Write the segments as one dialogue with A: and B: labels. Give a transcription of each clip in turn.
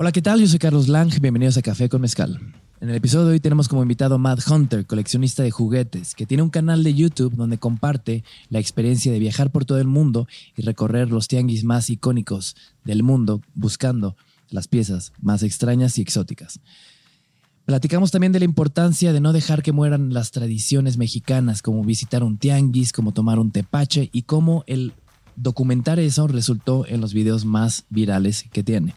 A: Hola, ¿qué tal? Yo soy Carlos Lang, bienvenidos a Café con Mezcal. En el episodio de hoy tenemos como invitado a Matt Hunter, coleccionista de juguetes, que tiene un canal de YouTube donde comparte la experiencia de viajar por todo el mundo y recorrer los tianguis más icónicos del mundo buscando las piezas más extrañas y exóticas. Platicamos también de la importancia de no dejar que mueran las tradiciones mexicanas, como visitar un tianguis, como tomar un tepache y cómo el documentar eso resultó en los videos más virales que tiene.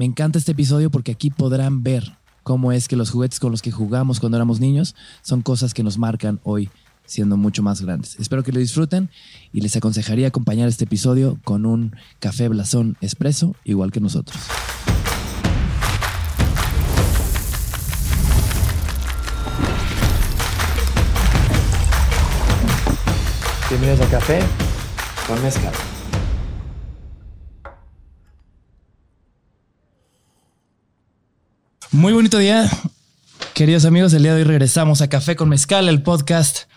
A: Me encanta este episodio porque aquí podrán ver cómo es que los juguetes con los que jugamos cuando éramos niños son cosas que nos marcan hoy siendo mucho más grandes. Espero que lo disfruten y les aconsejaría acompañar este episodio con un café blasón expreso igual que nosotros. Bienvenidos a Café con Mezcal. Muy bonito día, queridos amigos. El día de hoy regresamos a Café con Mezcal, el podcast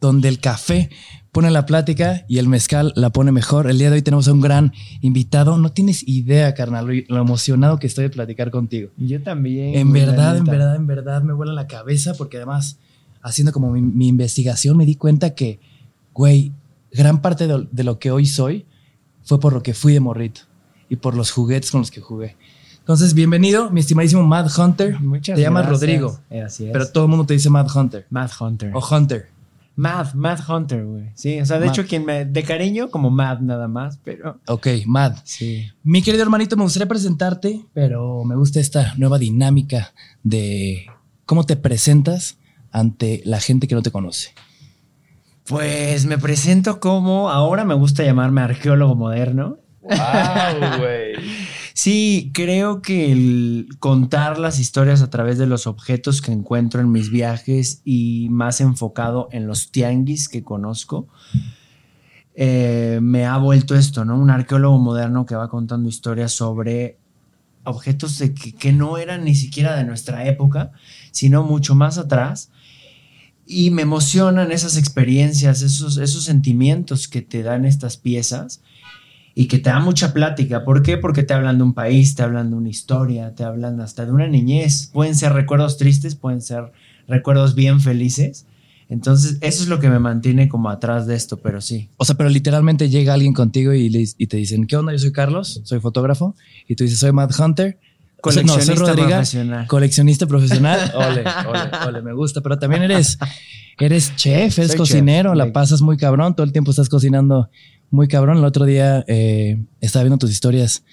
A: donde el café pone la plática y el mezcal la pone mejor. El día de hoy tenemos a un gran invitado. No tienes idea, carnal, lo emocionado que estoy de platicar contigo.
B: Yo también.
A: En verdad, en verdad, en verdad me vuela la cabeza porque además, haciendo como mi, mi investigación, me di cuenta que, güey, gran parte de, de lo que hoy soy fue por lo que fui de morrito y por los juguetes con los que jugué. Entonces, bienvenido, mi estimadísimo Mad Hunter.
B: Muchas
A: Te llamas
B: gracias.
A: Rodrigo,
B: Eh, Así es.
A: pero todo el mundo te dice Mad Hunter
B: Mad Hunter.
A: o Hunter.
B: Mad, Mad Hunter, güey. Sí, o sea, de
A: Mad.
B: hecho, quien me. De cariño, como Mad nada más, pero.
A: Ok, Mad.
B: Sí.
A: Mi querido hermanito, me gustaría presentarte, pero me gusta esta nueva dinámica de cómo te presentas ante la gente que no te conoce.
B: Pues me presento como. Ahora me gusta llamarme arqueólogo moderno.
A: ¡Wow, güey!
B: Sí, creo que el contar las historias a través de los objetos que encuentro en mis viajes y más enfocado en los tianguis que conozco, eh, me ha vuelto esto, ¿no? Un arqueólogo moderno que va contando historias sobre objetos que, que no eran ni siquiera de nuestra época, sino mucho más atrás. Y me emocionan esas experiencias, esos, esos sentimientos que te dan estas piezas y que te da mucha plática. ¿Por qué? Porque te hablan de un país, te hablan de una historia, te hablan hasta de una niñez. Pueden ser recuerdos tristes, pueden ser recuerdos bien felices. Entonces, eso es lo que me mantiene como atrás de esto, pero sí.
A: O sea, pero literalmente llega alguien contigo y, le- y te dicen, ¿qué onda? Yo soy Carlos, soy fotógrafo. Y tú dices, soy Mad Hunter. O sea, no,
B: Coleccionista profesional.
A: coleccionista profesional. Ole, ole, ole, me gusta. Pero también eres, eres chef, eres
B: Soy
A: cocinero,
B: chef,
A: la pasas muy cabrón, todo el tiempo estás cocinando muy cabrón. El otro día eh, estaba viendo tus historias.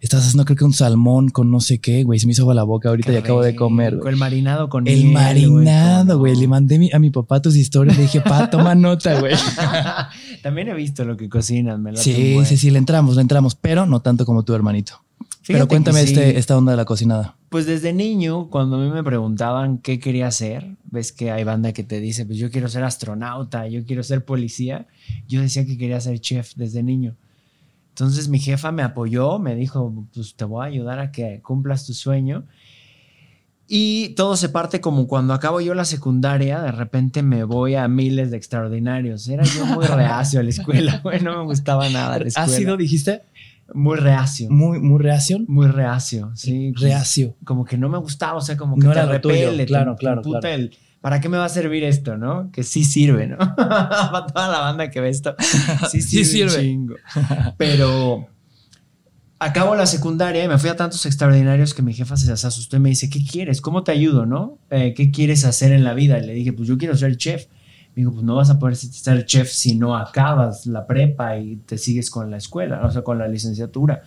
A: Estás haciendo creo que un salmón con no sé qué, güey. Se me hizo agua la boca ahorita y acabo de comer. güey.
B: El marinado con
A: El
B: miel,
A: marinado,
B: ¿cómo
A: güey.
B: no?
A: Le mandé mi- a mi papá tus historias. Le dije, pa, toma nota, güey.
B: También he visto lo que cocinan, me
A: Sí, sí, sí, le entramos, le entramos, pero no tanto como tu hermanito.
B: Fíjate
A: pero cuéntame
B: sí.
A: este, esta onda de la cocinada.
B: Pues desde niño, cuando a mí me preguntaban qué quería hacer, ves que hay banda que te dice, pues yo quiero ser astronauta, yo quiero ser policía, yo decía que quería ser chef desde niño. Entonces mi jefa me apoyó, me dijo, pues te voy a ayudar a que cumplas tu sueño. Y todo se parte como cuando acabo yo la secundaria, de repente me voy a miles de extraordinarios. Era yo muy reacio a la escuela, güey, no me gustaba nada la escuela.
A: ¿Has sido, dijiste,
B: muy reacio,
A: muy, muy reacción?
B: muy reacio, sí.
A: Reacio.
B: como que no me gustaba, o sea, como que
A: No
B: te
A: era tuyo,
B: repele,
A: claro,
B: te
A: claro, claro.
B: el, ¿para qué me va a servir esto, no? Que sí sirve, ¿no? Para toda la banda que ve esto, sí
A: Sí
B: sirve, un
A: sirve.
B: chingo. Pero acabo la secundaria y me fui a tantos extraordinarios que mi jefa se se asustó y me dice, ¿qué quieres? ¿Cómo te ayudo, no? Eh, ¿Qué quieres hacer en la vida? Y le dije, pues yo quiero ser chef. Me dijo, pues no vas a poder ser chef si no acabas la prepa y te sigues con la escuela, o sea, con la licenciatura.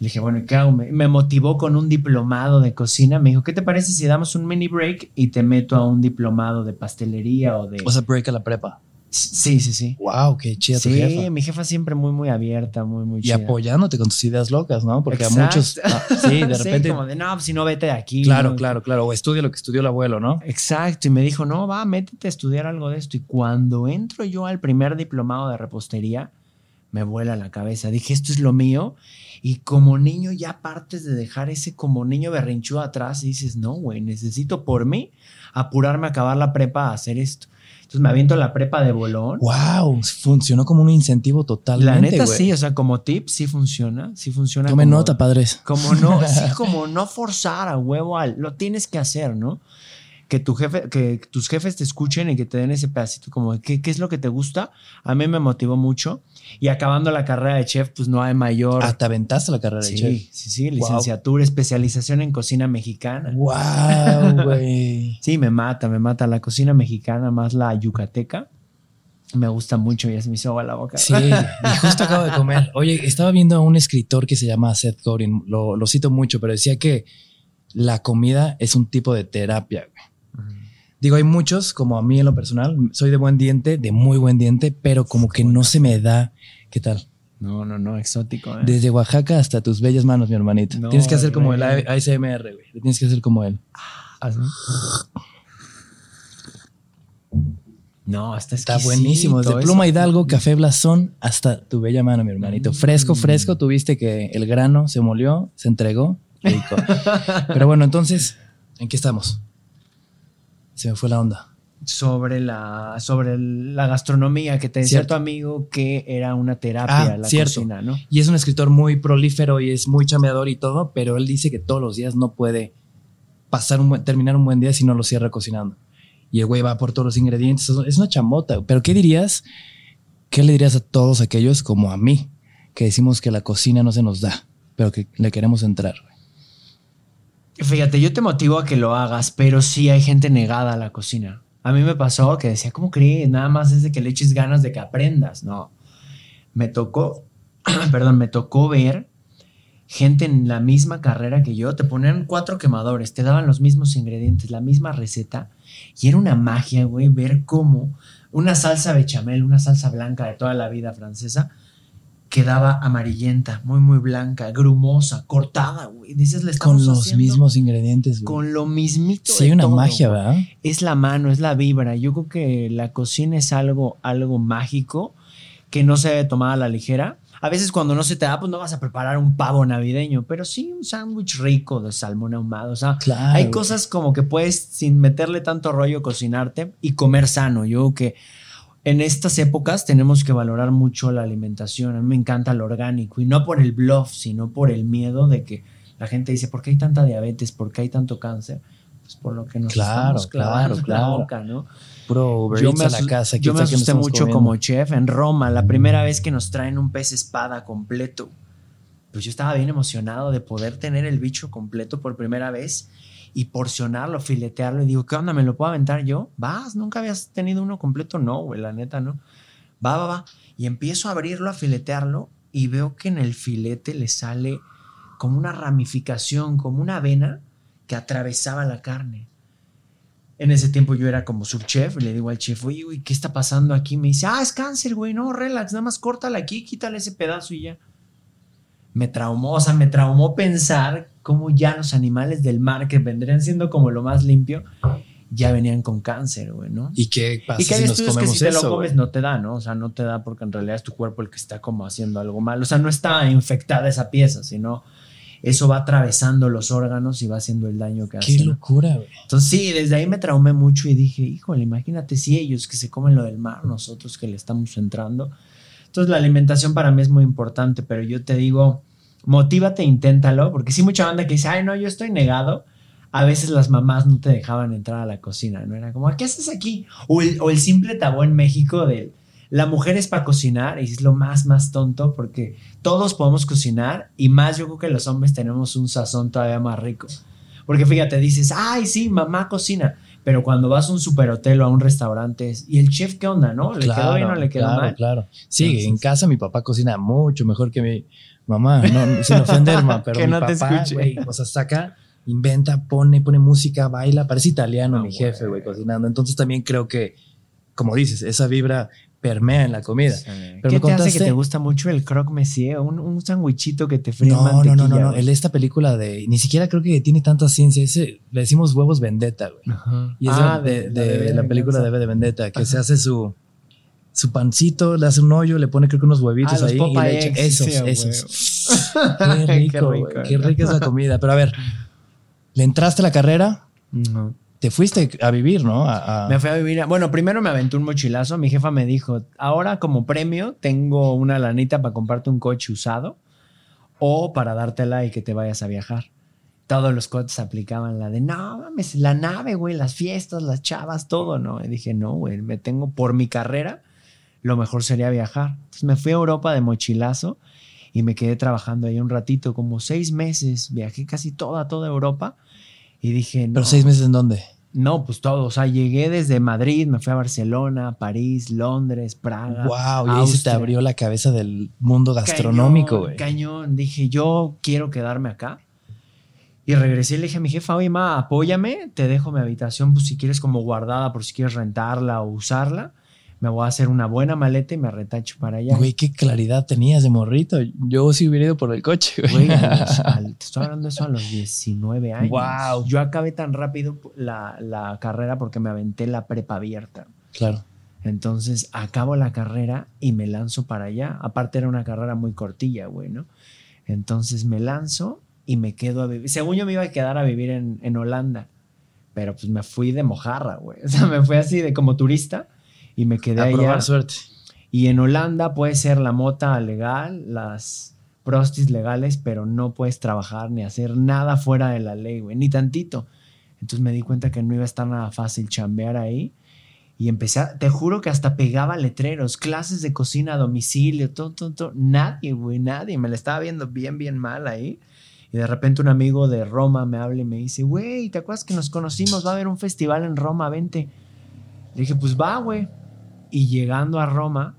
B: Le dije, bueno, ¿y qué hago? Me, me motivó con un diplomado de cocina. Me dijo, ¿qué te parece si damos un mini break y te meto a un diplomado de pastelería o de...
A: O sea, break a la prepa.
B: Sí, sí, sí.
A: Wow, qué chida tu
B: Sí,
A: jefa.
B: mi jefa siempre muy, muy abierta, muy, muy
A: Y
B: chida.
A: apoyándote con tus ideas locas, ¿no? Porque
B: Exacto.
A: a muchos. ah, sí, de repente.
B: como de, no, pues si no, vete de aquí.
A: claro,
B: ¿no?
A: claro, claro. O estudia lo que estudió el abuelo, ¿no?
B: Exacto, y me dijo, no, va, métete a estudiar algo de esto. Y cuando entro yo al primer diplomado de repostería, me vuela la cabeza. Dije, esto es lo mío. Y como niño ya partes de dejar ese como niño berrinchudo atrás y dices, no, güey, necesito por mí apurarme a acabar la prepa a hacer esto. Entonces me aviento la prepa de bolón.
A: Wow, funcionó como un incentivo totalmente.
B: La neta sí, o sea, como tip sí funciona, sí funciona. Como-
A: nota, padres.
B: Como no, sí, como no forzar a huevo al, lo tienes que hacer, ¿no? Que tu jefe, que tus jefes te escuchen y que te den ese pedacito como de qué, qué es lo que te gusta. A mí me motivó mucho. Y acabando la carrera de chef, pues no hay mayor.
A: Ah, te aventaste la carrera de chef.
B: sí, sí,
A: Wow.
B: licenciatura, especialización en cocina mexicana.
A: Wow, güey.
B: Sí, me mata, me mata la cocina mexicana, más la yucateca. Me gusta mucho, ya se me hizo agua la boca.
A: Sí, y justo acabo de comer. Oye, estaba viendo a un escritor que se llama Seth Godin, lo, lo cito mucho, pero decía que la comida es un tipo de terapia. güey. Digo, hay muchos, como a mí en lo personal, soy de buen diente, de muy buen diente, pero como que no se me da. ¿Qué tal?
B: No, no, no, exótico. ¿eh?
A: Desde Oaxaca hasta tus bellas manos, mi hermanito.
B: No,
A: tienes que hacer como el. ASMR, güey. Tienes que hacer como él.
B: ¿Así? No, está
A: Está buenísimo. Desde
B: es-
A: Pluma Hidalgo, Café Blasón, hasta tu bella mano, mi hermanito. Fresco,
B: Mm.
A: fresco. Tuviste que el grano se molió, se entregó. Rico. Pero bueno, entonces, ¿en qué estamos? Se me fue la onda.
B: sobre la sobre la gastronomía que te decía
A: Cierto.
B: tu amigo que era una terapia
A: Ah,
B: la
A: cierto.
B: cocina, ¿no?
A: Y es un escritor muy prolífero y es muy chameador y todo, pero él dice que todos los días no puede pasar un buen- terminar un buen día si no lo cierra cocinando. Y el güey va por todos los ingredientes. Es una chamota. Pero ¿qué dirías? ¿Qué le dirías a todos aquellos como a mí que decimos que la cocina no se nos da, pero que le queremos entrar?
B: Fíjate, yo te motivo a que lo hagas, pero sí hay gente negada a la cocina. A mí me pasó que decía, ¿cómo crees? Nada más es de que le eches ganas de que aprendas. No. Me tocó, perdón, me tocó ver gente en la misma carrera que yo. Te ponían cuatro quemadores, te daban los mismos ingredientes, la misma receta. Y era una magia, güey, ver cómo una salsa bechamel, una salsa blanca de toda la vida francesa, quedaba amarillenta, muy, muy blanca, grumosa, cortada, güey. Dices, le
A: Con
B: estamos
A: los
B: haciendo
A: mismos ingredientes. güey.
B: con lo mismito.
A: Sí,
B: de
A: hay una
B: todo,
A: magia. ¿verdad?
B: Es la mano, es la vibra. Yo creo que la cocina es algo, algo mágico que no se debe tomar a la ligera. A veces cuando no se te da, pues no vas a preparar un pavo navideño, pero sí un sándwich rico de salmón ahumado. O sea,
A: Claro.
B: hay
A: güey.
B: cosas como que puedes, sin meterle tanto rollo, cocinarte y comer sano. Yo creo que en estas épocas tenemos que valorar mucho la alimentación. A mí me encanta lo orgánico y no por el bluff, sino por el miedo de que la gente dice, ¿por qué hay tanta diabetes? ¿Por qué hay tanto cáncer? Pues por lo que nos
A: Claro,
B: estamos
A: claro,
B: en la
A: claro.
B: boca, ¿no?
A: Uber
B: Yo me,
A: a la casa.
B: yo me asusté mucho
A: comiendo.
B: como chef en Roma, la primera vez que nos traen un pez espada completo. Pues yo estaba bien emocionado de poder tener el bicho completo por primera vez y porcionarlo, filetearlo. Y digo, ¿qué onda? ¿Me lo puedo aventar yo? Vas, nunca habías tenido uno completo. No, güey, la neta, no. Va, va, va. Y empiezo a abrirlo, a filetearlo y veo que en el filete le sale como una ramificación, como una vena que atravesaba la carne. En ese tiempo yo era como subchef le digo al chef, oye, güey, ¿qué está pasando aquí? Me dice, ah, es cáncer, güey, no, relax, nada más córtala aquí, quítale ese pedazo y ya. Me traumó, o sea, me traumó pensar cómo ya los animales del mar, que vendrían siendo como lo más limpio, ya venían con cáncer, güey, ¿no?
A: ¿Y qué pasa
B: Y que hay
A: si nos
B: que si te
A: eso?
B: lo comes
A: güey?
B: no te da, ¿no? O sea, no te da porque en realidad es tu cuerpo el que está como haciendo algo mal. O sea, no está infectada esa pieza, sino eso va atravesando los órganos y va haciendo el daño que hace.
A: Qué locura, güey.
B: Entonces sí, desde ahí me traumé mucho y dije, híjole, imagínate si ellos que se comen lo del mar, nosotros que le estamos entrando. Entonces la alimentación para mí es muy importante, pero yo te digo, motívate, inténtalo, porque sí mucha banda que dice, ay no, yo estoy negado. A veces las mamás no te dejaban entrar a la cocina, ¿no? Era como, ¿qué haces aquí? O el, o el simple tabú en México de la mujer es para cocinar y es lo más, más tonto porque todos podemos cocinar y más yo creo que los hombres tenemos un sazón todavía más rico. Porque fíjate, dices, ay, sí, mamá cocina. Pero cuando vas a un superhotel o a un restaurante, es, ¿y el chef qué onda, no? ¿Le quedó bien o le quedó
A: claro,
B: mal?
A: Claro, Sí,
B: Entonces-
A: en casa mi papá cocina mucho mejor que mi mamá. No, sin ofender, ma, pero
B: Que
A: mi
B: no te
A: papá,
B: escuche.
A: güey, o sea, saca, inventa, pone, pone música, baila. Parece italiano mi jefe, güey, cocinando. Entonces también creo que, como dices, esa vibra permea en la comida.
B: Sí.
A: Pero
B: ¿Qué
A: me
B: te hace que te gusta mucho el croque monsieur? Un, un sandwichito que te fríe
A: No, no,
B: mantequilla.
A: no, no, no. El- esta película de. Ni siquiera creo que tiene tanta ciencia. Ese, le decimos huevos vendetta, güey.
B: Ajá.
A: Y es
B: Ah,
A: de, de-
B: Bebé
A: de la película de. B de Vendetta, que se hace su, su pancito, le hace un hoyo, le pone creo que unos huevitos
B: Ah,
A: ahí y le echa esos,
B: sí,
A: esos. Qué rico,
B: Qué
A: güey,
B: rico,
A: qué rica es la comida. Pero a ver, ¿le entraste a la carrera?
B: No.
A: te fuiste a vivir, ¿no? A- a-
B: Me fui a vivir. a- bueno, primero me aventó un mochilazo. Mi jefa me dijo: Ahora, como premio, tengo una lanita para comprarte un coche usado o para dártela y que te vayas a viajar. Todos los coches aplicaban la de no mames, la nave, güey, las fiestas, las chavas, todo, ¿no? Y dije, no, güey, me tengo por mi carrera, lo mejor sería viajar. Entonces me fui a Europa de mochilazo y me quedé trabajando ahí un ratito, como seis meses. Viajé casi toda, toda Europa y dije, no.
A: ¿Pero seis meses en dónde?
B: No, pues todo. O sea, llegué desde Madrid, me fui a Barcelona, París, Londres, Praga.
A: Wow, y ahí se te abrió la cabeza del mundo gastronómico,
B: Cañón,
A: güey.
B: Cañón. Dije, yo quiero quedarme acá. Y regresé y le dije a mi jefa, oye, ma, apóyame, te dejo mi habitación, pues si quieres como guardada, por si quieres rentarla o usarla. Me voy a hacer una buena maleta y me retacho para allá.
A: Güey, qué claridad tenías de morrito. Yo sí hubiera ido por el coche, güey.
B: Güey, al- te estoy hablando de eso a los 19 años.
A: Wow.
B: Yo acabé tan rápido la, la carrera porque me aventé la prepa abierta.
A: Claro.
B: Entonces acabo la carrera y me lanzo para allá. Aparte era una carrera muy cortilla, güey, ¿no? Entonces me lanzo y me quedo a vivir. Según yo me iba a quedar a vivir en, en Holanda, pero pues me fui de mojarra, güey. O sea, me fui así de como turista y me quedé
A: A
B: allá.
A: probar suerte.
B: Y en Holanda puede ser la mota legal, las prostis legales, pero no puedes trabajar ni hacer nada fuera de la ley, güey, ni tantito. Entonces me di cuenta que no iba a estar nada fácil chambear ahí. Y empecé, a- te juro que hasta pegaba letreros, clases de cocina a domicilio, todo, todo, todo. Nadie, güey, nadie. Me la estaba viendo bien, bien mal ahí. Y de repente un amigo de Roma me habla y me dice, güey, ¿te acuerdas que nos conocimos? Va a haber un festival en Roma, vente. Le dije, pues va, güey. Y llegando a Roma,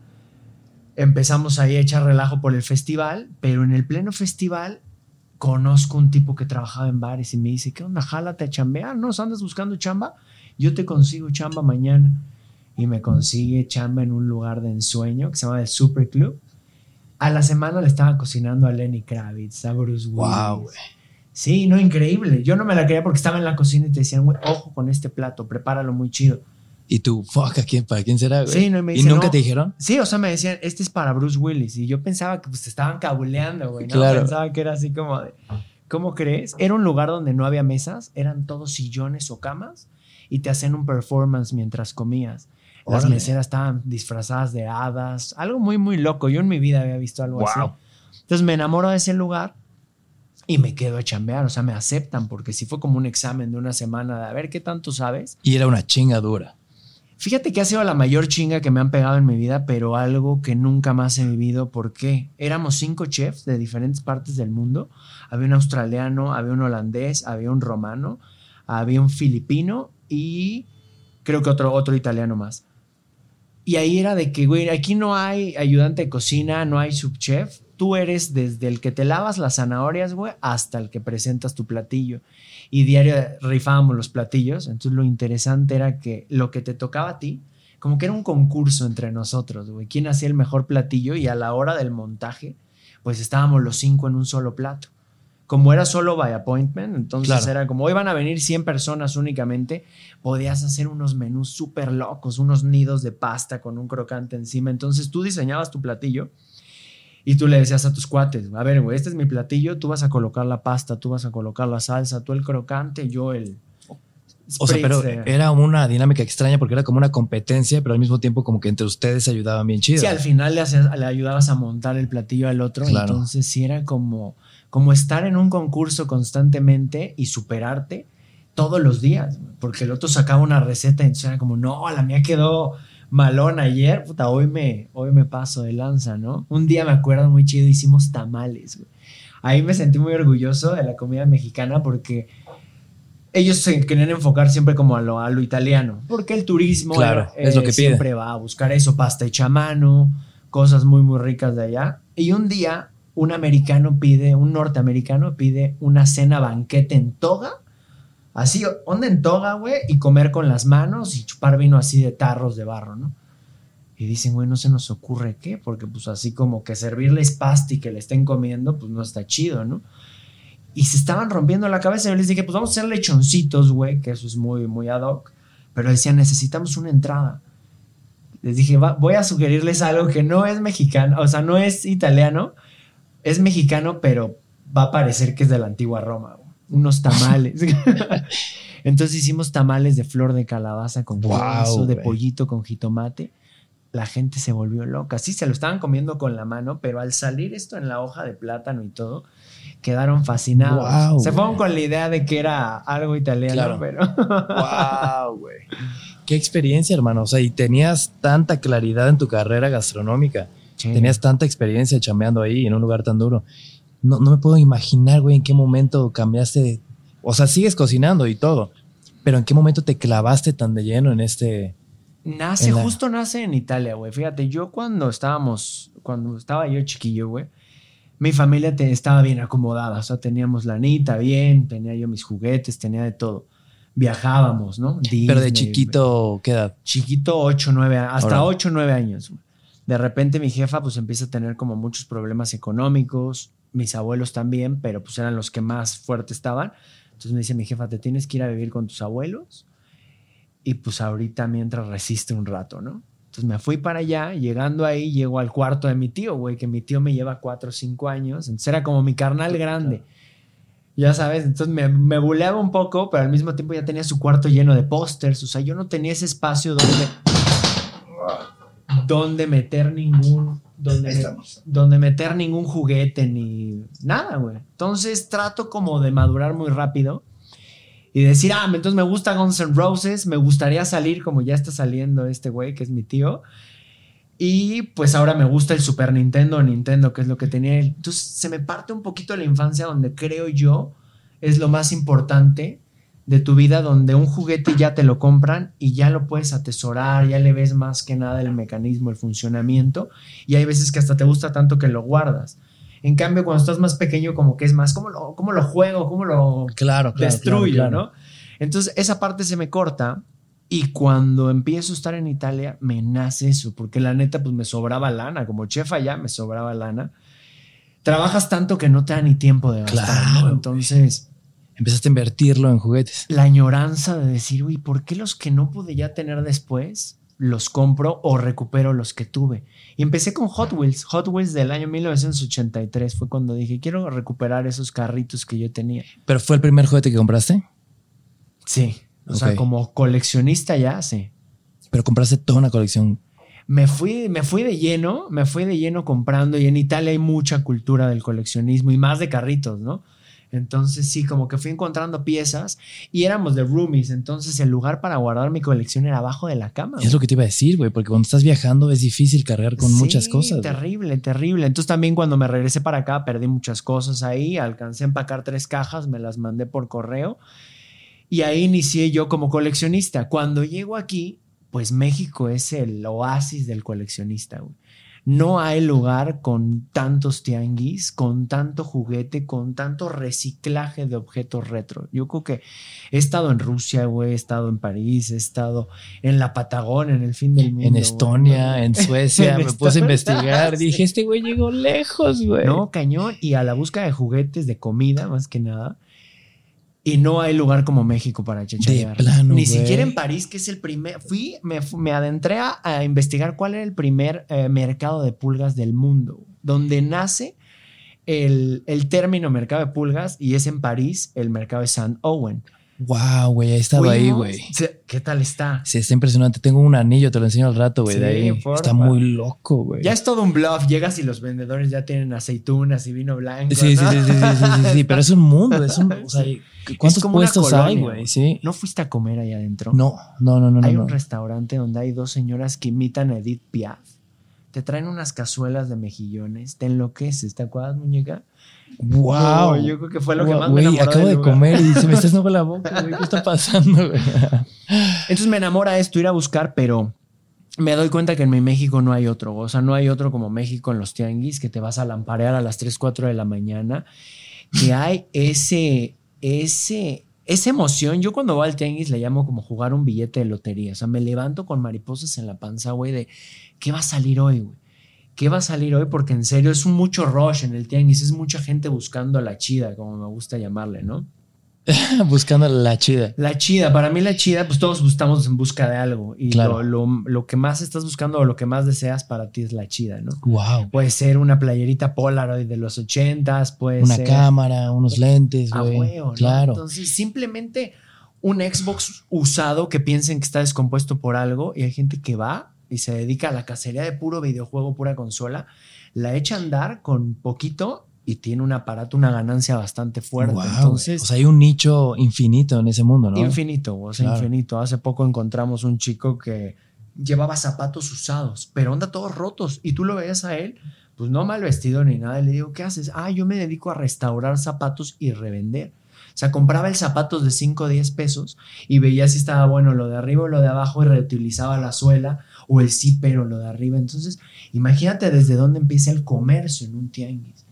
B: empezamos ahí a echar relajo por el festival, pero en el pleno festival conozco un tipo que trabajaba en bares y me dice, ¿qué onda? Jálate a chambear, ¿no? ¿Andas buscando chamba? Yo te consigo chamba mañana. Y me consigue chamba en un lugar de ensueño que se llama el Super Club. A la semana le estaba cocinando a Lenny Kravitz, a Bruce Willis.
A: Wow.
B: Sí, no, increíble. Yo no me la creía porque estaba en la cocina y te decían, güey, ojo con este plato, prepáralo muy chido.
A: Y tú, fuck, ¿a quién, ¿para quién será, güey?
B: Sí, no, y me
A: ¿Y
B: dice,
A: nunca
B: no.
A: te dijeron?
B: Sí, o sea, me decían, este es para Bruce Willis. Y yo pensaba que pues te estaban cabuleando, güey. ¿no?
A: Claro.
B: Pensaba que era así como de, ¿cómo crees? Era un lugar donde no había mesas, eran todos sillones o camas y te hacían un performance mientras comías. Las
A: Órale.
B: meseras estaban disfrazadas de hadas, algo muy, muy loco. Yo en mi vida había visto algo así.
A: Wow.
B: Entonces me enamoro de ese lugar y me quedo a chambear, o sea, me aceptan porque sí fue como un examen de una semana de a ver qué tanto sabes.
A: Y era una chinga dura.
B: Fíjate que ha sido la mayor chinga que me han pegado en mi vida, pero algo que nunca más he vivido. ¿Por qué? Éramos cinco chefs de diferentes partes del mundo. Había un australiano, había un holandés, había un romano, había un filipino y creo que otro, otro italiano más. Y ahí era de que, güey, aquí no hay ayudante de cocina, no hay subchef. Tú eres desde el que te lavas las zanahorias, güey, hasta el que presentas tu platillo. Y diario rifábamos los platillos. Entonces lo interesante era que lo que te tocaba a ti, como que era un concurso entre nosotros, güey. ¿Quién hacía el mejor platillo? Y a la hora del montaje, pues estábamos los cinco en un solo plato. Como era solo by appointment, entonces
A: Claro.
B: era como hoy van a venir 100 personas únicamente, podías hacer unos menús súper locos, unos nidos de pasta con un crocante encima. Entonces tú diseñabas tu platillo y tú le decías a tus cuates, a ver, güey, este es mi platillo, tú vas a colocar la pasta, tú vas a colocar la salsa, tú el crocante, yo el...
A: O sea, pero
B: de-
A: era una dinámica extraña porque era como una competencia, pero al mismo tiempo como que entre ustedes se ayudaban bien chido.
B: Sí, al final le, hacías- le ayudabas a montar el platillo al otro.
A: Claro.
B: Entonces, sí era como, como estar en un concurso constantemente y superarte todos los días. Porque el otro sacaba una receta y entonces era como, no, la mía quedó malón ayer. Puta, hoy me, hoy me paso de lanza, ¿no? Un día me acuerdo muy chido, hicimos tamales, güey. Ahí me sentí muy orgulloso de la comida mexicana porque ellos se querían enfocar siempre como a lo, a lo italiano, porque el turismo
A: Claro,
B: eh,
A: es lo que pide.
B: siempre va a buscar eso, pasta hecha a mano, cosas muy muy ricas de allá. Y un día un americano pide, un norteamericano pide una cena banquete en toga, así, onda en toga, güey, y comer con las manos y chupar vino así de tarros de barro, ¿no? Y dicen, güey, no se nos ocurre qué, porque pues así como que servirles pasta y que le estén comiendo, pues no está chido, ¿no? Y se estaban rompiendo la cabeza. Yo les dije, pues vamos a hacer lechoncitos, güey, que eso es muy, muy ad hoc. Pero decían, necesitamos una entrada. Les dije, "Va- voy a sugerirles algo que no es mexicano, o sea, no es italiano, es mexicano, pero va a parecer que es de la antigua Roma. Güey". unos tamales. Entonces hicimos tamales de flor de calabaza con
A: Wow,
B: queso, de pollito con jitomate. La gente se volvió loca. Sí, se lo estaban comiendo con la mano, pero al salir esto en la hoja de plátano y todo, quedaron fascinados.
A: Wow,
B: se fueron con la idea de que era algo italiano,
A: Claro.
B: pero
A: ¡Wow, güey! Qué experiencia, hermano. O sea, y tenías tanta claridad en tu carrera gastronómica.
B: Sí.
A: Tenías tanta experiencia chambeando ahí en un lugar tan duro. No, no me puedo imaginar, güey, en qué momento cambiaste. de- O sea, sigues cocinando y todo. Pero en qué momento te clavaste tan de lleno en este.
B: Nace,
A: En la-
B: justo nace en Italia, güey. Fíjate, yo cuando estábamos, cuando estaba yo chiquillo, güey, mi familia te- estaba bien acomodada. O sea, teníamos lanita bien, tenía yo mis juguetes, tenía de todo. Viajábamos, ¿no?
A: pero de chiquito, ¿qué edad?
B: Chiquito, 8, 9, hasta
A: Órale.
B: 8, 9 años. güey. De repente mi jefa pues empieza a tener como muchos problemas económicos, mis abuelos también, pero pues eran los que más fuertes estaban. Entonces me dice mi jefa, te tienes que ir a vivir con tus abuelos y pues ahorita mientras resiste un rato, ¿no? Entonces me fui para allá, llegando ahí llego al cuarto de mi tío, güey, que mi tío me lleva 4 o 5 años, entonces era como mi carnal grande. Ya sabes, entonces me, me buleaba un poco, pero al mismo tiempo ya tenía su cuarto lleno de pósters. O sea, yo no tenía ese espacio donde, donde meter ningún. Donde, me- donde meter ningún juguete ni nada, güey. Entonces trato como de madurar muy rápido y decir, ah, entonces me gusta Guns N' Roses, me gustaría salir como ya está saliendo este güey que es mi tío. Y pues ahora me gusta el Super Nintendo Nintendo, que es lo que tenía él. Entonces se me parte un poquito la infancia donde creo yo es lo más importante de tu vida, donde un juguete ya te lo compran y ya lo puedes atesorar, ya le ves más que nada el mecanismo, el funcionamiento. Y hay veces que hasta te gusta tanto que lo guardas. En cambio, cuando estás más pequeño, como que es más, ¿cómo lo, cómo lo juego? ¿Cómo lo
A: Claro, claro.
B: destruyo,
A: claro, claro.
B: ¿no? Entonces, esa parte se me corta y cuando empiezo a estar en Italia, me nace eso, porque la neta, pues me sobraba lana, como chef allá, me sobraba lana. Trabajas tanto que no te da ni tiempo de gastar,
A: Claro,
B: ¿no? Entonces,
A: Empezaste a invertirlo en juguetes.
B: la añoranza de decir, uy, ¿por qué los que no pude ya tener después los compro o recupero los que tuve? Y empecé con Hot Wheels. Hot Wheels del año 1983 fue cuando dije, quiero recuperar esos carritos que yo tenía.
A: ¿Pero fue el primer juguete que compraste?
B: Sí. O sea,
A: Ok.
B: como coleccionista ya, sí.
A: Pero compraste toda una colección.
B: Me fui, me fui de lleno, me fui de lleno comprando y en Italia hay mucha cultura del coleccionismo y más de carritos, ¿no? Entonces sí, como que fui encontrando piezas y éramos de roomies, entonces el lugar para guardar mi colección era abajo de la cama.
A: Es lo que te iba a decir, güey, porque cuando estás viajando es difícil cargar con
B: Sí,
A: muchas cosas. güey.
B: Terrible, terrible. Entonces también cuando me regresé para acá perdí muchas cosas ahí, alcancé a empacar tres cajas, me las mandé por correo y ahí inicié yo como coleccionista. Cuando llego aquí, pues México es el oasis del coleccionista. güey. No hay lugar con tantos tianguis, con tanto juguete, con tanto reciclaje de objetos retro. Yo creo que he estado en Rusia, güey, he estado en París, he estado en la Patagonia, en el fin del mundo.
A: En Estonia, en Suecia, me puse a investigar. Dije, este güey llegó lejos, güey.
B: No, cañón. Y a la búsqueda de juguetes, de comida, más que nada. Y no hay lugar como México para chacharear.
A: plano,
B: Ni siquiera en París, que es el primer. Fui, me, me adentré a, a investigar cuál era el primer eh, mercado de pulgas del mundo, donde nace el, el término mercado de pulgas y es en París el mercado de Saint Owen.
A: Wow, güey, he estado ahí, güey.
B: ¿Qué tal está?
A: Sí, está impresionante. Tengo un anillo, te lo enseño al rato, güey, de
B: Sí,
A: ahí.
B: porfa.
A: Está muy loco, güey.
B: Ya es todo un bluff. Llegas y los vendedores ya tienen aceitunas y vino blanco.
A: Sí, sí,
B: ¿no?
A: sí, sí, sí, sí, sí, sí, pero es un mundo, es un, o sea, ¿cuántos puestos hay, güey? Sí.
B: ¿No fuiste a comer ahí adentro?
A: No, no, no, no,
B: hay
A: no.
B: un
A: no.
B: restaurante donde hay dos señoras que imitan a Edith Piaf. Te traen unas cazuelas de mejillones. Te enloqueces, ¿te acuerdas, muñeca?
A: Wow.
B: No, yo creo que fue lo que más me
A: güey,
B: enamoró
A: acabo de
B: lugar.
A: comer y se me está haciendo la boca, güey. ¿Qué está pasando, güey?
B: Entonces me enamora esto, ir a buscar, pero me doy cuenta que en mi México no hay otro. O sea, no hay otro como México en los tianguis, que te vas a lamparear a las 3, 4 de la mañana. Que hay ese, ese, esa emoción. Yo cuando voy al tianguis le llamo como jugar un billete de lotería. O sea, me levanto con mariposas en la panza, güey, de ¿qué va a salir hoy, güey? ¿Qué va a salir hoy? Porque en serio es un mucho rush en el tianguis. Es mucha gente buscando la chida, como me gusta llamarle, ¿no?
A: Buscando la chida.
B: La chida, para mí la chida, pues todos estamos en busca de algo. Y
A: Claro.
B: lo, lo- lo que más estás buscando o lo que más deseas para ti es la chida, ¿no?
A: Wow.
B: Puede ser una playerita Polaroid de los ochentas, puede
A: Una
B: ser...
A: cámara, unos lentes,
B: a
A: güey.
B: huevo, ¿no?
A: Claro.
B: Entonces, simplemente un Xbox usado que piensen que está descompuesto por algo y hay gente que va y se dedica a la cacería de puro videojuego, pura consola, la echa a andar con poquito y tiene un aparato, una ganancia bastante fuerte. Entonces,
A: o sea, hay un nicho infinito en ese mundo, ¿no?
B: infinito, o sea,
A: Claro.
B: infinito. Hace poco encontramos un chico que llevaba zapatos usados, pero anda todos rotos y tú lo veías a él, pues no mal vestido ni nada. Y le digo, ¿qué haces? Ah, yo me dedico a restaurar zapatos y revender. O sea, compraba el zapato de 5 o 10 pesos y veía si estaba bueno lo de arriba o lo de abajo y reutilizaba la suela o el zipper o lo de arriba. Entonces, imagínate desde dónde empieza el comercio en un tianguis.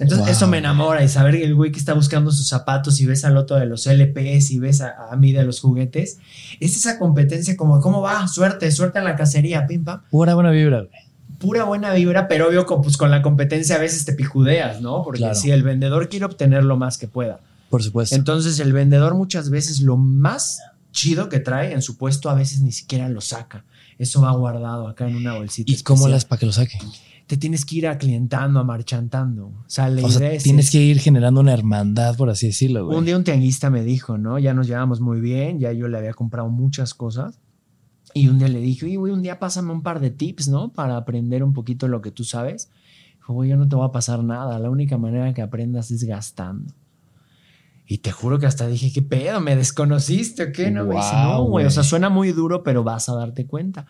B: Entonces,
A: Wow.
B: eso me enamora y saber que el güey que está buscando sus zapatos y ves al otro de los LPs y ves a, a mí de los juguetes, es esa competencia como, ¿cómo va? Suerte, suerte en la cacería, pim pam.
A: Pura buena vibra, güey.
B: Pura buena vibra, pero obvio, con, pues, con la competencia a veces te pijudeas, ¿no? Porque
A: Claro.
B: si el vendedor quiere obtener lo más que pueda.
A: Por supuesto.
B: Entonces, el vendedor muchas veces lo más chido que trae en su puesto a veces ni siquiera lo saca. Eso va guardado acá en una bolsita.
A: ¿Y cómo las para que lo saque?
B: Te tienes que ir aclientando, amarchantando. O sea, la
A: O sea,
B: es
A: tienes que ir generando una hermandad, por así decirlo, güey.
B: Un día un tianguista me dijo, ¿no? Ya nos llevamos muy bien, ya yo le había comprado muchas cosas. Y un día le dije, oye, güey, un día pásame un par de tips, ¿no? Para aprender un poquito lo que tú sabes. Dijo, güey, yo no te voy a pasar nada. La única manera que aprendas es gastando. Y te juro que hasta dije, ¿qué pedo? ¿Me desconociste o qué? No, güey. Dice, no, güey. O sea, suena muy duro, pero vas a darte cuenta.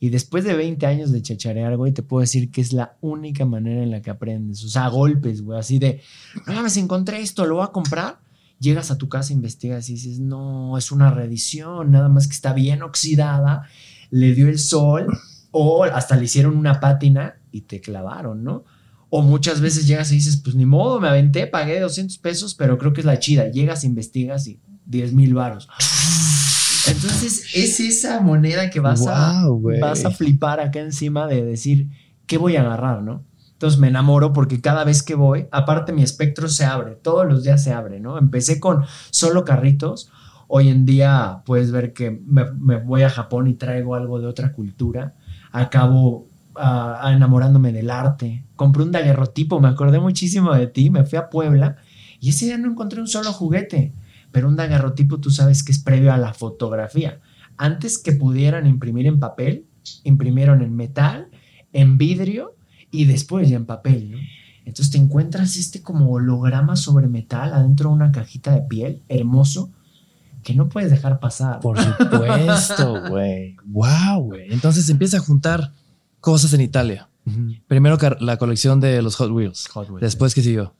B: Y después de 20 años de chacharear, güey, te puedo decir que es la única manera en la que aprendes. O sea, a golpes, güey, así de, no mames, encontré esto, lo voy a comprar. Llegas a tu casa, investigas y dices, no, es una reedición, nada más que está bien oxidada, le dio el sol, o hasta le hicieron una pátina y te clavaron, ¿no? O muchas veces llegas y dices, pues ni modo, me aventé, pagué 200 pesos, pero creo que es la chida. Llegas, investigas y 10 mil varos. Entonces, es esa moneda que vas, a, vas a flipar acá encima de decir, ¿qué voy a agarrar, no? Entonces me enamoro porque cada vez que voy, aparte mi espectro se abre, todos los días se abre, ¿no? Empecé con solo carritos, hoy en día puedes ver que me, me voy a Japón y traigo algo de otra cultura, acabo ah, enamorándome del arte, compré un daguerrotipo, me acordé muchísimo de ti, me fui a Puebla y ese día no encontré un solo juguete, pero un daguerrotipo tú sabes que es previo a la fotografía. Antes que pudieran imprimir en papel, imprimieron en metal, en vidrio y después ya en papel, ¿no? Entonces te encuentras este como holograma sobre metal adentro de una cajita de piel, hermoso, que no puedes dejar pasar.
A: Por supuesto, güey. Wow, güey. Entonces empieza a juntar cosas en Italia. Primero la colección de los Hot Wheels.
B: Hot Wheels.
A: Después, ¿qué siguió?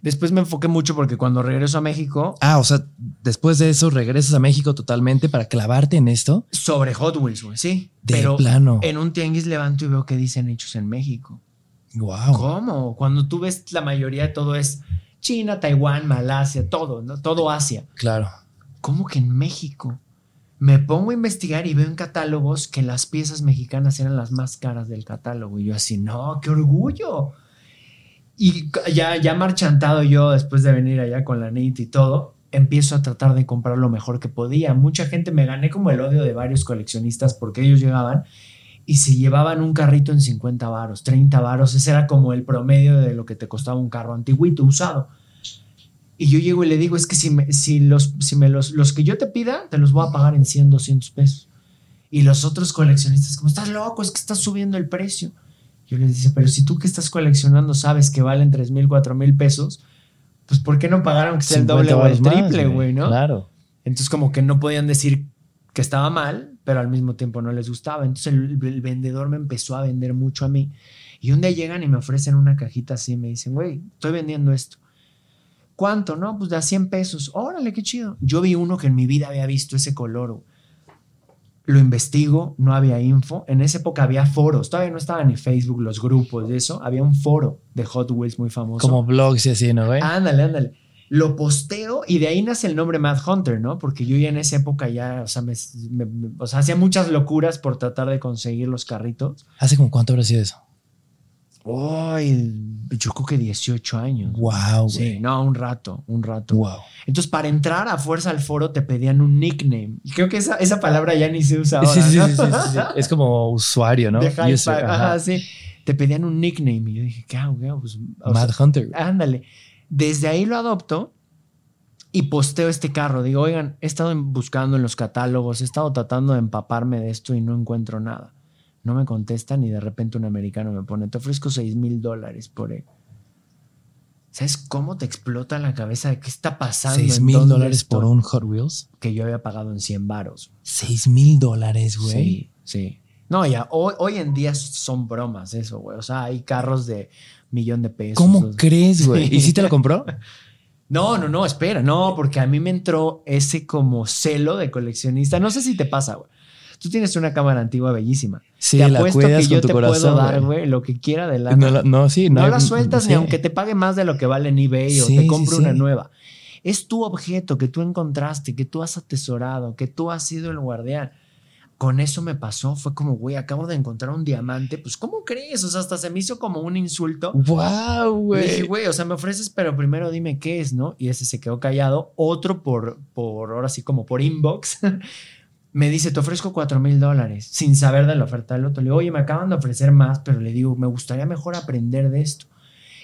B: Después me enfoqué mucho porque cuando regreso a México,
A: Ah, o sea, después de eso regresas a México totalmente para clavarte en esto.
B: sobre Hot Wheels, güey, sí.
A: De
B: pero
A: plano.
B: en un tianguis levanto y veo que dicen hechos en México.
A: Wow.
B: ¿Cómo? Cuando tú ves la mayoría de todo es China, Taiwán, Malasia, todo, ¿no? Todo Asia.
A: Claro.
B: ¿Cómo que en México? Me pongo a investigar y veo en catálogos que las piezas mexicanas eran las más caras del catálogo. Y yo así, no, qué orgullo. Y ya, ya marchantado yo después de venir allá con la NIT y todo, empiezo a tratar de comprar lo mejor que podía. Mucha gente me gané como el odio de varios coleccionistas porque ellos llegaban y se llevaban un carrito en 50 varos, 30 varos. Ese era como el promedio de lo que te costaba un carro antiguito, usado. Y yo llego y le digo, es que si, me, si, los, si me los, los que yo te pida, te los voy a pagar en 100, 200 pesos. Y los otros coleccionistas, como, estás loco, es que estás subiendo el precio. Yo les dice, pero si tú que estás coleccionando sabes que valen 3 mil, 4 mil pesos, pues ¿por qué no pagaron que sea el
A: 50
B: doble o el triple, güey, no?
A: Claro.
B: Entonces como que no podían decir que estaba mal, pero al mismo tiempo no les gustaba. Entonces el, el vendedor me empezó a vender mucho a mí. Y un día llegan y me ofrecen una cajita así, me dicen, güey, estoy vendiendo esto. ¿Cuánto? No, pues de a 100 pesos. Órale, qué chido. Yo vi uno que en mi vida había visto ese color. Lo investigo, no había info. En esa época había foros, todavía no estaba ni Facebook, los grupos de eso. Había un foro de Hot Wheels muy famoso.
A: Como blogs y así, ¿no, güey?
B: Ándale, ándale. Lo posteo y de ahí nace el nombre Mad Hunter, ¿no? Porque yo ya en esa época ya, o sea, me- o sea, hacía muchas locuras por tratar de conseguir los carritos.
A: ¿Hace como cuánto habrá sido eso?
B: Ay, yo creo que 18 años.
A: Wow,
B: Sí, no, un rato, un rato.
A: Wow.
B: Entonces, para entrar a fuerza al foro te pedían un nickname. Y creo que esa, esa palabra ya ni se usa ahora.
A: Sí, sí,
B: ¿no?
A: sí, sí, sí, sí. Es como usuario, ¿no?
B: De.
A: User, ajá.
B: Ajá, sí. Te pedían un nickname. Y yo dije, ¿qué hago? ¿Qué hago? Pues,
A: Mad
B: sea,
A: Hunter.
B: ándale. Desde ahí lo adopto y posteo este carro. Digo, oigan, he estado buscando en los catálogos, he estado tratando de empaparme de esto y no encuentro nada. No me contestan y de repente un americano me pone, te ofrezco 6 mil dólares por él. ¿Sabes cómo te explota la cabeza de qué está pasando?
A: Seis
B: ¿En
A: mil
B: dónde
A: dólares por un Hot Wheels.
B: Que yo había pagado en 100 varos.
A: Seis mil dólares, güey.
B: Sí, sí. No, ya, hoy, hoy en día son bromas eso, güey. O sea, hay carros de millón de pesos.
A: ¿Cómo crees, güey? ¿Y si te lo compró?
B: No, no, no, espera, no, porque a mí me entró ese como celo de coleccionista. No sé si te pasa, güey. Tú tienes una cámara antigua bellísima.
A: Sí,
B: te
A: la
B: apuesto
A: cuidas
B: que
A: con
B: yo te
A: corazón,
B: puedo dar,
A: güey.
B: güey, lo que quiera de lana.
A: No, la- no, sí,
B: No,
A: hay-
B: la sueltas
A: sí.
B: ni aunque te pague más de lo que vale en eBay o
A: Sí,
B: te
A: sí,
B: compre
A: sí.
B: una nueva. Es tu objeto que tú encontraste, que tú has atesorado, que tú has sido el guardián. Con eso me pasó, fue como, güey, acabo de encontrar un diamante. Pues, ¿cómo crees? O sea, hasta se me hizo como un insulto.
A: Wow,
B: Le Dije,
A: güey.
B: güey, o sea, me ofreces, pero primero dime qué es, ¿no? Y ese se quedó callado. Otro por, por ahora sí, como por inbox, me dice, te ofrezco cuatro mil dólares, sin saber de la oferta del otro. Le digo, oye, me acaban de ofrecer más, pero le digo, me gustaría mejor aprender de esto.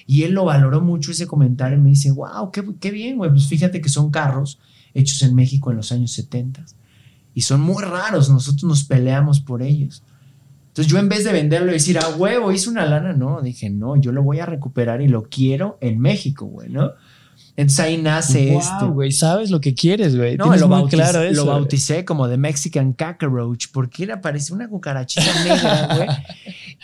B: Y él lo valoró mucho ese comentario y me dice, wow, qué, qué bien, güey. Pues fíjate que son carros hechos en México en los años 70 y son muy raros. Nosotros nos peleamos por ellos. Entonces yo en vez de venderlo y decir, a huevo, hice una lana, no, dije, no, yo lo voy a recuperar y lo quiero en México, güey, ¿no? Entonces ahí nace este.
A: Wow, güey, sabes lo que quieres, güey.
B: No, lo, bautiz-
A: claro eso.
B: lo bauticé como The Mexican Cockroach porque era, parecía una cucarachita negra, güey.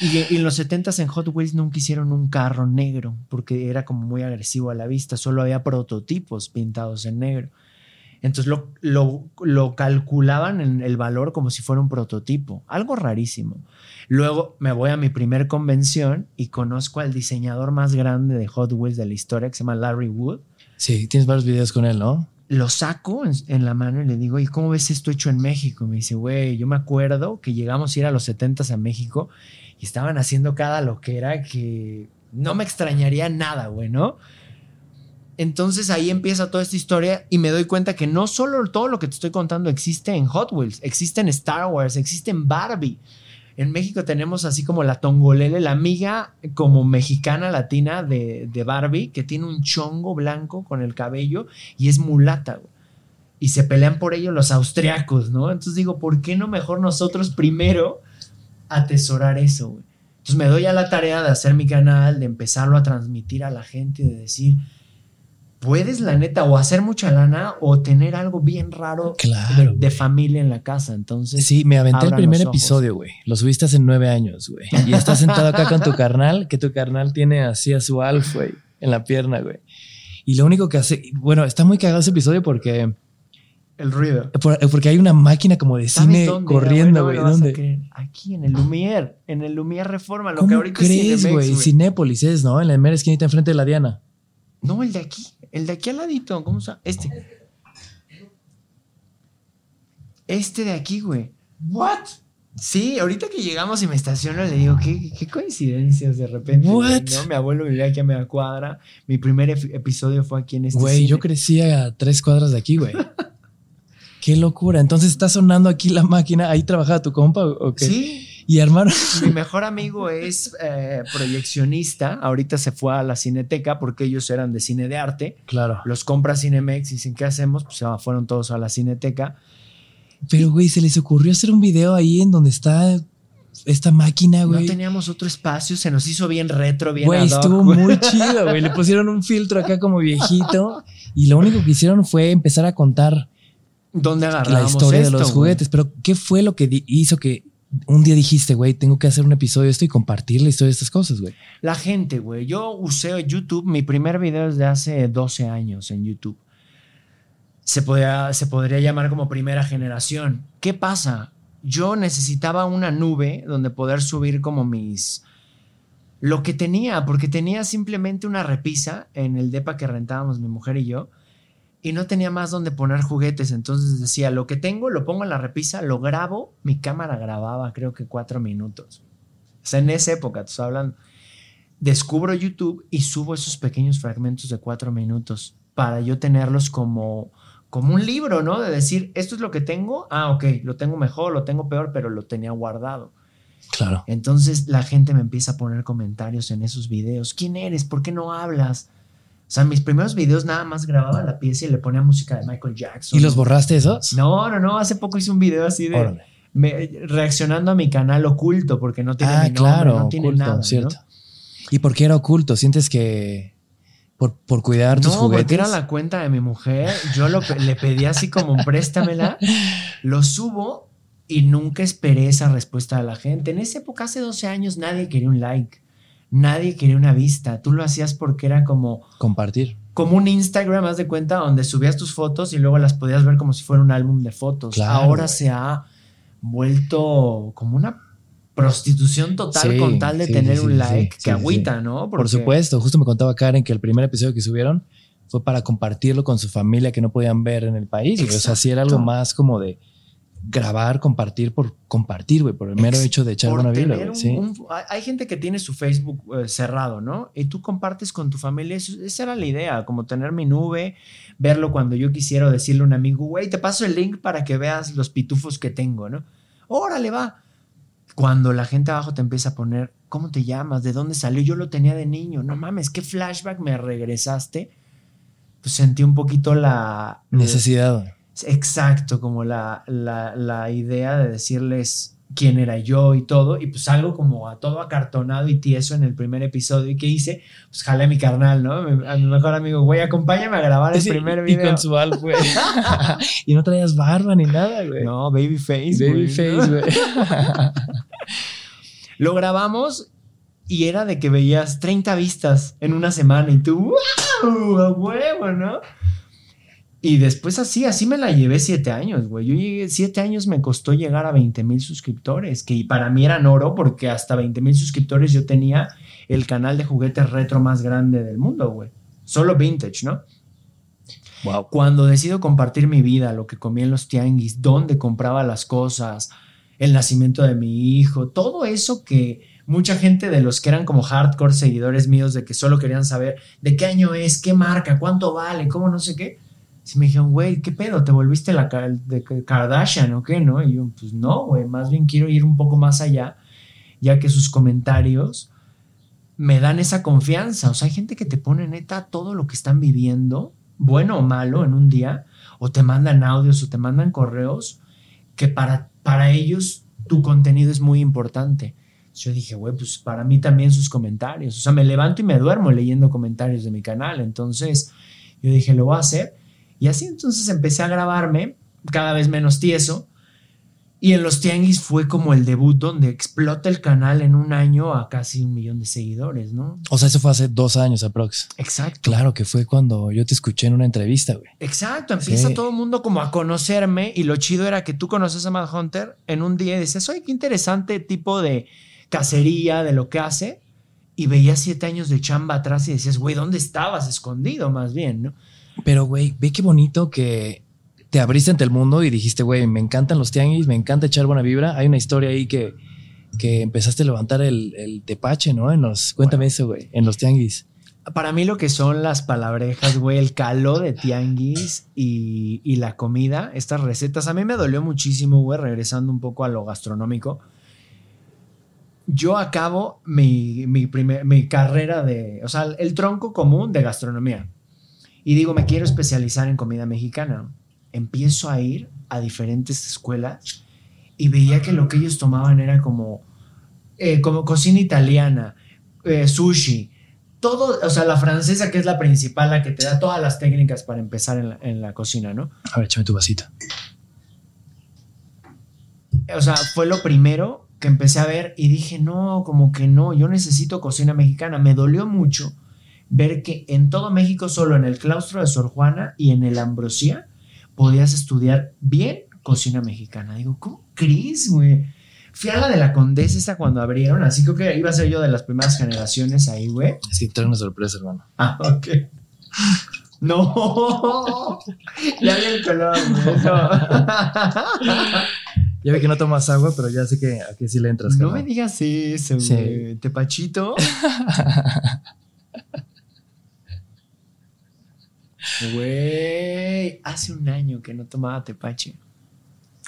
B: Y, y en los 70 en Hot Wheels nunca hicieron un carro negro porque era como muy agresivo a la vista. Solo había prototipos pintados en negro. Entonces lo, lo, lo calculaban en el valor como si fuera un prototipo. Algo rarísimo. Luego me voy a mi primer convención y conozco al diseñador más grande de Hot Wheels de la historia que se llama Larry Wood
A: Sí, tienes varios videos con él, ¿no?
B: lo saco en, la mano y le digo, ¿y cómo ves esto hecho en México? Me dice, güey, yo me acuerdo que llegamos a ir a los 70 a México y estaban haciendo cada loquera que no me extrañaría nada, güey, ¿no? Entonces ahí empieza toda esta historia y me doy cuenta que no solo todo lo que te estoy contando existe en Hot Wheels, existe en Star Wars, existe en Barbie. En México tenemos así como la Tongolele, la amiga como mexicana latina de, de Barbie, que tiene un chongo blanco con el cabello y es mulata, güey. Y se pelean por ello los austriacos, ¿no? Entonces digo, ¿por qué no mejor nosotros primero atesorar eso, güey? Entonces me doy a la tarea de hacer mi canal, de empezarlo a transmitir a la gente, de decir, puedes la neta o hacer mucha lana o tener algo bien raro
A: Claro,
B: de, de familia en la casa. Entonces,
A: Sí, me aventé el primer episodio, güey. Lo subiste hace nueve años, güey. Y estás sentado acá con tu carnal, que tu carnal tiene así a su Alf, güey, en la pierna, güey. Y lo único que hace, bueno, está muy cagado ese episodio porque,
B: el ruido.
A: por- porque hay una máquina como de
B: ¿Sabes
A: cine
B: dónde?
A: corriendo, güey.
B: no
A: ¿Dónde?
B: Aquí en el Lumière, en el Lumière Reforma, lo que
A: ¿Cómo
B: ahorita es
A: crees,
B: Cinemex,
A: güey? Cinépolis es, ¿no? En la mera esquinita enfrente de la Diana.
B: No, el de aquí, el de aquí al ladito, ¿cómo se llama? Este. Este de aquí, güey.
A: ¿What?
B: Sí, ahorita que llegamos y me estaciono, le digo, qué, qué coincidencias de repente.
A: What?
B: ¿no? Mi abuelo vivía aquí a media cuadra. Mi primer ep- episodio fue aquí en este
A: Güey, yo crecí a tres cuadras de aquí, güey. Qué locura. Entonces está sonando aquí la máquina. Ahí trabajaba tu compa o qué?
B: Sí,
A: Y armaron.
B: mi mejor amigo es eh, proyeccionista. Ahorita se fue a la cineteca porque ellos eran de cine de arte.
A: Claro.
B: Los compra Cinemex y dicen, ¿qué hacemos? Pues se fueron todos a la cineteca.
A: Pero, güey, se les ocurrió hacer un video ahí en donde está esta máquina,
B: No
A: güey.
B: teníamos otro espacio, se nos hizo bien retro, bien
A: Güey, estuvo
B: güey.
A: muy chido, güey. Le pusieron un filtro acá como viejito. Y lo único que hicieron fue empezar a contar
B: ¿Dónde
A: la
B: agarramos
A: historia de los
B: güey?
A: juguetes. Pero, ¿qué fue lo que hizo que un día dijiste, güey, tengo que hacer un episodio de esto y compartir la historia de estas cosas, güey?
B: La gente, güey. Yo usé YouTube, mi primer video es de hace 12 años en YouTube. Se, se podría llamar como primera generación. ¿Qué pasa? Yo necesitaba una nube donde poder subir como mis... Lo que tenía, porque tenía simplemente una repisa en el depa que rentábamos mi mujer y yo, y no tenía más donde poner juguetes. Entonces decía, lo que tengo lo pongo en la repisa, lo grabo, mi cámara grababa creo que cuatro minutos. O sea, en esa época, te estoy hablando. descubro YouTube y subo esos pequeños fragmentos de cuatro minutos para yo tenerlos como, como un libro, ¿no? De decir, esto es lo que tengo, ah, ok, lo tengo mejor, lo tengo peor, pero lo tenía guardado.
A: Claro.
B: Entonces la gente me empieza a poner comentarios en esos videos. ¿Quién eres? ¿Por qué no hablas? O sea, mis primeros videos nada más grababa la pieza y le ponía música de Michael Jackson.
A: ¿Y los borraste esos?
B: No, no, no. Hace poco hice un video así de reaccionando a mi canal oculto porque no tiene ah, mi nombre, claro, no tiene nada. Cierto.
A: ¿Y por qué era oculto? ¿Sientes que por, por cuidar tus no, juguetes? porque
B: era la cuenta de mi mujer. Yo le pedí así como préstamela. Lo subo y nunca esperé esa respuesta de la gente. En esa época, hace 12 años, nadie quería un like. Nadie quería una vista. Tú lo hacías porque era como...
A: Compartir.
B: Como un Instagram, haz de cuenta, donde subías tus fotos y luego las podías ver como si fuera un álbum de fotos. Ahora se ha vuelto como una prostitución total con tal de tener un like que agüita, ¿no?
A: Por supuesto, justo me contaba Karen que el primer episodio que subieron fue para compartirlo con su familia que no podían ver en el país. O sea, sí era algo más como de grabar, compartir por compartir, güey, por el mero hecho de echar una Biblia, ¿sí?
B: hay gente que tiene su Facebook eh, cerrado, ¿no? Y tú compartes con tu familia, esa era la idea, como tener mi nube, verlo cuando yo quisiera decirle a un amigo, güey, te paso el link para que veas los pitufos que tengo, ¿no? Órale, va. Cuando la gente abajo te empieza a poner, ¿cómo te llamas? ¿De dónde salió? Yo lo tenía de niño, no mames, qué flashback me regresaste. Pues sentí un poquito la...
A: Necesidad.
B: Exacto, como la, la, idea de decirles quién era yo y todo, y pues algo como a todo acartonado y tieso en el primer episodio. ¿Y qué hice? Pues jalé a mi carnal, ¿no? A mi mejor amigo, güey, acompáñame a grabar el primer video.
A: Y con su güey. y no traías barba ni nada, güey.
B: No, baby face,
A: Baby face, güey.
B: Lo grabamos y era de que veías 30 vistas en una semana y tú, ¡wow! A huevo, ¿no? Y después así, así me la llevé siete años, güey. Yo llegué, siete años me costó llegar a 20 mil suscriptores, que para mí eran oro porque hasta 20 mil suscriptores yo tenía el canal de juguetes retro más grande del mundo, güey. Solo vintage, ¿no? Wow. Cuando decido compartir mi vida, lo que comí en los tianguis, dónde compraba las cosas, el nacimiento de mi hijo, todo eso que mucha gente de los que eran como hardcore seguidores míos de que solo querían saber de qué año es, qué marca, cuánto vale, cómo no sé qué si me dijeron, güey, ¿qué pedo? ¿Te volviste la de Kardashian o qué? ¿No? Y yo, pues no, güey, más bien quiero ir un poco más allá, ya que sus comentarios me dan esa confianza. O sea, hay gente que te pone neta todo lo que están viviendo, bueno o malo, en un día, o te mandan audios o te mandan correos, que para, para ellos tu contenido es muy importante. Yo dije, güey, pues para mí también sus comentarios. O sea, me levanto y me duermo leyendo comentarios de mi canal. Entonces, yo dije, lo voy a hacer. Y así entonces empecé a grabarme cada vez menos tieso. Y en los tianguis fue como el debut donde explota el canal en un año a casi un millón de seguidores, ¿no?
A: O sea, eso fue hace dos años aprox.
B: Exacto.
A: Claro que fue cuando yo te escuché en una entrevista, güey.
B: Exacto. Empieza todo el mundo como a conocerme y lo chido era que tú conoces a Mad Hunter en un día y dices, oye, qué interesante tipo de cacería, de lo que hace. Y veías siete años de chamba atrás y decías, güey, ¿dónde estabas escondido más bien, no?
A: Pero, güey, ve qué bonito que te abriste ante el mundo y dijiste, güey, me encantan los tianguis, me encanta echar buena vibra. Hay una historia ahí que, que empezaste a levantar el, tepache, ¿no? En los, cuéntame eso, güey, en los tianguis.
B: Para mí lo que son las palabrejas, güey, el calor de tianguis y, y, la comida, estas recetas, a mí me dolió muchísimo, güey, regresando un poco a lo gastronómico. Yo acabo mi, mi, primer, mi carrera de, o sea, el tronco común de gastronomía y digo, me quiero especializar en comida mexicana. Empiezo a ir a diferentes escuelas y veía que lo que ellos tomaban era como, eh, como cocina italiana, eh, sushi, todo, o sea, la francesa que es la principal, la que te da todas las técnicas para empezar en la, en la cocina, ¿no?
A: A ver, échame tu vasito.
B: O sea, fue lo primero que empecé a ver y dije, no, como que no, yo necesito cocina mexicana. Me dolió mucho ver que en todo México, solo en el claustro de Sor Juana y en el Ambrosía, podías estudiar bien cocina mexicana. Digo, ¿cómo crees, güey? Fui a la de la Condesa esa cuando abrieron, así que iba a ser yo de las primeras generaciones ahí, güey.
A: Es que trae una sorpresa, hermano.
B: Ah, ok. No, ya vi el color, güey.
A: Ya ve que no tomas agua, pero ya sé que aquí sí le entras.
B: No
A: carnal.
B: me digas eso,
A: Sí.
B: güey. Tepachito. Güey, hace un año que no tomaba tepache.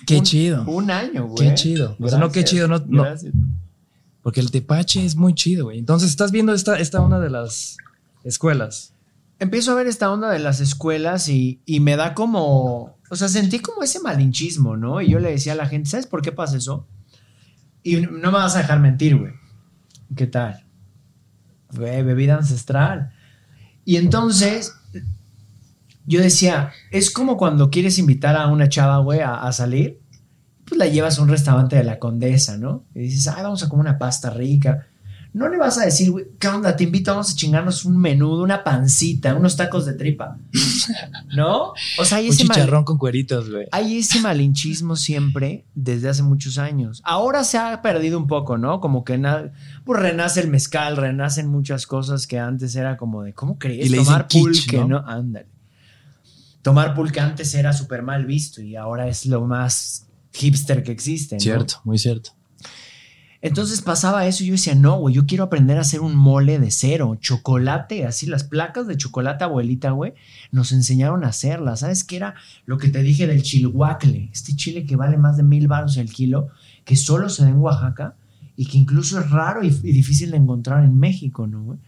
A: Qué
B: Un-
A: chido.
B: Un año, güey.
A: Qué chido. O sea, no, qué chido, no-. Porque el tepache es muy chido, güey. Entonces, estás viendo esta, esta una de las escuelas.
B: Empiezo a ver esta onda de las escuelas y, y me da como. O sea, sentí como ese malinchismo, ¿no? Y yo le decía a la gente, ¿sabes por qué pasa eso? Y no me vas a dejar mentir, güey. ¿Qué tal? Güey, bebida ancestral. Y entonces, yo decía, es como cuando quieres invitar a una chava, güey, a, a salir, pues la llevas a un restaurante de la condesa, ¿no? Y dices, ay, vamos a comer una pasta rica. No le vas a decir, güey, ¿qué onda? Te invito, vamos a chingarnos un menudo, una pancita, unos tacos de tripa. ¿No? O sea, hay
A: Un
B: ese, mal-
A: chicharrón con cueritos, güey.
B: hay ese malinchismo siempre desde hace muchos años. Ahora se ha perdido un poco, ¿no? Como que na- pues renace el mezcal, renacen muchas cosas que antes era como de, ¿cómo crees?
A: Y le dicen
B: Tomar
A: kitsch,
B: pulque,
A: ¿no?
B: ¿no? Ándale. Tomar pulque antes era súper mal visto y ahora es lo más hipster que existe. ¿no?
A: Cierto, muy cierto.
B: Entonces pasaba eso y yo decía, no, güey, yo quiero aprender a hacer un mole de cero, chocolate, así las placas de chocolate abuelita, güey, nos enseñaron a hacerlas. ¿Sabes qué era lo que te dije del chilhuacle? Este chile que vale más de mil baros el kilo, que solo se da en Oaxaca y que incluso es raro y, y difícil de encontrar en México, ¿no, güey?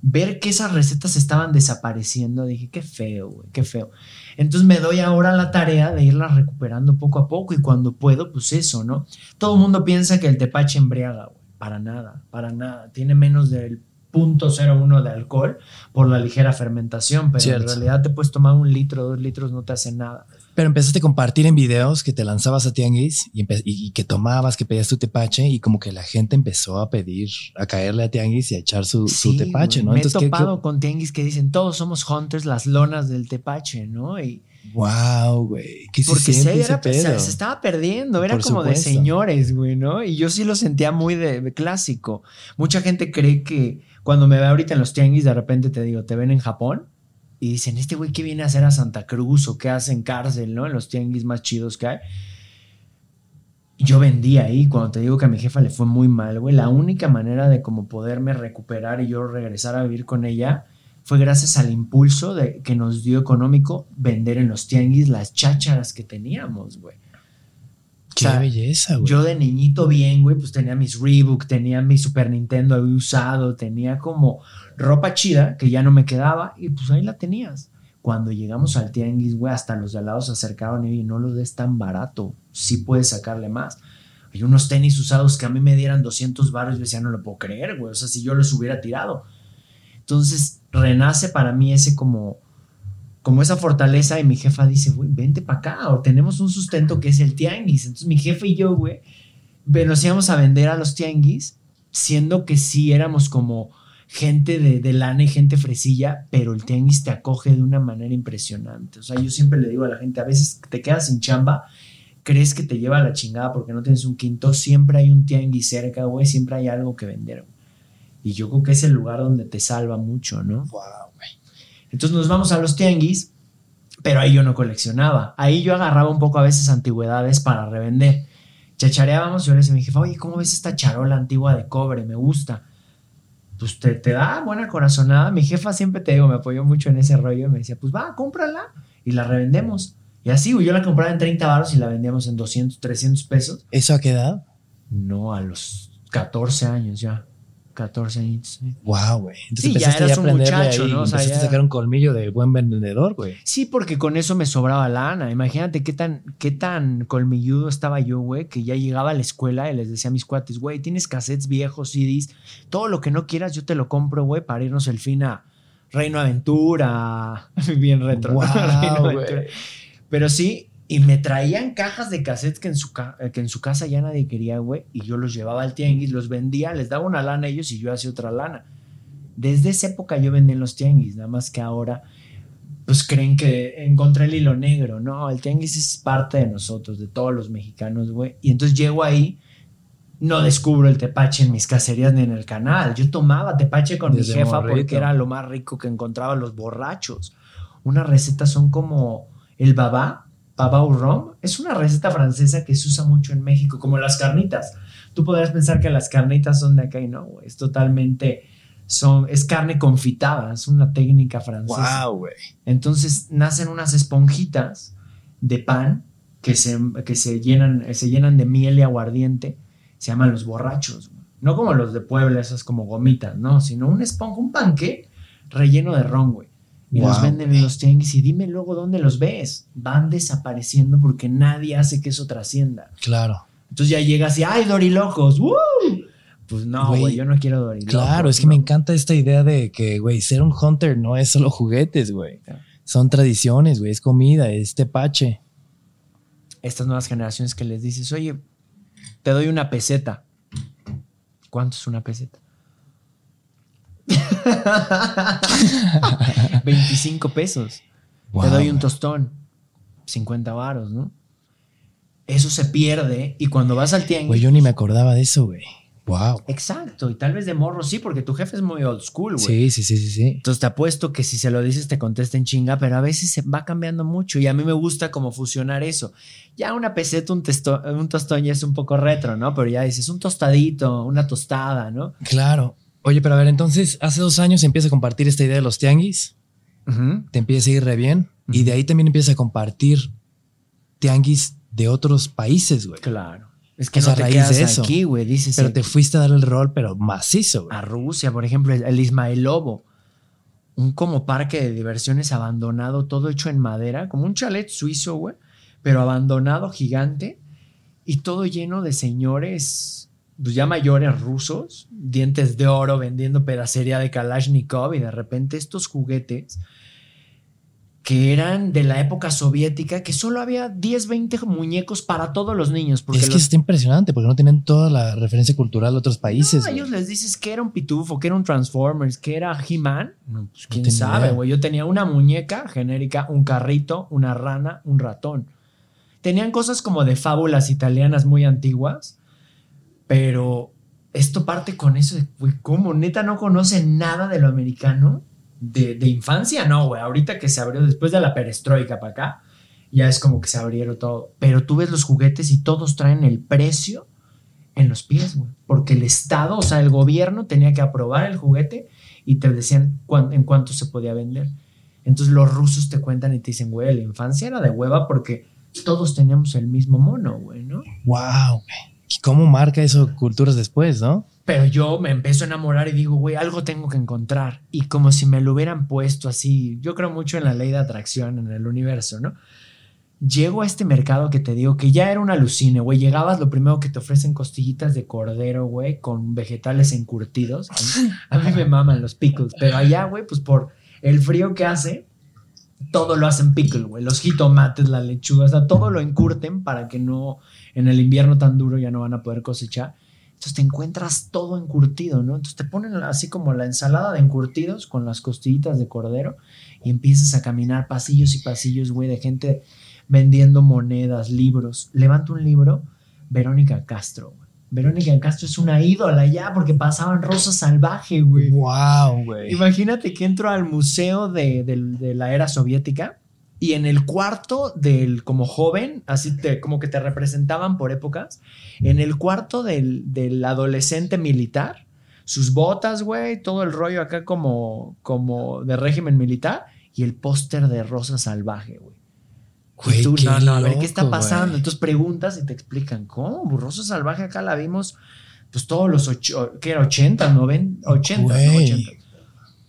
B: Ver que esas recetas estaban desapareciendo, dije, qué feo, güey, qué feo. Entonces me doy ahora la tarea de irlas recuperando poco a poco y cuando puedo, pues eso, ¿no? Todo el mundo piensa que el tepache embriaga, güey. Para nada, para nada. Tiene menos del 0.01 de alcohol por la ligera fermentación, pero
A: Cierto.
B: en realidad te puedes tomar un litro, dos litros, no te hace nada.
A: Pero empezaste a compartir en videos que te lanzabas a tianguis y, que tomabas, que pedías tu tepache y como que la gente empezó a pedir, a caerle a tianguis y a echar su, su
B: Sí,
A: tepache,
B: güey.
A: ¿no?
B: Me he
A: Entonces, ¿qué- qué-
B: topado con tianguis que dicen, todos somos hunters, las lonas del tepache, ¿no? Y
A: Wow, güey. ¿Qué se
B: porque se,
A: ese
B: era- se-
A: pedo?
B: se estaba perdiendo, era
A: Por
B: como de señores, güey, ¿no? Y yo sí lo sentía muy de, de clásico. Mucha gente cree que cuando me ve ahorita en los tianguis, de repente te digo, te ven en Japón y dicen, este güey, ¿qué viene a hacer a Santa Cruz o qué hace en cárcel, ¿no? En los tianguis más chidos que hay. Yo vendí ahí, cuando te digo que a mi jefa le fue muy mal, güey, la única manera de como poderme recuperar y yo regresar a vivir con ella fue gracias al impulso de, que nos dio económico vender en los tianguis las chácharas que teníamos, güey.
A: Qué
B: o sea,
A: belleza, güey.
B: Yo de niñito bien, güey, pues tenía mis Reebok, tenía mi Super Nintendo usado, tenía como ropa chida que ya no me quedaba y pues ahí la tenías. Cuando llegamos al tianguis, güey, hasta los de al lado se acercaron y no lo des tan barato, sí puedes sacarle más. Hay unos tenis usados que a mí me dieran 200 baros y decía, no lo puedo creer, güey, o sea, si yo los hubiera tirado. Entonces renace para mí ese como, como esa fortaleza y mi jefa dice, güey, vente para acá o tenemos un sustento que es el tianguis. Entonces mi jefe y yo, güey, nos íbamos a vender a los tianguis, siendo que sí éramos como gente de, de lana y gente fresilla, pero el tianguis te acoge de una manera impresionante. O sea, yo siempre le digo a la gente, a veces te quedas sin chamba, crees que te lleva a la chingada porque no tienes un quinto, siempre hay un tianguis cerca, güey, siempre hay algo que vender. güey. Y yo creo que es el lugar donde te salva mucho, ¿no?
A: Wow, güey.
B: Entonces nos vamos a los tianguis, pero ahí yo no coleccionaba. Ahí yo agarraba un poco a veces antigüedades para revender. Chachareábamos, yo le decía a mi jefa, oye, ¿cómo ves esta charola antigua de cobre? Me gusta. Pues te, te da buena corazonada. Mi jefa siempre te digo, me apoyó mucho en ese rollo y me decía, pues va, cómprala y la revendemos. Y así, yo la compraba en 30 baros y la vendíamos en 200, 300 pesos.
A: ¿Eso a qué edad?
B: No, a los 14 años ya. 14 años.
A: Wow, güey. Entonces
B: Sí, ya eras un muchacho,
A: ahí,
B: ¿no? O sea, ya-
A: a sacar un colmillo de buen vendedor, güey.
B: Sí, porque con eso me sobraba lana. Imagínate qué tan, qué tan colmilludo estaba yo, güey, que ya llegaba a la escuela y les decía a mis cuates, güey, tienes cassettes viejos, CDs, todo lo que no quieras yo te lo compro, güey, para irnos el fin a Reino Aventura. Bien retro. Reino. Aventura. Pero sí, y me traían cajas de cassettes que en, su ca- que en su casa ya nadie quería, güey, y yo los llevaba al tianguis, los vendía, les daba una lana a ellos y yo hacía otra lana. Desde esa época yo vendía en los tianguis, nada más que ahora pues creen que encontré el hilo negro. No, el tianguis es parte de nosotros, de todos los mexicanos, güey. Y entonces llego ahí, no descubro el tepache en mis cacerías ni en el canal. Yo tomaba tepache con
A: Desde
B: mi jefa
A: morrito.
B: porque era lo más rico que encontraba los borrachos. Unas recetas son como el babá, pavau rom, es una receta francesa que se usa mucho en México, como las carnitas. Tú podrías pensar que las carnitas son de acá y no, güey, es totalmente son, es carne confitada, es una técnica francesa.
A: Wow, güey.
B: Entonces nacen unas esponjitas de pan que se, que se, llenan, se llenan de miel y aguardiente, se llaman los borrachos. güey. No como los de Puebla, esas como gomitas, no, sino un esponja, un panque relleno de ron, güey. Y los venden en los tianguis y dime luego dónde los ves. Van desapareciendo porque nadie hace que eso trascienda.
A: Claro.
B: Entonces ya llegas y ¡ay, dorilocos! ¡Woo! Pues no,
A: Güey,
B: yo no quiero dorilocos.
A: Claro, es que
B: ¿no?
A: me encanta esta idea de que, güey, ser un hunter no es solo juguetes, güey. Son tradiciones, güey, es comida, es tepache.
B: estas nuevas generaciones que les dices, oye, te doy una peseta. ¿Cuánto es una peseta? 25 pesos.
A: Wow,
B: te doy un tostón. 50 varos, ¿no? Eso se pierde y cuando vas al tianguis...
A: Güey, yo ni me acordaba de eso, güey. Wow.
B: Exacto, y tal vez de morro sí, porque tu jefe es muy old school, güey.
A: Sí, sí, sí, sí, sí.
B: Entonces te apuesto que si se lo dices te contesta en chinga, pero a veces se va cambiando mucho y a mí me gusta como fusionar eso. Ya una peseta, un, testo- un tostón ya es un poco retro, ¿no? Pero ya dices un tostadito, una tostada, ¿no?
A: Claro. Oye, pero a ver, entonces, hace dos años empieza a compartir esta idea de los tianguis, te empieza a ir re bien, y
B: Ujú.
A: de ahí también empieza a compartir tianguis de otros países, güey.
B: Claro. Es que
A: O
B: no
A: sea,
B: te
A: a raíz
B: quedas
A: de eso.
B: aquí, güey. Dices
A: Pero
B: eh,
A: te fuiste a dar el rol, pero macizo, güey.
B: a Rusia, por ejemplo, el, el Ismael Lobo. Un como parque de diversiones abandonado, todo hecho en madera, como un chalet suizo, güey, pero abandonado, gigante, y todo lleno de señores, pues ya mayores rusos, dientes de oro vendiendo pedacería de Kalashnikov, y de repente estos juguetes que eran de la época soviética, que solo había 10, 20 muñecos para todos los niños. Porque
A: es que
B: los-
A: está impresionante porque no tienen toda la referencia cultural de otros países.
B: no, a ellos les dices que era un pitufo, que era un Transformers, que era He-Man. No, pues quién sabe, güey. Yo tenía una muñeca genérica, un carrito, una rana, un ratón. Tenían cosas como de fábulas italianas muy antiguas, pero esto parte con eso de, güey, ¿cómo? ¿Neta no conocen nada de lo americano? De, de infancia, no, güey. Ahorita que se abrió después de la perestroika para acá, ya es como que se abrieron todo. Pero tú ves los juguetes y todos traen el precio en los pies, güey. Porque el Estado, o sea, el gobierno tenía que aprobar el juguete y te decían en cuánto se podía vender. Entonces los rusos te cuentan y te dicen, güey, la infancia era de hueva porque todos teníamos el mismo mono, güey, ¿no?
A: Wow, güey. ¿Y cómo marca eso culturas después, no?
B: Pero yo me empiezo a enamorar y digo, güey, algo tengo que encontrar. Y como si me lo hubieran puesto así, yo creo mucho en la ley de atracción en el universo, ¿no? Llego a este mercado que te digo que ya era un alucine, güey. Llegabas, lo primero que te ofrecen costillitas de cordero, güey, con vegetales encurtidos. A mí, a mí me maman los pickles, pero allá, güey, pues por el frío que hace, todo lo hacen pickle, güey. Los jitomates, la lechuga, o sea, todo lo encurten para que no, en el invierno tan duro ya no van a poder cosechar. Entonces te encuentras todo encurtido, ¿no? Entonces te ponen así como la ensalada de encurtidos con las costillitas de cordero y empiezas a caminar pasillos y pasillos, güey, de gente vendiendo monedas, libros. Levanto un libro, Verónica Castro. Verónica Castro es una ídola ya porque pasaban Rosa Salvaje, güey.
A: Wow, güey.
B: Imagínate que entro al museo de, de la era soviética y en el cuarto del como joven, así te, como que te representaban por épocas, en el cuarto del, del adolescente militar, sus botas, güey, todo el rollo acá como, como de régimen militar y el póster de Rosa Salvaje, güey.
A: Güey,
B: tú,
A: qué
B: no, no, a ver, ¿qué está pasando?
A: güey.
B: Entonces preguntas y te explican, ¿cómo? Rosa Salvaje acá la vimos, pues todos los ocho, ¿qué era? 80, 90, 80, ¿no?
A: Güey.
B: 80.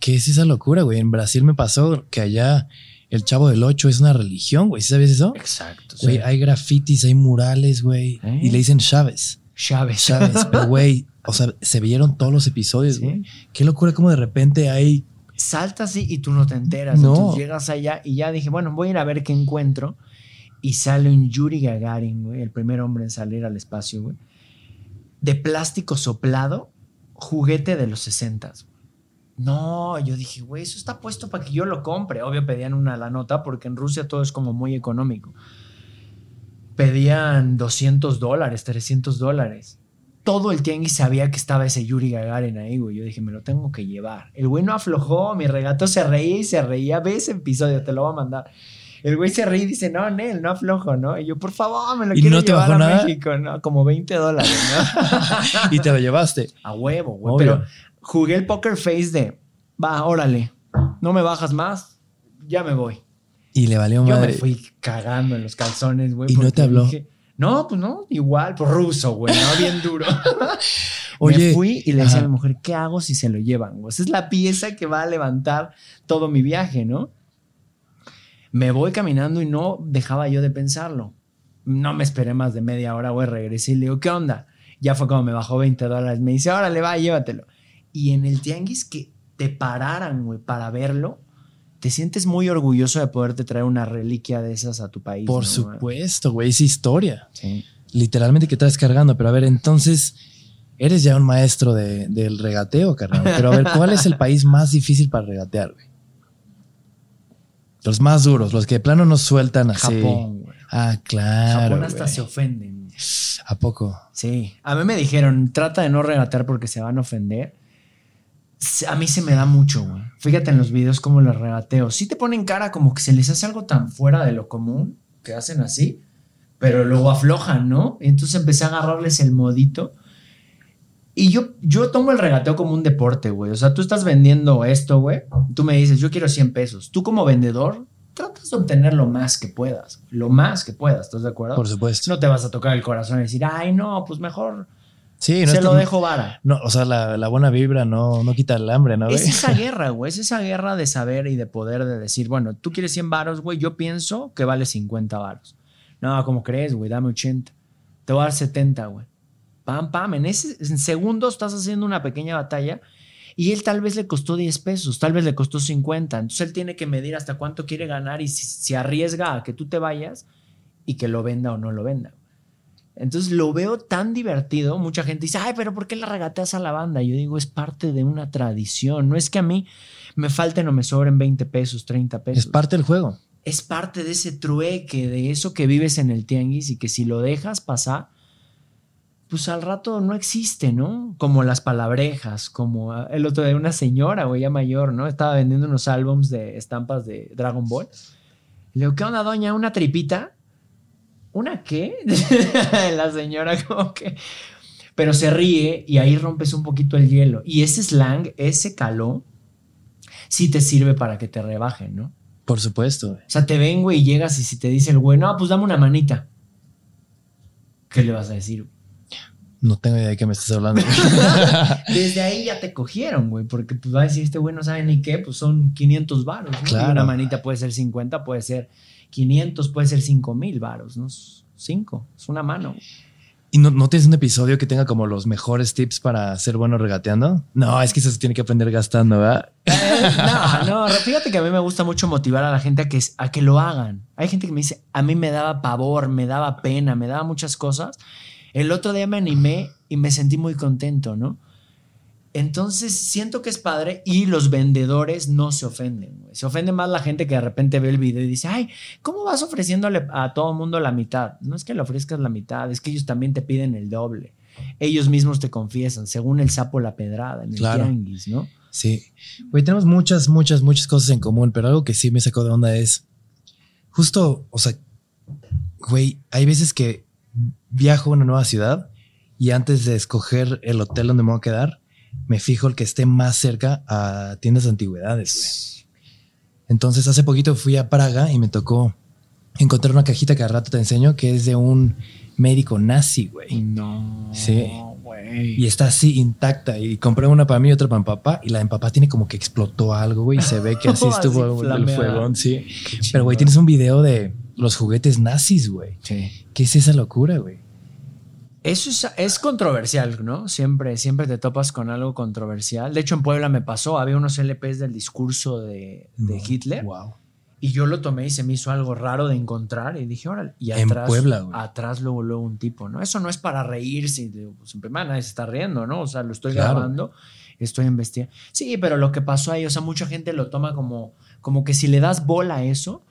A: ¿Qué es esa locura, güey? En Brasil me pasó que allá el Chavo del Ocho es una religión, güey. ¿Sí sabías eso?
B: Exacto.
A: Güey,
B: sí.
A: hay grafitis, hay murales, güey.
B: ¿Eh?
A: Y le dicen Chávez.
B: Chávez.
A: Chávez. Pero, güey, o sea, se vieron todos los episodios,
B: Sí.
A: güey. Qué locura como de repente hay...
B: Salta así y tú no te enteras.
A: No.
B: Entonces llegas allá y ya dije, bueno, voy a ir a ver qué encuentro. Y sale un Yuri Gagarin, güey, el primer hombre en salir al espacio, güey. De plástico soplado, juguete de los 60. No, yo dije, güey, eso está puesto para que yo lo compre. Obvio pedían una la nota porque en Rusia todo es como muy económico. Pedían 200 dólares, 300 dólares. Todo el tianguis sabía que estaba ese Yuri Gagarin ahí, güey. Yo dije, me lo tengo que llevar. El güey no aflojó, mi regato se reía y se reía. Ve ese episodio, te lo voy a mandar. El güey se ríe y dice, no, Nel, no aflojo, ¿no? Y yo, por favor, me lo
A: ¿Y
B: quiero
A: no te
B: llevar
A: bajó
B: a
A: nada?
B: México, ¿no? Como 20 dólares, ¿no?
A: y te lo llevaste.
B: a huevo, güey.
A: Obvio.
B: Pero jugué el poker face de, va, órale, no me bajas más, ya me voy.
A: Y le valió
B: Yo
A: madre.
B: me fui cagando en los calzones, güey.
A: ¿Y no te habló?
B: dije, no, pues no, igual, por ruso, güey, no, bien duro.
A: Oye,
B: me fui y le decía
A: ajá.
B: a mi mujer, ¿qué hago si se lo llevan? Esa es la pieza que va a levantar todo mi viaje, ¿no? Me voy caminando y no dejaba yo de pensarlo. No me esperé más de media hora, güey, regresé y le digo, ¿qué onda? Ya fue como me bajó 20 dólares. Me dice, órale, va, llévatelo. Y en el tianguis que te pararan, güey, para verlo, te sientes muy orgulloso de poderte traer una reliquia de esas a tu país.
A: Por supuesto, güey, es historia.
B: Sí.
A: Literalmente que estás cargando. Pero a ver, entonces, eres ya un maestro de- del regateo, carnal. Pero a ver, ¿cuál es el país más difícil para regatear, güey? Los más duros, los que de plano no sueltan así.
B: Japón, güey.
A: Ah, claro.
B: Japón hasta
A: güey.
B: se ofenden.
A: ¿A poco?
B: Sí, a mí me dijeron, trata de no regatear porque se van a ofender. A mí se me da mucho, güey. Fíjate en los videos cómo los regateo. Sí te ponen cara como que se les hace algo tan fuera de lo común que hacen así, pero luego aflojan, ¿no? Y entonces empecé a agarrarles el modito. Y yo, yo tomo el regateo como un deporte, güey. O sea, tú estás vendiendo esto, güey. Tú me dices, yo quiero 100 pesos. Tú como vendedor, tratas de obtener lo más que puedas. Lo más que puedas, ¿estás de acuerdo?
A: Por supuesto.
B: No te vas a tocar el corazón y decir, ay, no, pues mejor
A: sí, no
B: se lo dejo vara.
A: No, o sea, la, la buena vibra no, no quita el hambre, ¿no, güey?
B: Es esa guerra, güey. Es esa guerra de saber y de poder de decir, bueno, tú quieres 100 varos, güey. Yo pienso que vale 50 varos. No, ¿cómo crees, güey? Dame 80. Te voy a dar 70, güey. Pam, pam. En, ese, en segundos estás haciendo una pequeña batalla y él tal vez le costó 10 pesos, tal vez le costó 50. Entonces él tiene que medir hasta cuánto quiere ganar y si, si arriesga a que tú te vayas y que lo venda o no lo venda. Entonces lo veo tan divertido. Mucha gente dice, ay, pero ¿por qué la regateas a la banda? Yo digo, es parte de una tradición. No es que a mí me falten o me sobren 20 pesos, 30 pesos.
A: Es parte del juego.
B: es parte de ese trueque, de eso que vives en el tianguis y que si lo dejas pasar, pues al rato no existe, ¿no? Como las palabrejas, como ah, el otro de una señora, güey, ya mayor, ¿no? Estaba vendiendo unos álbums de estampas de Dragon Ball. Le digo, ¿qué onda, doña? ¿Una tripita? ¿Una qué? La señora como que... Pero se ríe y ahí rompes un poquito el hielo. Y ese slang, ese caló, sí te sirve para que te rebajen, ¿no?
A: Por supuesto. güey.
B: O sea, te ven, güey, y llegas y si te dice el güey, no, pues dame una manita. ¿Qué le vas a decir?
A: No tengo idea de qué me estás hablando.
B: Desde ahí ya te cogieron, güey, porque pues va a decir, este güey no sabe ni qué, pues son 500 varos. ¿no?
A: Claro.
B: Y una manita puede ser 50, puede ser 500, puede ser 5 mil varos, ¿no? 5, es una mano.
A: ¿Y no, no tienes un episodio que tenga como los mejores tips para ser bueno regateando? No, es que eso se tiene que aprender gastando, ¿verdad?
B: Eh, no, no, fíjate que a mí me gusta mucho motivar a la gente a que, a que lo hagan. Hay gente que me dice, a mí me daba pavor, me daba pena, me daba muchas cosas. El otro día me animé y me sentí muy contento, ¿no? Entonces siento que es padre y los vendedores no se ofenden. güey. Se ofende más la gente que de repente ve el video y dice, ay, ¿cómo vas ofreciéndole a todo mundo la mitad? No es que le ofrezcas la mitad, es que ellos también te piden el doble. Ellos mismos te confiesan, según el sapo la pedrada en el
A: Claro.
B: tianguis, ¿no?
A: Sí. Güey, tenemos muchas, muchas, muchas cosas en común, pero algo que sí me sacó de onda es justo, o sea, güey, hay veces que viajo a una nueva ciudad y antes de escoger el hotel donde me voy a quedar, me fijo el que esté más cerca a tiendas de antigüedades, güey. Entonces, hace poquito fui a Praga y me tocó encontrar una cajita que al rato te enseño que es de un médico nazi, güey.
B: No.
A: Sí.
B: güey.
A: Y está así intacta. Y compré una para mí y otra para mi papá. Y la de mi papá tiene como que explotó algo, güey. Y se ve que así
B: Así
A: estuvo el fuegón, sí. Pero, güey, tienes un video de los juguetes nazis, güey.
B: Sí.
A: ¿Qué es esa locura, güey?
B: Eso es, es controversial, ¿no? Siempre, siempre te topas con algo controversial. De hecho, en Puebla me pasó, había unos LPs del discurso de, de
A: No,
B: Hitler
A: Wow.
B: y yo lo tomé y se me hizo algo raro de encontrar y dije, órale. Y
A: En
B: atrás,
A: Puebla, güey.
B: atrás luego, luego un tipo, ¿no? Eso no es para reírse. Pues en primera nadie se está riendo, ¿no? O sea, lo estoy
A: Claro.
B: grabando, estoy investigando. Sí, pero lo que pasó ahí, o sea, mucha gente lo toma como, como que si le das bola a eso,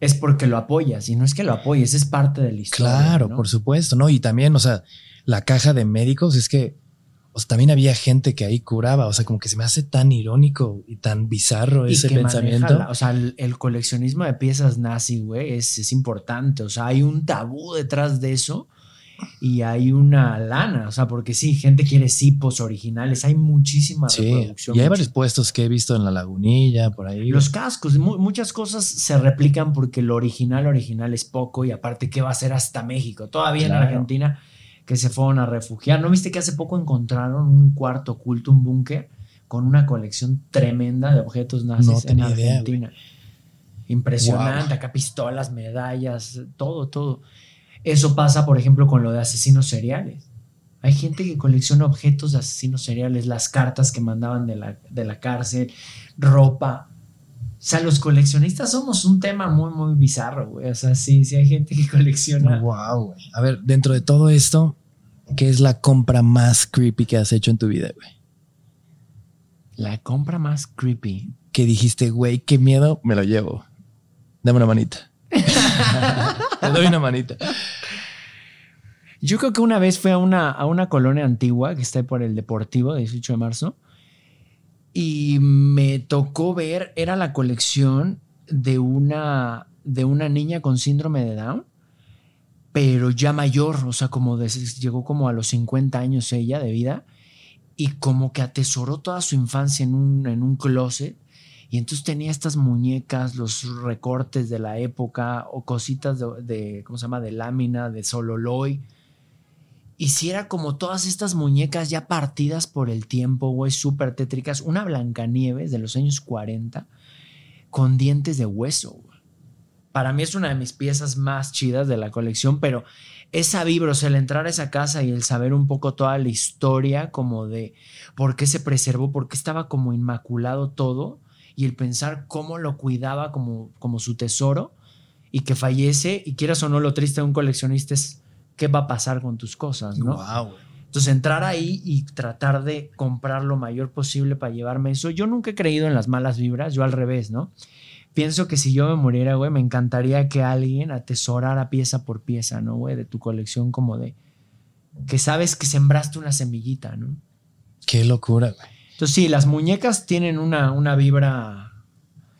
B: es porque lo apoyas. Y no es que lo apoyes, es parte de la historia.
A: Claro,
B: ¿no?
A: por supuesto, ¿no? Y también, o sea, la caja de médicos es que, o sea, también había gente que ahí curaba, o sea, como que se me hace tan irónico y tan bizarro
B: Y
A: ese
B: que
A: pensamiento.
B: la- o sea, el, el coleccionismo de piezas nazi, güey, es, es importante. O sea, hay un tabú detrás de eso y hay una lana. O sea, porque sí, gente quiere cipos originales. Hay muchísima
A: Sí,
B: reproducción.
A: y hay
B: mucho-
A: varios puestos que he visto en la lagunilla, por ahí.
B: Los cascos, mu- muchas cosas se replican porque lo original, original es poco y aparte, ¿qué va a ser hasta México? Todavía
A: Claro.
B: en Argentina que se fueron a refugiar. ¿No viste que hace poco encontraron un cuarto oculto, un búnker, con una colección tremenda de objetos nazis
A: No
B: en
A: idea,
B: Argentina? Impresionante,
A: Wow.
B: acá pistolas, medallas, todo, todo. Eso pasa, por ejemplo, con lo de asesinos seriales. Hay gente que colecciona objetos de asesinos seriales, las cartas que mandaban de la, de la cárcel, ropa. O sea, los coleccionistas somos un tema muy, muy bizarro, güey. O sea, sí, sí hay gente que colecciona.
A: Wow, güey. A ver, dentro de todo esto, ¿qué es la compra más creepy que has hecho en tu vida, güey?
B: La compra más creepy.
A: Que dijiste, güey, qué miedo, me lo llevo. Dame una manita. Te doy una manita.
B: Yo creo que una vez fui a una, a una colonia antigua que está por el Deportivo, 18 de marzo, y me tocó ver, era la colección de una, de una niña con síndrome de Down, pero ya mayor, o sea, como llegó como a los 50 años ella de vida, y como que atesoró toda su infancia en un, en un closet. Y entonces tenía estas muñecas, los recortes de la época o cositas de, ¿cómo se llama?, de lámina, de sololoy. Y si como todas estas muñecas ya partidas por el tiempo, güey, súper tétricas. Una Blancanieves de los años 40 con dientes de hueso. Para mí es una de mis piezas más chidas de la colección, pero esa sea, el entrar a esa casa y el saber un poco toda la historia, como de por qué se preservó, por qué estaba como inmaculado todo, y el pensar cómo lo cuidaba como, como su tesoro, y que fallece, y quieras o no, lo triste de un coleccionista es qué va a pasar con tus cosas, ¿no?
A: Wow, güey.
B: Entonces entrar ahí y tratar de comprar lo mayor posible para llevarme eso. Yo nunca he creído en las malas vibras, yo al revés, ¿no? Pienso que si yo me muriera, güey, me encantaría que alguien atesorara pieza por pieza, ¿no, güey? De tu colección como de... Que sabes que sembraste una semillita, ¿no?
A: Qué locura, güey.
B: Entonces sí, las muñecas tienen una, una vibra...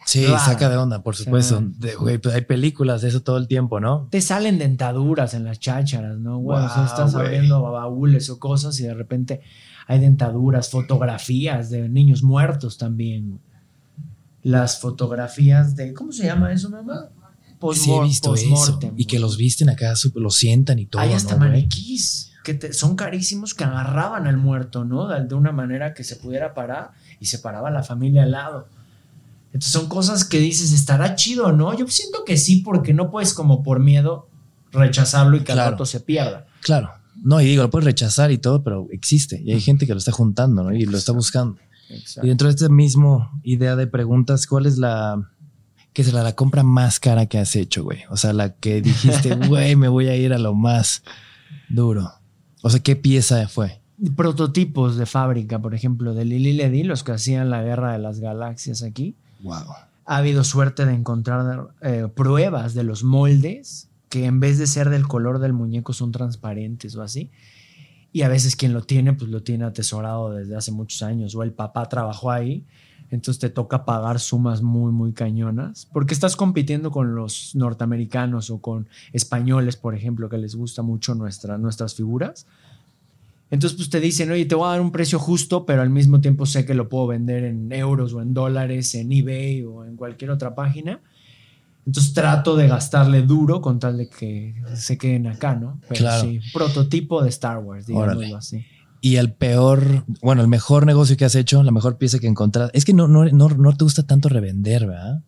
A: Sí, saca de onda, por supuesto.
B: Sí.
A: De, güey, pues hay películas de eso todo el tiempo, ¿no?
B: Te salen dentaduras en las chácharas, ¿no? Güey, o sea, estás abriendo baúles o cosas y de repente hay dentaduras, fotografías de niños muertos también. Las fotografías de. ¿Cómo se llama eso, mamá?
A: sí, he visto eso. Y que los visten acá, los sientan y todo.
B: Hay hasta
A: ¿no,
B: maniquís que te- son carísimos que agarraban al muerto, ¿no? De, de una manera que se pudiera parar y se paraba la familia al lado. Entonces son cosas que dices, ¿estará chido o no? Yo siento que sí, porque no puedes como por miedo rechazarlo y que al
A: Claro.
B: rato se pierda.
A: Claro. No, y digo, lo puedes rechazar y todo, pero existe. Y hay gente que lo está juntando, ¿no? Y lo está buscando. Y dentro de esta misma idea de preguntas, ¿cuál es la qué será la compra más cara que has hecho, güey? O sea, la que dijiste, güey, me voy a ir a lo más duro. O sea, ¿qué pieza fue?
B: Prototipos de fábrica, por ejemplo, de Lili Ledy, los que hacían la guerra de las galaxias aquí.
A: Wow.
B: ha habido suerte de encontrar eh, pruebas de los moldes que en vez de ser del color del muñeco son transparentes o así. Y a veces quien lo tiene, pues lo tiene atesorado desde hace muchos años. O el papá trabajó ahí, entonces te toca pagar sumas muy, muy cañonas. Porque estás compitiendo con los norteamericanos o con españoles, por ejemplo, que les gusta mucho nuestra, nuestras figuras. Entonces, pues te dicen, oye, te voy a dar un precio justo, pero al mismo tiempo sé que lo puedo vender en euros o en dólares, en eBay o en cualquier otra página. Entonces trato de gastarle duro con tal de que se queden acá, ¿no? Pero
A: Claro.
B: sí, prototipo de Star Wars, digámoslo así.
A: Y el peor, bueno, el mejor negocio que has hecho, la mejor pieza que encontraste. Es que no, no, no, no te gusta tanto revender, ¿verdad?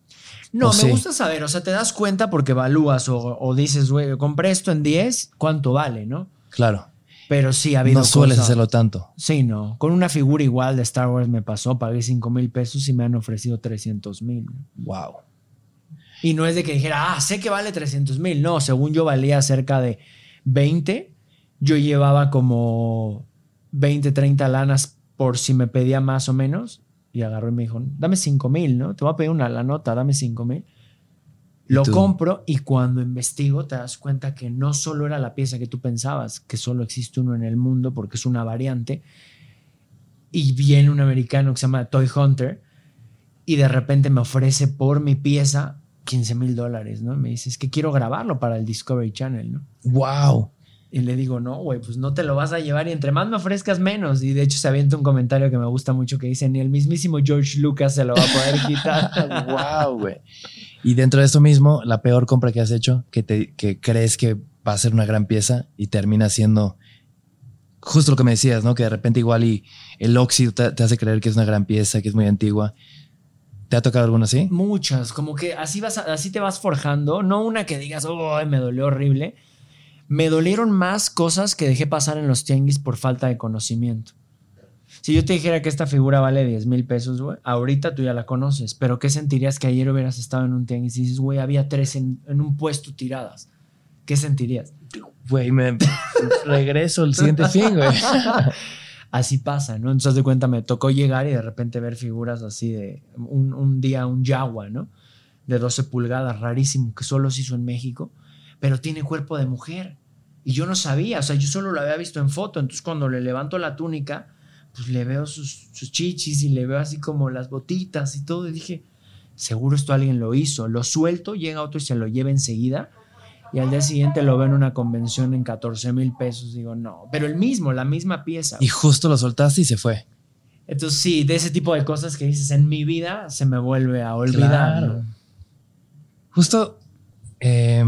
B: No,
A: ¿O
B: me
A: sí?
B: gusta saber, o sea, te das cuenta porque evalúas o, o dices, güey, compré esto en 10, ¿cuánto vale, no?
A: Claro.
B: Pero sí ha habido
A: No sueles
B: cosas-
A: hacerlo tanto.
B: Sí, no. Con una figura igual de Star Wars me pasó, pagué 5 mil pesos y me han ofrecido 300 mil.
A: Wow.
B: Y no es de que dijera, ah, sé que vale 300 mil. No, según yo valía cerca de 20. Yo llevaba como 20, 30 lanas por si me pedía más o menos. Y agarró y me dijo, dame 5 mil, ¿no? Te voy a pedir una la nota, dame 5 mil. Lo
A: tú?
B: compro y cuando investigo te das cuenta que no solo era la pieza que tú pensabas, que solo existe uno en el mundo porque es una variante, y viene un americano que se llama Toy Hunter y de repente me ofrece por mi pieza 15 mil dólares, ¿no? Me dice, es que quiero grabarlo para el Discovery Channel, ¿no?
A: ¡Wow!
B: Y le digo, no, güey, pues no te lo vas a llevar y entre más me ofrezcas menos. Y de hecho se avienta un comentario que me gusta mucho que dice, ni el mismísimo George Lucas se lo va a poder quitar.
A: ¡Wow, güey! Y dentro de esto mismo, la peor compra que has hecho, que, te, que crees que va a ser una gran pieza y termina siendo justo lo que me decías, ¿no? Que de repente igual y el óxido te, te hace creer que es una gran pieza, que es muy antigua. ¿Te ha tocado alguna así?
B: Muchas, como que así, vas, así te vas forjando, no una que digas, oh, me dolió horrible. Me dolieron más cosas que dejé pasar en los tianguis por falta de conocimiento. Si yo te dijera que esta figura vale 10 mil pesos, güey, ahorita tú ya la conoces, pero ¿qué sentirías que ayer hubieras estado en un tianguis y dices, güey, había tres en, en un puesto tiradas? ¿Qué sentirías?
A: Güey, me regreso al siguiente fin, güey.
B: así pasa, ¿no? Entonces, de cuenta, me tocó llegar y de repente ver figuras así de un, un día, un Yagua, ¿no? De 12 pulgadas, rarísimo, que solo se hizo en México, pero tiene cuerpo de mujer. Y yo no sabía, o sea, yo solo lo había visto en foto. Entonces, cuando le levanto la túnica, pues le veo sus, sus chichis y le veo así como las botitas y todo. Y dije, seguro esto alguien lo hizo. Lo suelto, llega otro y se lo lleva enseguida y al día siguiente lo veo en una convención en 14 mil pesos. Digo, no, pero el mismo, la misma pieza.
A: Y justo lo soltaste y se fue.
B: Entonces, sí, de ese tipo de cosas que dices en mi vida se me vuelve a olvidar.
A: Claro. Justo eh,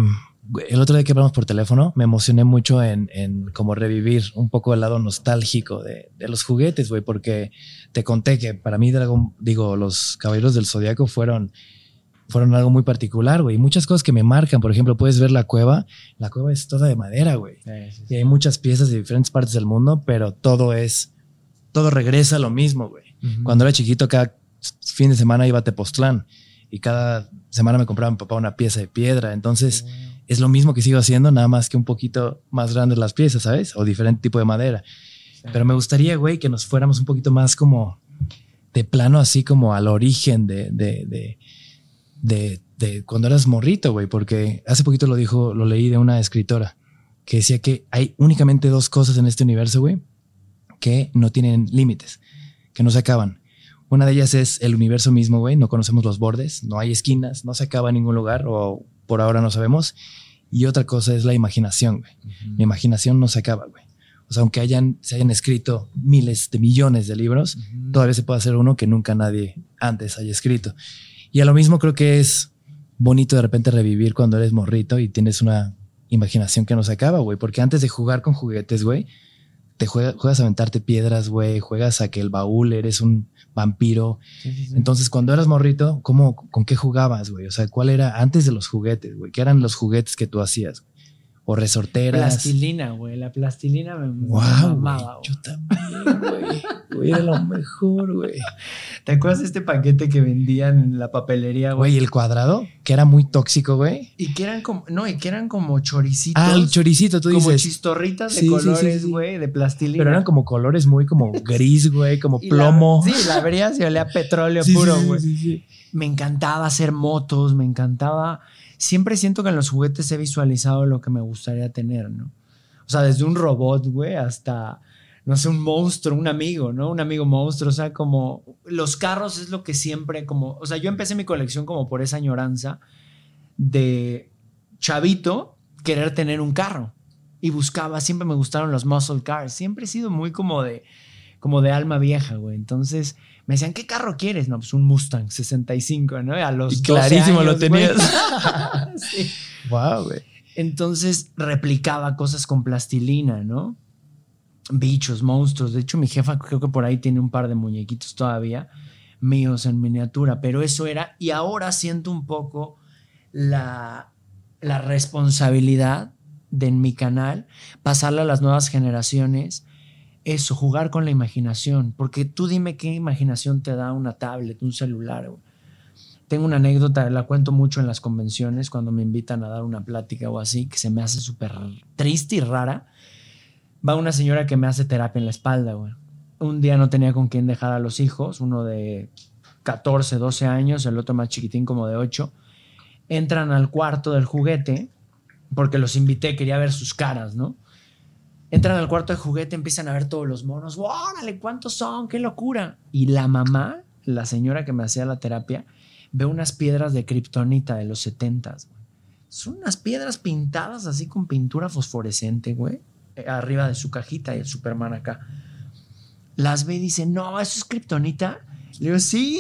A: el otro día que hablamos por teléfono, me emocioné mucho en, en como revivir un poco el lado nostálgico de, de los juguetes, güey, porque te conté que para mí, Dragon, digo, los Caballeros del Zodiaco fueron fueron algo muy particular, güey. Muchas cosas que me marcan. Por ejemplo, puedes ver la cueva. La cueva es toda de madera, güey.
B: Sí, sí,
A: Y hay muchas piezas de diferentes partes del mundo, pero todo es, todo regresa a lo mismo, güey. Cuando era chiquito, cada fin de semana iba a Tepoztlán y cada semana me compraba mi papá una pieza de piedra. Entonces, es lo mismo que sigo haciendo, nada más que un poquito más grandes las piezas, ¿sabes? O diferente tipo de madera.
B: Sí.
A: Pero me gustaría, güey, que nos fuéramos un poquito más como de plano, así como al origen de, de, de, de, de cuando eras morrito, güey, porque hace poquito lo dijo, lo leí de una escritora que decía que hay únicamente dos cosas en este universo, güey, que no tienen límites, que no se acaban. Una de ellas es el universo mismo, güey, no conocemos los bordes, no hay esquinas, no se acaba en ningún lugar o por ahora no sabemos. Y otra cosa es la imaginación, güey. Mi imaginación no se acaba, güey. O sea, aunque hayan, se hayan escrito miles de millones de libros, todavía se puede hacer uno que nunca nadie antes haya escrito. Y a lo mismo creo que es bonito de repente revivir cuando eres morrito y tienes una imaginación que no se acaba, güey. Porque antes de jugar con juguetes, güey, te juega- juegas a aventarte piedras, güey, juegas a que el baúl eres un vampiro.
B: Sí, sí, sí.
A: Entonces, cuando eras morrito, ¿cómo, ¿con qué jugabas, güey? O sea, ¿cuál era antes de los juguetes, güey? ¿Qué eran los juguetes que tú hacías? O resorteras.
B: Plastilina, güey. La plastilina me,
A: Wow,
B: mamaba,
A: güey.
B: güey.
A: Yo también, güey. Güey, era lo mejor, güey.
B: ¿Te acuerdas de este paquete que vendían en la papelería, güey?
A: Güey, el cuadrado, que era muy tóxico, güey.
B: Y que eran como, no, y que eran como choricitos.
A: Ah, el choricito, tú
B: como
A: dices.
B: chistorritas de
A: Sí, sí, sí,
B: colores,
A: sí.
B: güey, de plastilina.
A: Pero eran como colores muy como gris, güey, como
B: Y la-
A: plomo.
B: sí, la verías y olía a petróleo puro,
A: sí,
B: güey.
A: sí, sí.
B: Me encantaba hacer motos, me encantaba. Siempre siento que en los juguetes he visualizado lo que me gustaría tener, ¿no? O sea, desde un robot, güey, hasta, no sé, un monstruo, un amigo, ¿no? Un amigo monstruo, o sea, como los carros es lo que siempre, como, o sea, yo empecé mi colección como por esa añoranza de chavito querer tener un carro y buscaba, siempre me gustaron los muscle cars, siempre he sido muy como de, como de alma vieja, güey. Entonces me decían, ¿qué carro quieres? No, pues un Mustang 65, ¿no? A los
A: Y
B: 12
A: clarísimo lo
B: güey.
A: tenías.
B: Sí.
A: Wow, güey.
B: Entonces replicaba cosas con plastilina, ¿no? Bichos, monstruos. De hecho, mi jefa creo que por ahí tiene un par de muñequitos todavía míos en miniatura, pero eso era. Y ahora siento un poco la, la responsabilidad de en mi canal pasarle a las nuevas generaciones eso, jugar con la imaginación. Porque tú dime qué imaginación te da una tablet, un celular. Tengo una anécdota, la cuento mucho en las convenciones cuando me invitan a dar una plática o así, que se me hace súper triste y rara. Va una señora que me hace terapia en la espalda, güey. Un día no tenía con quién dejar a los hijos, uno de 14, 12 años, el otro más chiquitín como de 8. Entran al cuarto del juguete, porque los invité, quería ver sus caras, ¿no? Entran al cuarto de juguete, empiezan a ver todos los monos. ¡Órale! ¿Cuántos son? ¡Qué locura! Y la mamá, la señora que me hacía la terapia, ve unas piedras de kriptonita de los 70 Son unas piedras pintadas así con pintura fosforescente, güey. eh, Arriba de su cajita y el Superman acá. Las ve y dice, no, eso es kriptonita. Le digo, sí.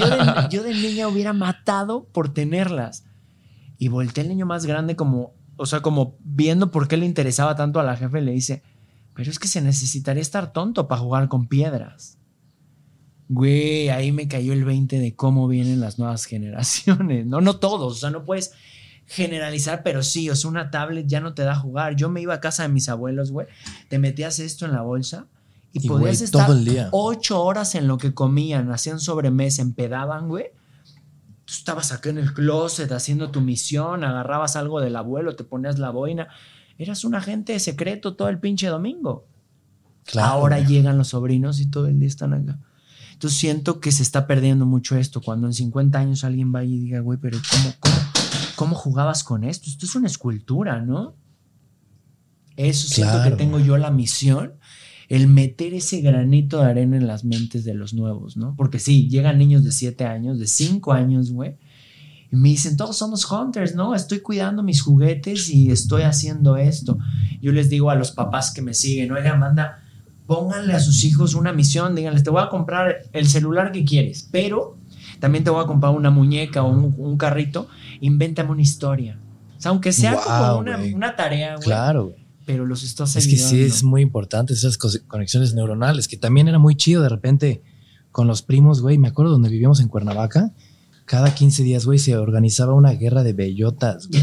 B: Yo de, yo de niña hubiera matado por tenerlas. Y volteé el niño más grande como, o sea, como viendo por qué le interesaba tanto a la jefe, le dice, pero es que se necesitaría estar tonto para jugar con piedras. Güey, ahí me cayó el 20 de cómo vienen las nuevas generaciones. No, no todos, o sea, no puedes generalizar, pero sí, o sea, una tablet ya no te da a jugar. Yo me iba a casa de mis abuelos, güey, te metías esto en la bolsa y,
A: Y,
B: podías
A: güey,
B: estar ocho horas en lo que comían, hacían sobremesa, empedaban, güey. Tú estabas acá en el closet haciendo tu misión, agarrabas algo del abuelo, te ponías la boina. Eras un agente secreto todo el pinche domingo.
A: Claro,
B: Ahora llegan los sobrinos y todo el día están acá. Entonces siento que se está perdiendo mucho esto. Cuando en 50 años alguien va y diga, güey, pero ¿cómo, cómo, cómo jugabas con esto? Esto es una escultura, ¿no? Eso siento que tengo yo la misión, el meter ese granito de arena en las mentes de los nuevos, ¿no? Porque sí, llegan niños de 7 años, de 5 años, güey. Y me dicen, todos somos hunters, ¿no? Estoy cuidando mis juguetes y estoy haciendo esto. Yo les digo a los papás que me siguen, oiga, manda, pónganle a sus hijos una misión, díganles, te voy a comprar el celular que quieres, pero también te voy a comprar una muñeca o un, un carrito, invéntame una historia. O sea, aunque sea como una tarea, güey,
A: Claro, güey.
B: Pero los estás
A: Es que sí
B: ayudando.
A: es muy importante esas conexiones neuronales, que también era muy chido de repente con los primos, güey. Me acuerdo donde vivíamos en Cuernavaca, cada 15 días, güey, se organizaba una guerra de bellotas, güey.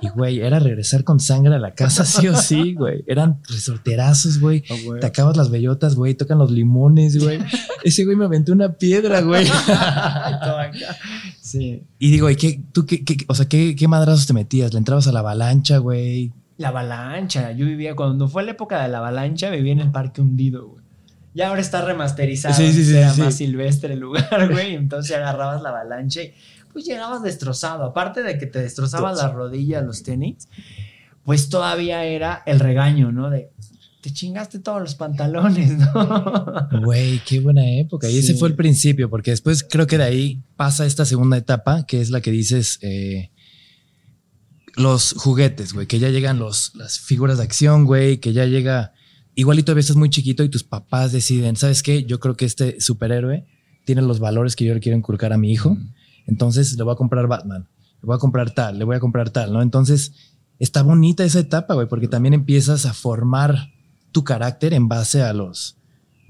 A: Y, güey, era regresar con sangre a la casa, sí o sí, güey. Eran resorterazos, güey.
B: Güey.
A: Te acabas las bellotas, güey, tocan los limones, güey. Ese güey me aventó una piedra, güey.
B: Sí.
A: Y digo, ¿y qué, tú qué, qué- o sea, qué, qué madrazos te metías? ¿Le entrabas a la avalancha, güey?
B: La avalancha. Yo vivía, cuando fue la época de la avalancha, vivía en el parque hundido, güey. Ya ahora está remasterizado.
A: Sí, sí, sí,
B: Era más silvestre el lugar, güey. Entonces agarrabas la avalancha y pues llegabas destrozado. Aparte de que te destrozabas las rodillas, los tenis, pues todavía era el regaño, ¿no? De te chingaste todos los pantalones, ¿no?
A: Güey, qué buena época. Y ese fue el principio, porque después creo que de ahí pasa esta segunda etapa, que es la que dices, eh, los juguetes, güey, que ya llegan los, las figuras de acción, güey, que ya llega, igualito a veces estás muy chiquito y tus papás deciden, ¿sabes qué? Yo creo que este superhéroe tiene los valores que yo le quiero inculcar a mi hijo, entonces le voy a comprar Batman, le voy a comprar tal, le voy a comprar tal, ¿no? Entonces está bonita esa etapa, güey, porque también empiezas a formar tu carácter en base a los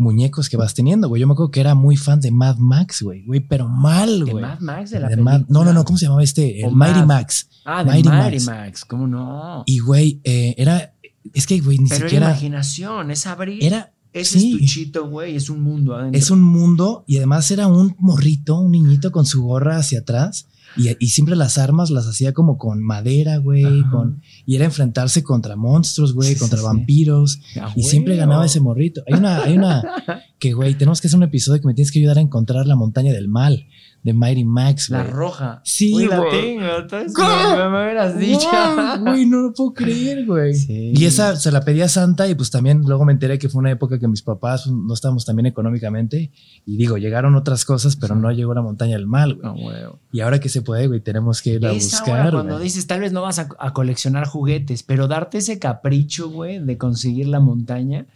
A: muñecos que vas teniendo, güey. Yo me acuerdo que era muy fan de Mad Max, güey, güey, pero mal,
B: De
A: güey.
B: Mad Max, de la
A: De Mad- no, no, no, ¿cómo se llamaba este? El Mighty
B: Mad.
A: Max.
B: Ah, de
A: Mighty
B: Mighty,
A: Max.
B: Max. ¿Cómo no?
A: Y, güey, eh, era, es que, güey, ni
B: Pero era
A: siquiera
B: imaginación, es abrir.
A: era,
B: ese
A: sí.
B: es tu chito, güey. Es un mundo adentro.
A: es un mundo y además era un morrito, un niñito con su gorra hacia atrás y, y siempre las armas las hacía como con madera, güey, con, y era enfrentarse contra monstruos, güey,
B: Sí,
A: contra
B: sí.
A: vampiros.
B: Ah,
A: Y siempre ganaba ese morrito. Hay una, hay una que, güey, tenemos que hacer un episodio que me tienes que ayudar a encontrar la montaña del mal de Mighty Max,
B: La
A: güey.
B: roja.
A: Sí,
B: Güey, la tengo. Entonces,
A: ¿Cómo?
B: me, me hubieras dicho.
A: Güey, no lo puedo creer, güey.
B: Sí.
A: Y esa se la pedí a Santa y pues también luego me enteré que fue una época que mis papás pues, no estábamos tan bien económicamente. Y digo, llegaron otras cosas, pero no llegó la montaña del mal, güey.
B: No, güey.
A: Y ahora que se puede, güey, tenemos que ir a buscar.
B: cuando
A: güey.
B: dices, tal vez no vas a, a coleccionar juguetes, pero darte ese capricho, güey, de conseguir la montaña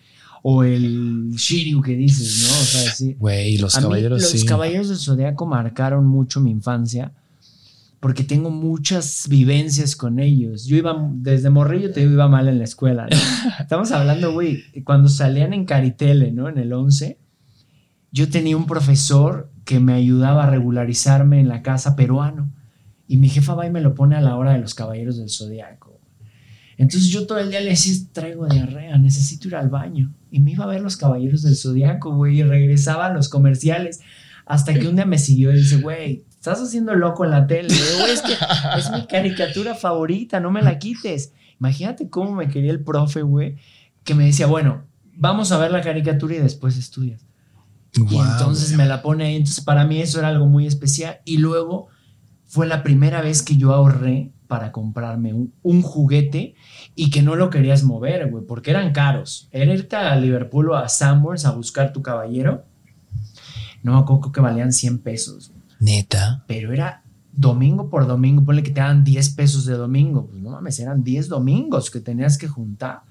B: o el Shiryu que dices, ¿no? O sea, sí.
A: Güey, los
B: A mí,
A: caballeros
B: los
A: sí.
B: caballeros del zodiaco marcaron mucho mi infancia porque tengo muchas vivencias con ellos. Yo iba desde morrillo, te iba mal en la escuela. ¿no? Estamos hablando, güey, cuando salían en Caritele, ¿no? En el 11, yo tenía un profesor que me ayudaba a regularizarme en la casa peruano y mi jefa va y me lo pone a la hora de los caballeros del zodiaco. Entonces yo todo el día le decía, traigo diarrea, necesito ir al baño. Y me iba a ver los caballeros del zodiaco, güey, y regresaba a los comerciales. Hasta que un día me siguió y dice, güey, estás haciendo loco en la tele. Güey, es que es mi caricatura favorita, no me la quites. Imagínate cómo me quería el profe, güey, que me decía, bueno, vamos a ver la caricatura y después estudias. y entonces
A: güey.
B: me la pone ahí. Entonces para mí eso era algo muy especial. Y luego fue la primera vez que yo ahorré para comprarme un, un juguete y que no lo querías mover, güey, porque eran caros. Era irte a Liverpool o a Sanborns a buscar tu caballero. No me acuerdo que valían 100 pesos.
A: Neta.
B: Pero era domingo por domingo, ponle que te daban 10 pesos de domingo. Pues no mames, eran 10 domingos que tenías que juntar.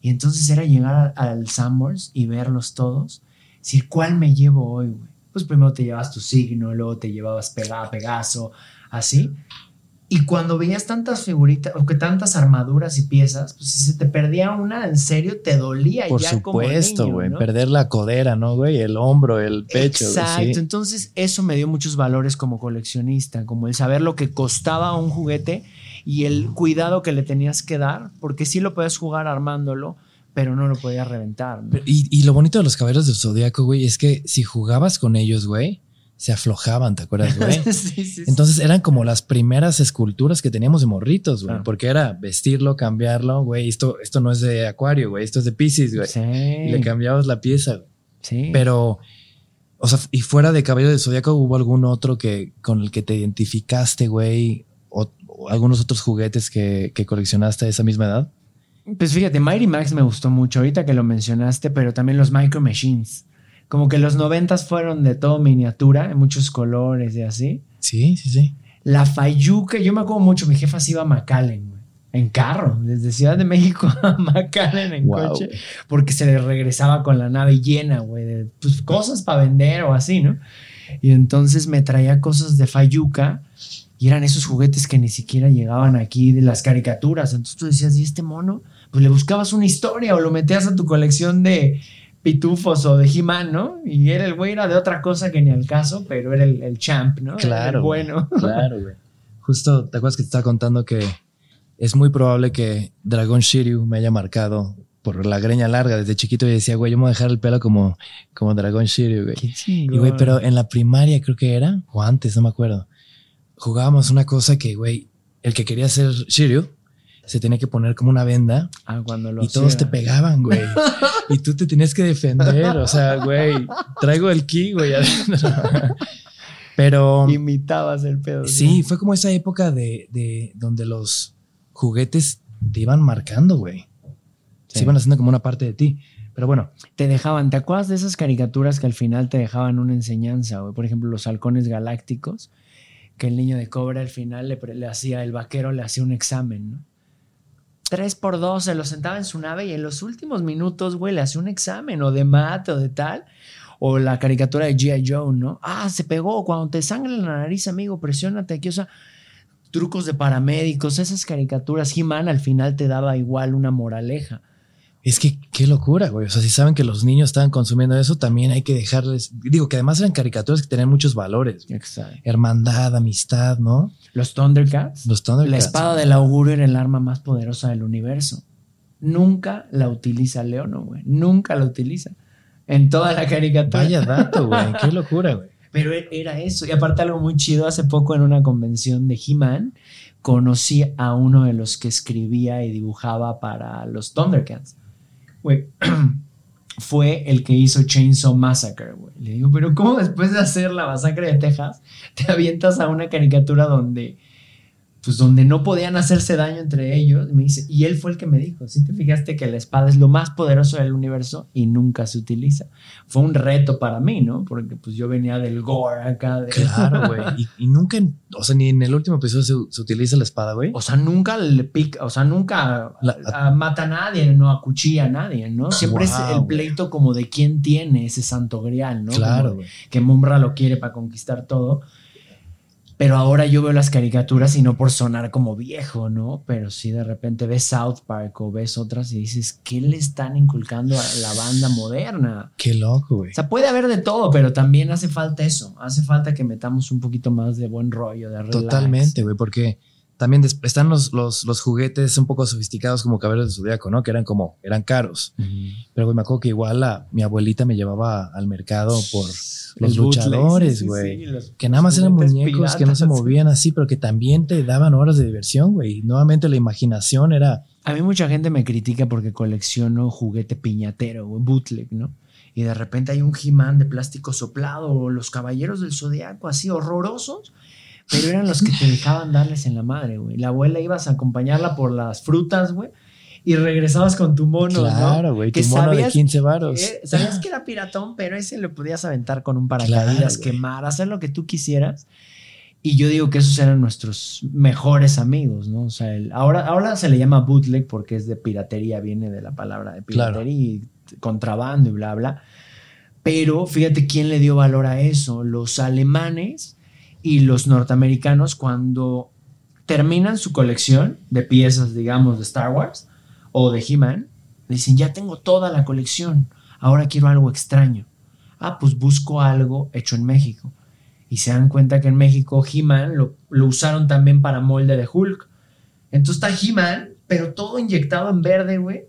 B: Y entonces era llegar a- al Sanborns y verlos todos. Decir, ¿cuál me llevo hoy, güey? Pues primero te llevabas tu signo, luego te llevabas Pega, Pegaso, así. Y cuando veías tantas figuritas, o que tantas armaduras y piezas, pues si se te perdía una, en serio te dolía
A: Por
B: ya
A: supuesto, güey.
B: ¿no?
A: Perder la codera, ¿no, güey? El hombro, el pecho.
B: Exacto,
A: sí.
B: entonces eso me dio muchos valores como coleccionista, como el saber lo que costaba un juguete y el cuidado que le tenías que dar, porque sí lo puedes jugar armándolo, pero no lo podías reventar.
A: Y, y lo bonito de los caballeros del zodiaco, güey, es que si jugabas con ellos, güey, se aflojaban, ¿te acuerdas, güey?
B: Sí, sí.
A: Entonces eran como las primeras esculturas que teníamos de morritos, güey,
B: Ah.
A: porque era vestirlo, cambiarlo, güey, esto, esto no es de acuario, güey, esto es de Pisces, güey.
B: Sí,
A: Y le cambiabas la pieza, güey.
B: sí.
A: Pero, o sea, y fuera de Caballero del Zodíaco, ¿hubo algún otro que con el que te identificaste, güey? O, o algunos otros juguetes que, que coleccionaste a esa misma edad?
B: Pues fíjate, Mighty Max me gustó mucho ahorita que lo mencionaste, pero también los Micro Machines. Como que los noventas fueron de todo miniatura, en muchos colores y así.
A: Sí, sí, sí.
B: La Fayuca, yo me acuerdo mucho, mi jefa se iba a McAllen, güey. En carro, desde Ciudad de México a McAllen en
A: Wow.
B: coche, porque se le regresaba con la nave llena, güey, de pues, cosas para vender o así, ¿no? Y entonces me traía cosas de Fayuca y eran esos juguetes que ni siquiera llegaban aquí de las caricaturas. Entonces tú decías, ¿y este mono? Pues le buscabas una historia o lo metías a tu colección de pitufos o de He-Man, ¿no? Y era el güey, era de otra cosa que ni al caso, pero era el, el champ, ¿no?
A: Claro,
B: el bueno.
A: Claro, güey. Justo, ¿te acuerdas que te estaba contando que es muy probable que Dragon Shiryu me haya marcado por la greña larga desde chiquito y decía, güey, yo me voy a dejar el pelo como, como Dragon Shiryu, güey. Y, güey, pero en la primaria creo que era, o antes, no me acuerdo. Jugábamos una cosa que, güey, el que quería ser Shiryu se tenía que poner como una venda
B: Ah, cuando lo
A: y todos te pegaban, güey. y tú te tenías que defender, o sea, güey, traigo el ki, güey. adentro. Pero
B: Imitabas el pedo.
A: sí, fue como esa época de, de donde los juguetes te iban marcando, güey.
B: Sí.
A: Se iban haciendo como una parte de ti. Pero bueno,
B: Te dejaban, ¿te acuerdas de esas caricaturas que al final te dejaban una enseñanza, güey? Por ejemplo, los halcones galácticos, que el niño de Cobra al final le, le hacía, el vaquero le hacía un examen, ¿no? Tres por dos, se lo sentaba en su nave y en los últimos minutos, güey, le hacía un examen o de mate o de tal. O la caricatura de G.I. Joe, ¿no? Ah, se pegó. Cuando te sangra la nariz, amigo, presiónate aquí. O sea, trucos de paramédicos, esas caricaturas. He-Man al final te daba igual una moraleja.
A: es que qué locura, güey. O sea, si saben que los niños estaban consumiendo eso, también hay que dejarles. Digo que además eran caricaturas que tenían muchos valores.
B: Exacto.
A: Hermandad, amistad, ¿no?
B: Los Thundercats.
A: Los Thundercats.
B: La espada del augurio era el arma más poderosa del universo. Nunca la utiliza Leono, güey. Nunca la utiliza. En toda la caricatura.
A: Vaya dato, güey. Qué locura, güey.
B: Pero era eso. Y aparte algo muy chido, hace poco en una convención de He-Man, conocí a uno de los que escribía y dibujaba para los Thundercats. Güey, fue el que hizo Chainsaw Massacre, güey. Le digo, pero ¿cómo después de hacer la masacre de Texas, te avientas a una caricatura donde, pues donde no podían hacerse daño entre ellos? Y me dice, y él fue el que me dijo, si te fijaste que la espada es lo más poderoso del universo y nunca se utiliza. Fue un reto para mí, ¿no? Porque pues yo venía del gore acá. De...
A: Claro, güey. Y, y nunca, o sea, ni en el último episodio se, se utiliza la espada, güey.
B: O sea, nunca le pica, o sea, nunca
A: La-
B: a- mata a nadie, no acuchilla a nadie, ¿no? Siempre es el pleito como de quién tiene ese santo grial, ¿no?
A: Claro, güey.
B: que Mumbra lo quiere para conquistar todo. Pero ahora yo veo las caricaturas y no por sonar como viejo, ¿no? Pero sí de repente ves South Park o ves otras y dices, ¿qué le están inculcando a la banda moderna?
A: Qué loco, güey.
B: O sea, puede haber de todo, pero también hace falta eso. Hace falta que metamos un poquito más de buen rollo, de relax.
A: Totalmente, güey, porque también están los, los, los juguetes un poco sofisticados como Caballeros de Zodíaco, ¿no? Que eran como, eran caros. Pero, güey, me acuerdo que igual la, mi abuelita me llevaba al mercado por los luchadores,
B: sí,
A: güey.
B: sí,
A: Que nada más eran muñecos que no se movían así, pero que también te daban horas de diversión, güey. Nuevamente la imaginación era,
B: A mí mucha gente me critica porque colecciono juguete piñatero, bootleg, ¿no? Y de repente hay un He-Man de plástico soplado o los caballeros del zodiaco así horrorosos. Pero eran los que te dejaban darles en la madre, güey. La abuela ibas a acompañarla por las frutas, güey. Y regresabas con tu mono,
A: claro, güey, tu mono de 15 varos.
B: sabías que era piratón, pero ese le podías aventar con un paracaídas, quemar, hacer lo que tú quisieras. Y yo digo que esos eran nuestros mejores amigos, ¿no? O sea, ahora, ahora se le llama bootleg porque es de piratería, viene de la palabra de piratería y contrabando y bla, bla. Pero fíjate quién le dio valor a eso. Los alemanes y los norteamericanos cuando terminan su colección de piezas, digamos, de Star Wars o de He-Man, dicen, ya tengo toda la colección, ahora quiero algo extraño. Ah, pues busco algo hecho en México y se dan cuenta que en México He-Man lo, usaron también para molde de Hulk. Entonces está He-Man, pero todo inyectado en verde, güey,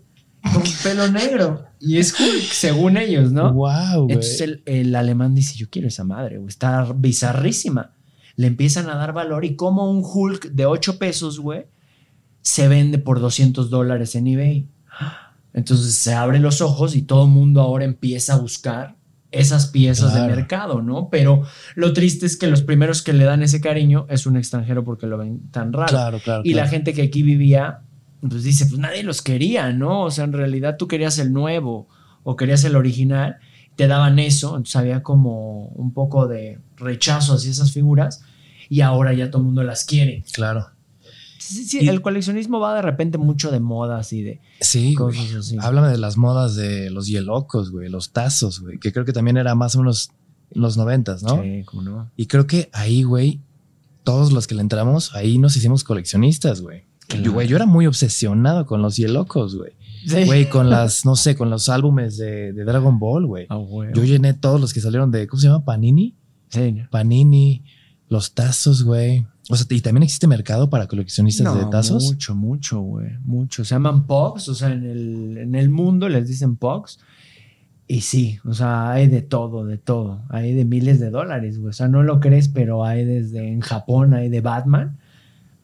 B: con pelo negro. Y es Hulk, según ellos, ¿no?
A: Wow.
B: Entonces el, alemán dice, yo quiero esa madre, güey, está bizarrísima. Le empiezan a dar valor y como un Hulk de 8 pesos, güey, se vende por 200 dólares en eBay. Entonces se abren los ojos y todo el mundo ahora empieza a buscar esas piezas de mercado, ¿no? Pero lo triste es que los primeros que le dan ese cariño es un extranjero porque lo ven tan raro.
A: Claro, claro.
B: Y la gente que aquí vivía, pues dice, pues nadie los quería, ¿no? O sea, en realidad tú querías el nuevo o querías el original, te daban eso, entonces había como un poco de rechazo hacia esas figuras y ahora ya todo el mundo las quiere.
A: Claro.
B: Sí, sí, el coleccionismo va de repente mucho de modas y de
A: sí, cosas así. Háblame de las modas de los hielocos, güey, los tazos, güey, que creo que también era más o menos los noventas, ¿no?
B: Sí, cómo no.
A: Y creo que ahí, güey, todos los que le entramos, ahí nos hicimos coleccionistas, güey. Yo, güey, yo era muy obsesionado con los hielocos, güey. Güey, con las, no sé, con los álbumes de, Dragon Ball, güey.
B: Ah,
A: yo llené todos los que salieron de, ¿cómo se llama? Panini.
B: Sí.
A: Panini, los tazos, güey. O sea, y también existe mercado para coleccionistas de tazos.
B: Mucho, mucho, güey. Mucho. Se llaman POGs, o sea, en el, en el mundo les dicen POGs. Y sí, o sea, hay de todo, de todo. Hay de miles de dólares, güey. O sea, no lo crees, pero hay desde en Japón, hay de Batman.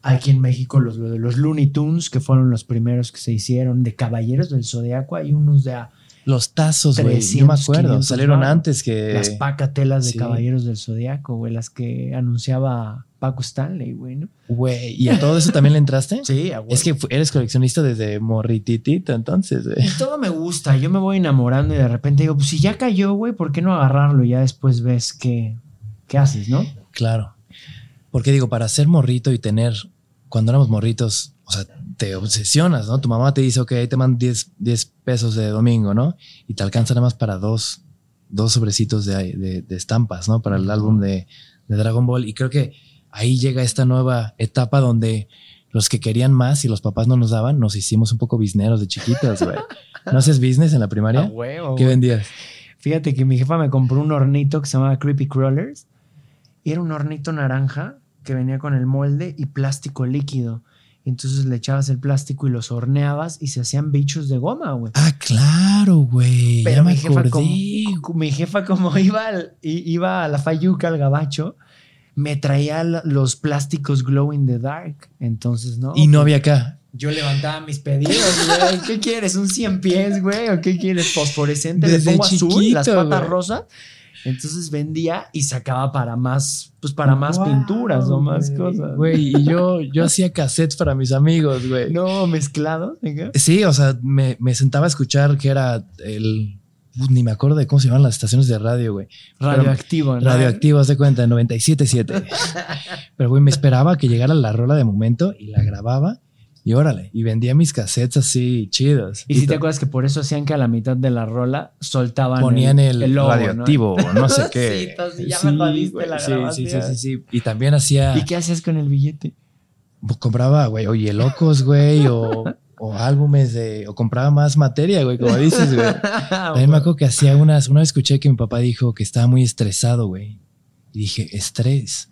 B: Aquí en México los, los Looney Tunes, que fueron los primeros que se hicieron, de Caballeros del Zodiaco, hay unos de... A
A: los tazos, güey. Yo me acuerdo. Salieron antes que.
B: Las pacatelas de Caballeros del Zodiaco, güey. Las que anunciaba Paco Stanley, güey, ¿no?
A: Güey. ¿Y a todo eso también le entraste?
B: sí,
A: güey. Es que eres coleccionista desde morrititito, entonces, güey.
B: Todo me gusta. Yo me voy enamorando y de repente digo, pues si ya cayó, güey, ¿por qué no agarrarlo? Y ya después ves qué, qué haces, ¿no?
A: Claro. Porque digo, para ser morrito y tener. Cuando éramos morritos, o sea, te obsesionas, ¿no? Tu mamá te dice, ok, ahí te mandan 10, 10 pesos de domingo, ¿no? Y te alcanza nada más para dos, dos sobrecitos de, de, estampas, ¿no? Para el álbum de, de, Dragon Ball. Y creo que ahí llega esta nueva etapa donde los que querían más y los papás no nos daban, nos hicimos un poco bisneros de chiquitos, güey. ¿No haces business en la primaria? ¿Qué vendías?
B: Fíjate que mi jefa me compró un hornito que se llamaba Creepy Crawlers. Y era un hornito naranja que venía con el molde y plástico líquido entonces le echabas el plástico y los horneabas y se hacían bichos de goma, güey.
A: Ah, claro, güey. Pero mi, jefa
B: como, mi jefa, como iba, iba a la Fayuca, al gabacho, me traía los plásticos glow in the dark. Entonces, ¿no?
A: Y no había acá.
B: Yo levantaba mis pedidos, güey. ¿Qué quieres? ¿Un 100 pies, güey? ¿O qué quieres? ¿Fosforescente? ¿Le pongo azul? ¿Las patas rosas? Entonces vendía y sacaba para más, pues para más pinturas o más cosas.
A: Güey, y yo, yo hacía cassettes para mis amigos, güey.
B: No, mezclados.
A: Sí, o sea, me, sentaba a escuchar que era el ni me acuerdo de cómo se llaman las estaciones de radio, güey.
B: Radioactivo,
A: ¿no? Radioactivo, haz de cuenta, 97.7. Pero, güey, me esperaba que llegara la rola de momento y la grababa y órale, y vendía mis cassettes así chidos.
B: Y, si te acuerdas que por eso hacían que a la mitad de la rola soltaban
A: Ponían el, radioactivo, no, sé qué.
B: sí, ya me jodiste la
A: sí, sí, sí, sí, sí. Y también hacía.
B: ¿Y qué hacías con el billete?
A: Pues compraba, güey, oye, locos, güey, o, o, álbumes de. O compraba más materia, güey, como dices, güey. También me acuerdo que hacía unas. Una vez escuché que mi papá dijo que estaba muy estresado, güey. Y dije, estrés.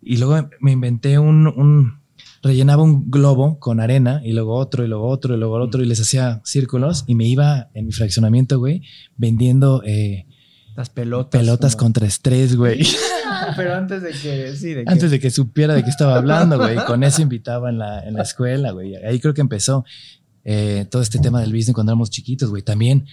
A: Y luego me inventé un rellenaba un globo con arena y luego otro y luego otro y luego otro y les hacía círculos y me iba en mi fraccionamiento, güey, vendiendo eh,
B: las pelotas.
A: Pelotas contra estrés, güey.
B: Pero antes de que, sí, de
A: Antes de que supiera de qué estaba hablando, güey. Con eso invitaba en la, en la escuela, güey. Ahí creo que empezó eh, todo este tema del business cuando éramos chiquitos, güey. También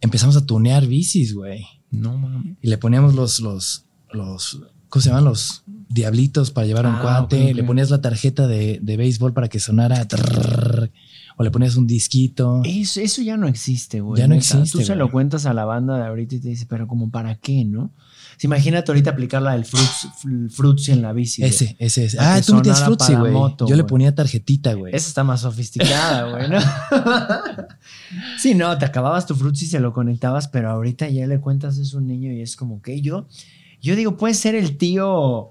A: empezamos a tunear bicis, güey.
B: No mames.
A: Y le poníamos los, los, los ¿cómo se llaman los diablitos para llevar a un
B: Ah,
A: cuate? Le ponías la tarjeta de, de béisbol para que sonara. trrr, o le ponías un disquito.
B: Eso, eso ya no existe, güey.
A: Ya no
B: Neta,
A: existe,
B: Tú se
A: güey.
B: lo cuentas a la banda de ahorita y te dice, pero como para qué, ¿no? Sí, imagínate ahorita aplicar la del fruits, en la bici. güey.
A: Ese, ese, ese. Ah, tú metías Fruitsy, güey.
B: moto,
A: Yo le ponía tarjetita, güey.
B: Esa está más sofisticada, güey, ¿no? sí, no, te acababas tu fruits y se lo conectabas, pero ahorita ya le cuentas eso a un niño y es como que yo, yo digo, puede ser el tío,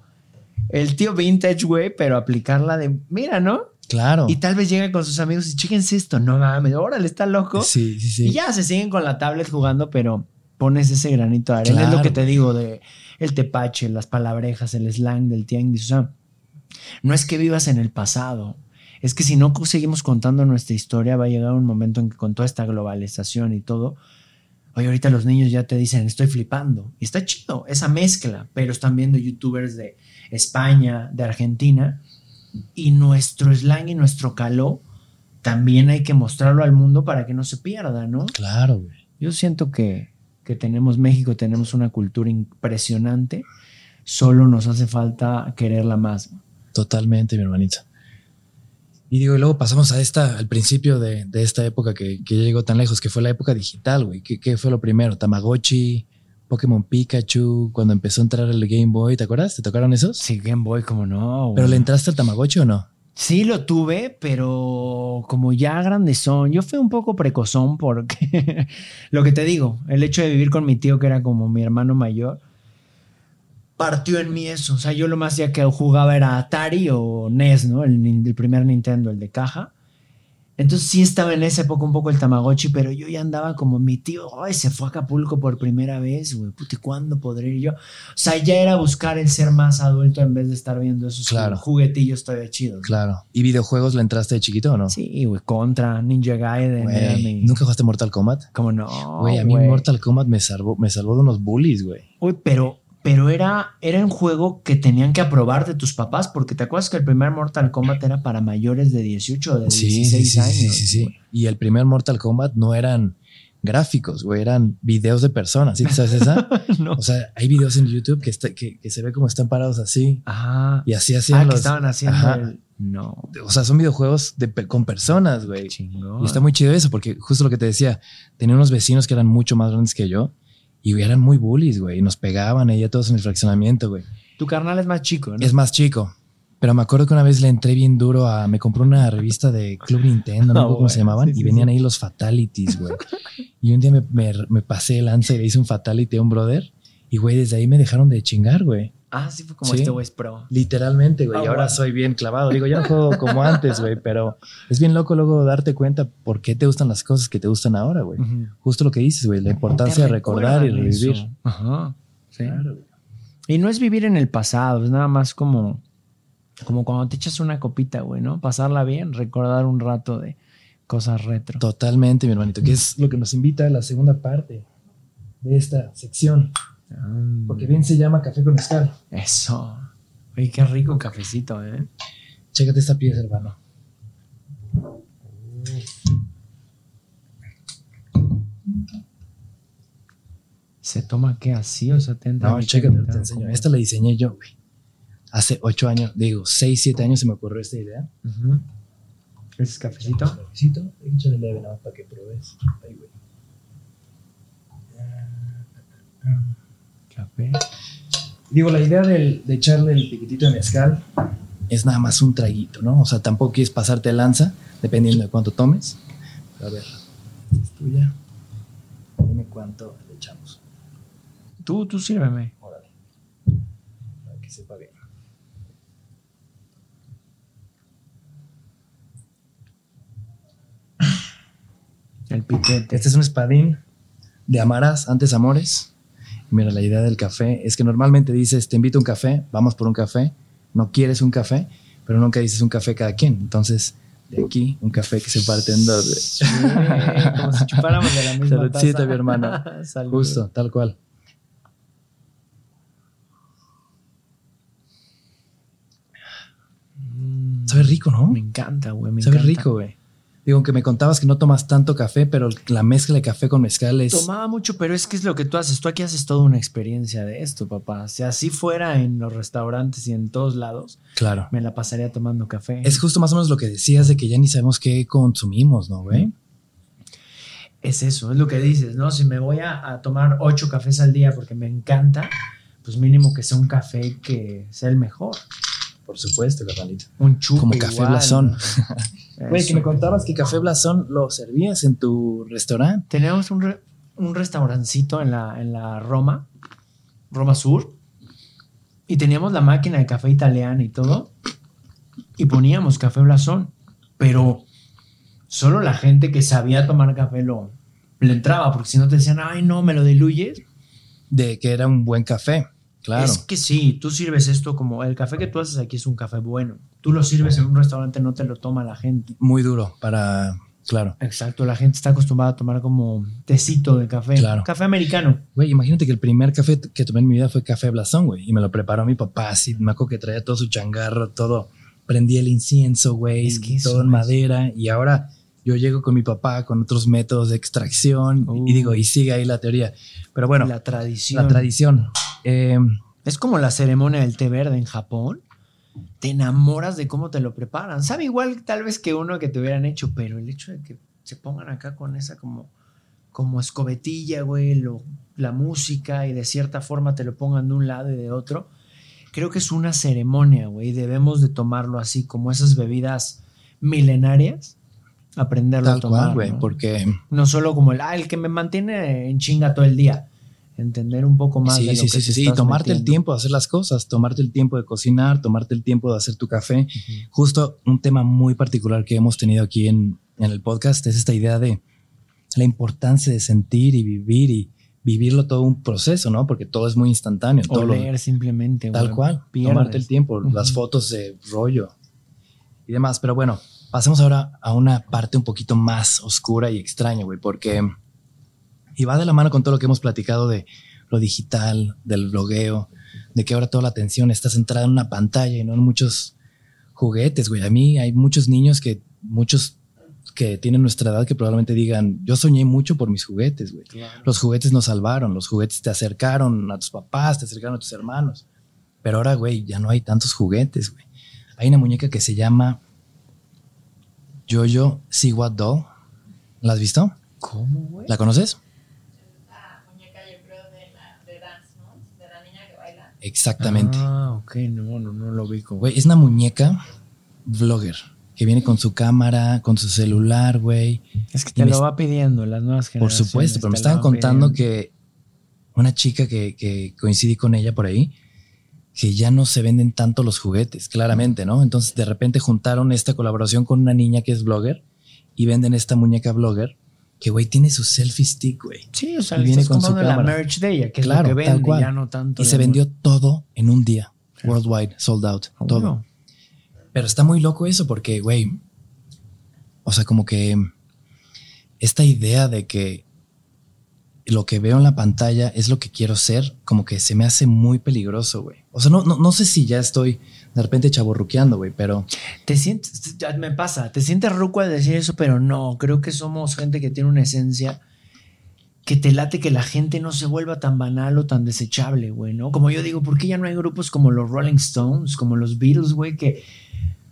B: el tío vintage, güey, pero aplicarla de, mira, ¿no?
A: Claro.
B: Y tal vez llega con sus amigos y chéquense esto, no mames, órale, está loco.
A: Sí, sí, sí.
B: Y ya se siguen con la tablet jugando, pero pones ese granito de arena. Es lo que te digo de el tepache, las palabrejas, el slang del tianguis. O sea, no es que vivas en el pasado. Es que si no seguimos contando nuestra historia, va a llegar un momento en que con toda esta globalización y todo, oye, ahorita los niños ya te dicen, estoy flipando. Y está chido, esa mezcla, pero están viendo youtubers de España, de Argentina, y nuestro slang y nuestro caló también hay que mostrarlo al mundo para que no se pierda, ¿no?
A: Claro, güey.
B: Yo siento que, que tenemos México, tenemos una cultura impresionante, solo nos hace falta quererla más.
A: Totalmente, mi hermanito. Y digo, y luego pasamos a esta, al principio de, de esta época que, que ya llegó tan lejos, que fue la época digital, güey. ¿Qué, qué fue lo primero? Tamagotchi, Pokémon Pikachu, cuando empezó a entrar el Game Boy, ¿te acuerdas? ¿Te tocaron esos?
B: Sí, Game Boy, como no.
A: ¿Pero le entraste al Tamagotchi o no?
B: Sí lo tuve, pero como ya grandes son, yo fui un poco precozón porque lo que te digo, el hecho de vivir con mi tío que era como mi hermano mayor, partió en mí eso. O sea, yo lo más ya que jugaba era Atari o NES, ¿no? El, el primer Nintendo, el de caja. Entonces sí estaba en esa época un poco el Tamagotchi, pero yo ya andaba como mi tío, ay, se fue a Acapulco por primera vez, güey, puta, ¿y cuándo podré ir yo? O sea, ya era buscar el ser más adulto en vez de estar viendo esos
A: Claro.
B: juguetillos todavía chidos.
A: Claro. ¿Y videojuegos le entraste de chiquito o no?
B: Sí, güey, Contra, Ninja Gaiden, mi-
A: ¿Nunca jugaste Mortal Kombat?
B: ¿Cómo no?
A: Güey, a mí? Mortal Kombat me salvó, me salvó de unos bullies, güey.
B: Uy, pero, pero era, era un juego que tenían que aprobar de tus papás, porque te acuerdas que el primer Mortal Kombat era para mayores de 18 o de
A: Sí,
B: 16
A: sí, sí,
B: años.
A: sí, sí, sí. Y el primer Mortal Kombat no eran gráficos, güey, eran videos de personas, ¿sí? ¿Sabes esa?
B: no.
A: O sea, hay videos en YouTube que, está, que, que se ve como están parados así
B: Ah,
A: y así hacían
B: ah,
A: los...
B: que estaban haciendo
A: Ajá.
B: el- No,
A: O sea, son videojuegos de, con personas, güey.
B: chingón.
A: Y está muy chido eso, porque justo lo que te decía, tenía unos vecinos que eran mucho más grandes que yo y eran muy bullies, güey, y nos pegaban ahí a todos en el fraccionamiento, güey.
B: Tu carnal es más chico, ¿no?
A: Es más chico. Pero me acuerdo que una vez le entré bien duro a. Me compré una revista de Club Nintendo, no acuerdo cómo se llamaban,
B: sí, sí,
A: y venían
B: sí.
A: ahí los Fatalities, güey. y un día me, me, me pasé de lanza y le hice un Fatality a un brother. Y, güey, desde ahí me dejaron de chingar, güey.
B: Ah, sí, fue como
A: Sí.
B: este güey es pro.
A: Literalmente, güey.
B: Ah,
A: y ahora
B: bueno.
A: soy bien clavado. Digo, ya no juego como antes, güey, pero es bien loco luego darte cuenta por qué te gustan las cosas que te gustan ahora, güey. Justo lo que dices, güey, la importancia de recordar y revivir.
B: eso. Ajá. Sí.
A: Claro, güey.
B: Y no es vivir en el pasado, es nada más como, como cuando te echas una copita, güey, ¿no? Pasarla bien, recordar un rato de cosas retro.
A: Totalmente, mi hermanito, que es lo que nos invita a la segunda parte de esta sección.
B: Mm,
A: Porque bien se llama Café con Mezcal.
B: Eso. Oye, qué rico cafecito, ¿eh?
A: Chécate esta pieza, hermano.
B: ¿Se toma qué así? O sea, te entra
A: No, chécate, te enseño.
B: como-
A: Esta la diseñé yo, güey. Hace ocho años, digo, seis, siete años se me ocurrió esta idea.
B: Ujú. ¿Ese es cafecito?
A: Cafecito, échale leve nada más para que pruebes. Ahí, güey.
B: Café.
A: Digo, la idea del- de echarle el piquitito de mezcal es nada más un traguito, ¿no? O sea, tampoco quieres pasarte lanza, dependiendo de cuánto tomes. A ver, esta es tuya. Dime cuánto le echamos.
B: Tú, tú sírveme.
A: Órale. Para que sepa bien.
B: El piquete.
A: Este es un espadín de Amarás, antes Amores. Mira, la idea del café es que normalmente dices, te invito a un café, vamos por un café, no quieres un café, pero nunca dices un café cada quien. Entonces, de aquí, un café que se parte en dos. güey.
B: Sí, como si chupáramos de la misma
A: Saludcita,
B: taza.
A: mi hermano.
B: Salud.
A: Justo, tal cual.
B: Mm,
A: Sabe rico, ¿no?
B: Me encanta, güey.
A: Sabe
B: encanta.
A: rico, güey. Digo, que me contabas que no tomas tanto café, pero la mezcla de café con mezcal es...
B: Tomaba mucho, pero es que es lo que tú haces. Tú aquí haces toda una experiencia de esto, papá. Si así fuera en los restaurantes y en todos lados,
A: Claro.
B: me la pasaría tomando café.
A: Es justo más o menos lo que decías de que ya ni sabemos qué consumimos, ¿no, güey?
B: Es eso, es lo que dices, ¿no? Si me voy a, a tomar ocho cafés al día porque me encanta, pues mínimo que sea un café que sea el mejor.
A: Por supuesto, carnalito.
B: Un chupe
A: Como café
B: igual,
A: blasón. Güey, que me contabas que café blasón lo servías en tu restaurante.
B: Tenemos un, re- un restaurancito en la, en la Roma, Roma Sur, y teníamos la máquina de café italiana y todo, y poníamos café blasón, pero solo la gente que sabía tomar café lo, le entraba, porque si no te decían, ay, no, me lo diluyes.
A: De que era un buen café. Claro.
B: Es que sí, tú sirves esto como el café que tú haces aquí es un café bueno. Tú lo sirves en un restaurante, no te lo toma la gente.
A: Muy duro para. Claro.
B: Exacto, la gente está acostumbrada a tomar como tecito de café.
A: Claro.
B: Café americano.
A: Güey, imagínate que el primer café que tomé en mi vida fue café blasón, güey. Y me lo preparó mi papá así. Me acuerdo que traía todo su changarro, todo. Prendí el incienso, güey.
B: Es que
A: todo en
B: es-
A: madera. Y ahora yo llego con mi papá con otros métodos de extracción.
B: Uh.
A: Y digo, y sigue ahí la teoría. Pero bueno,
B: la
A: la,
B: tradición.
A: tradición. Eh,
B: Es como la ceremonia del té verde en Japón. Te enamoras de cómo te lo preparan. Sabe igual tal vez que uno que te hubieran hecho, pero el hecho de que se pongan acá con esa como, como escobetilla, güey, lo- la música y de cierta forma te lo pongan de un lado y de otro, creo que es una ceremonia, güey. Debemos de tomarlo así, como esas bebidas milenarias, aprenderlo a tomar.
A: güey.
B: ¿no?
A: Porque
B: No solo como el, ah, el que me mantiene en chinga todo el día. Entender un poco más
A: sí,
B: de lo
A: sí,
B: que
A: sí,
B: te
A: sí,
B: estás
A: tomarte el
B: metiendo.
A: tiempo de hacer las cosas, tomarte el tiempo de cocinar, tomarte el tiempo de hacer tu café.
B: Ujú.
A: Justo un tema muy particular que hemos tenido aquí en, en el podcast es esta idea de la importancia de sentir y vivir y vivirlo todo un proceso, ¿no? Porque todo es muy instantáneo. Todo lo-
B: Oler simplemente.
A: tal cual.
B: Pierdes.
A: Tomarte el tiempo,
B: Ujú.
A: las fotos de rollo y demás. Pero bueno, pasemos ahora a una parte un poquito más oscura y extraña, güey, porque y va de la mano con todo lo que hemos platicado de lo digital, del blogueo, de que ahora toda la atención está centrada en una pantalla y no en muchos juguetes, güey. A mí hay muchos niños que, muchos que tienen nuestra edad que probablemente digan, yo soñé mucho por mis juguetes, güey.
B: Claro.
A: Los juguetes nos salvaron, los juguetes te acercaron a tus papás, te acercaron a tus hermanos. Pero ahora, güey, ya no hay tantos juguetes, güey. Hay una muñeca que se llama Jojo Siwa Doll. ¿La has visto?
B: ¿Cómo, güey?
A: ¿La conoces?
C: la muñeca, yo creo, de la de dance, ¿no? De la niña que baila.
A: Exactamente.
B: Ah, ok, no, no, no lo vi como.
A: Güey, es una muñeca vlogger que viene con su cámara, con su celular, güey.
B: Es que te lo va pidiendo las nuevas
A: Por
B: generaciones.
A: supuesto, pero me estaban contando
B: pidiendo.
A: que una chica que, que coincidí con ella por ahí, que ya no se venden tanto los juguetes, claramente, ¿no? Entonces de repente juntaron esta colaboración con una niña que es blogger y venden esta muñeca blogger que, güey, tiene su selfie stick, güey.
B: Sí, o sea,
A: y viene con su
B: comprando la
A: cámara.
B: merch de ella, que
A: Claro,
B: es lo que
A: tal
B: vende,
A: cual.
B: ya no tanto.
A: Y se vendió todo en un día,
B: Claro.
A: worldwide, sold out,
B: Ah,
A: todo.
B: bueno.
A: Pero está muy loco eso porque, güey, o sea, como que esta idea de que lo que veo en la pantalla es lo que quiero ser, como que se me hace muy peligroso, güey. O sea, no, no, no sé si ya estoy de repente chaborruqueando, güey, pero
B: Te sientes, me pasa, te sientes ruco al decir eso, pero no, creo que somos gente que tiene una esencia que te late que la gente no se vuelva tan banal o tan desechable, güey, ¿no? Como yo digo, ¿por qué ya no hay grupos como los Rolling Stones, como los Beatles, güey, que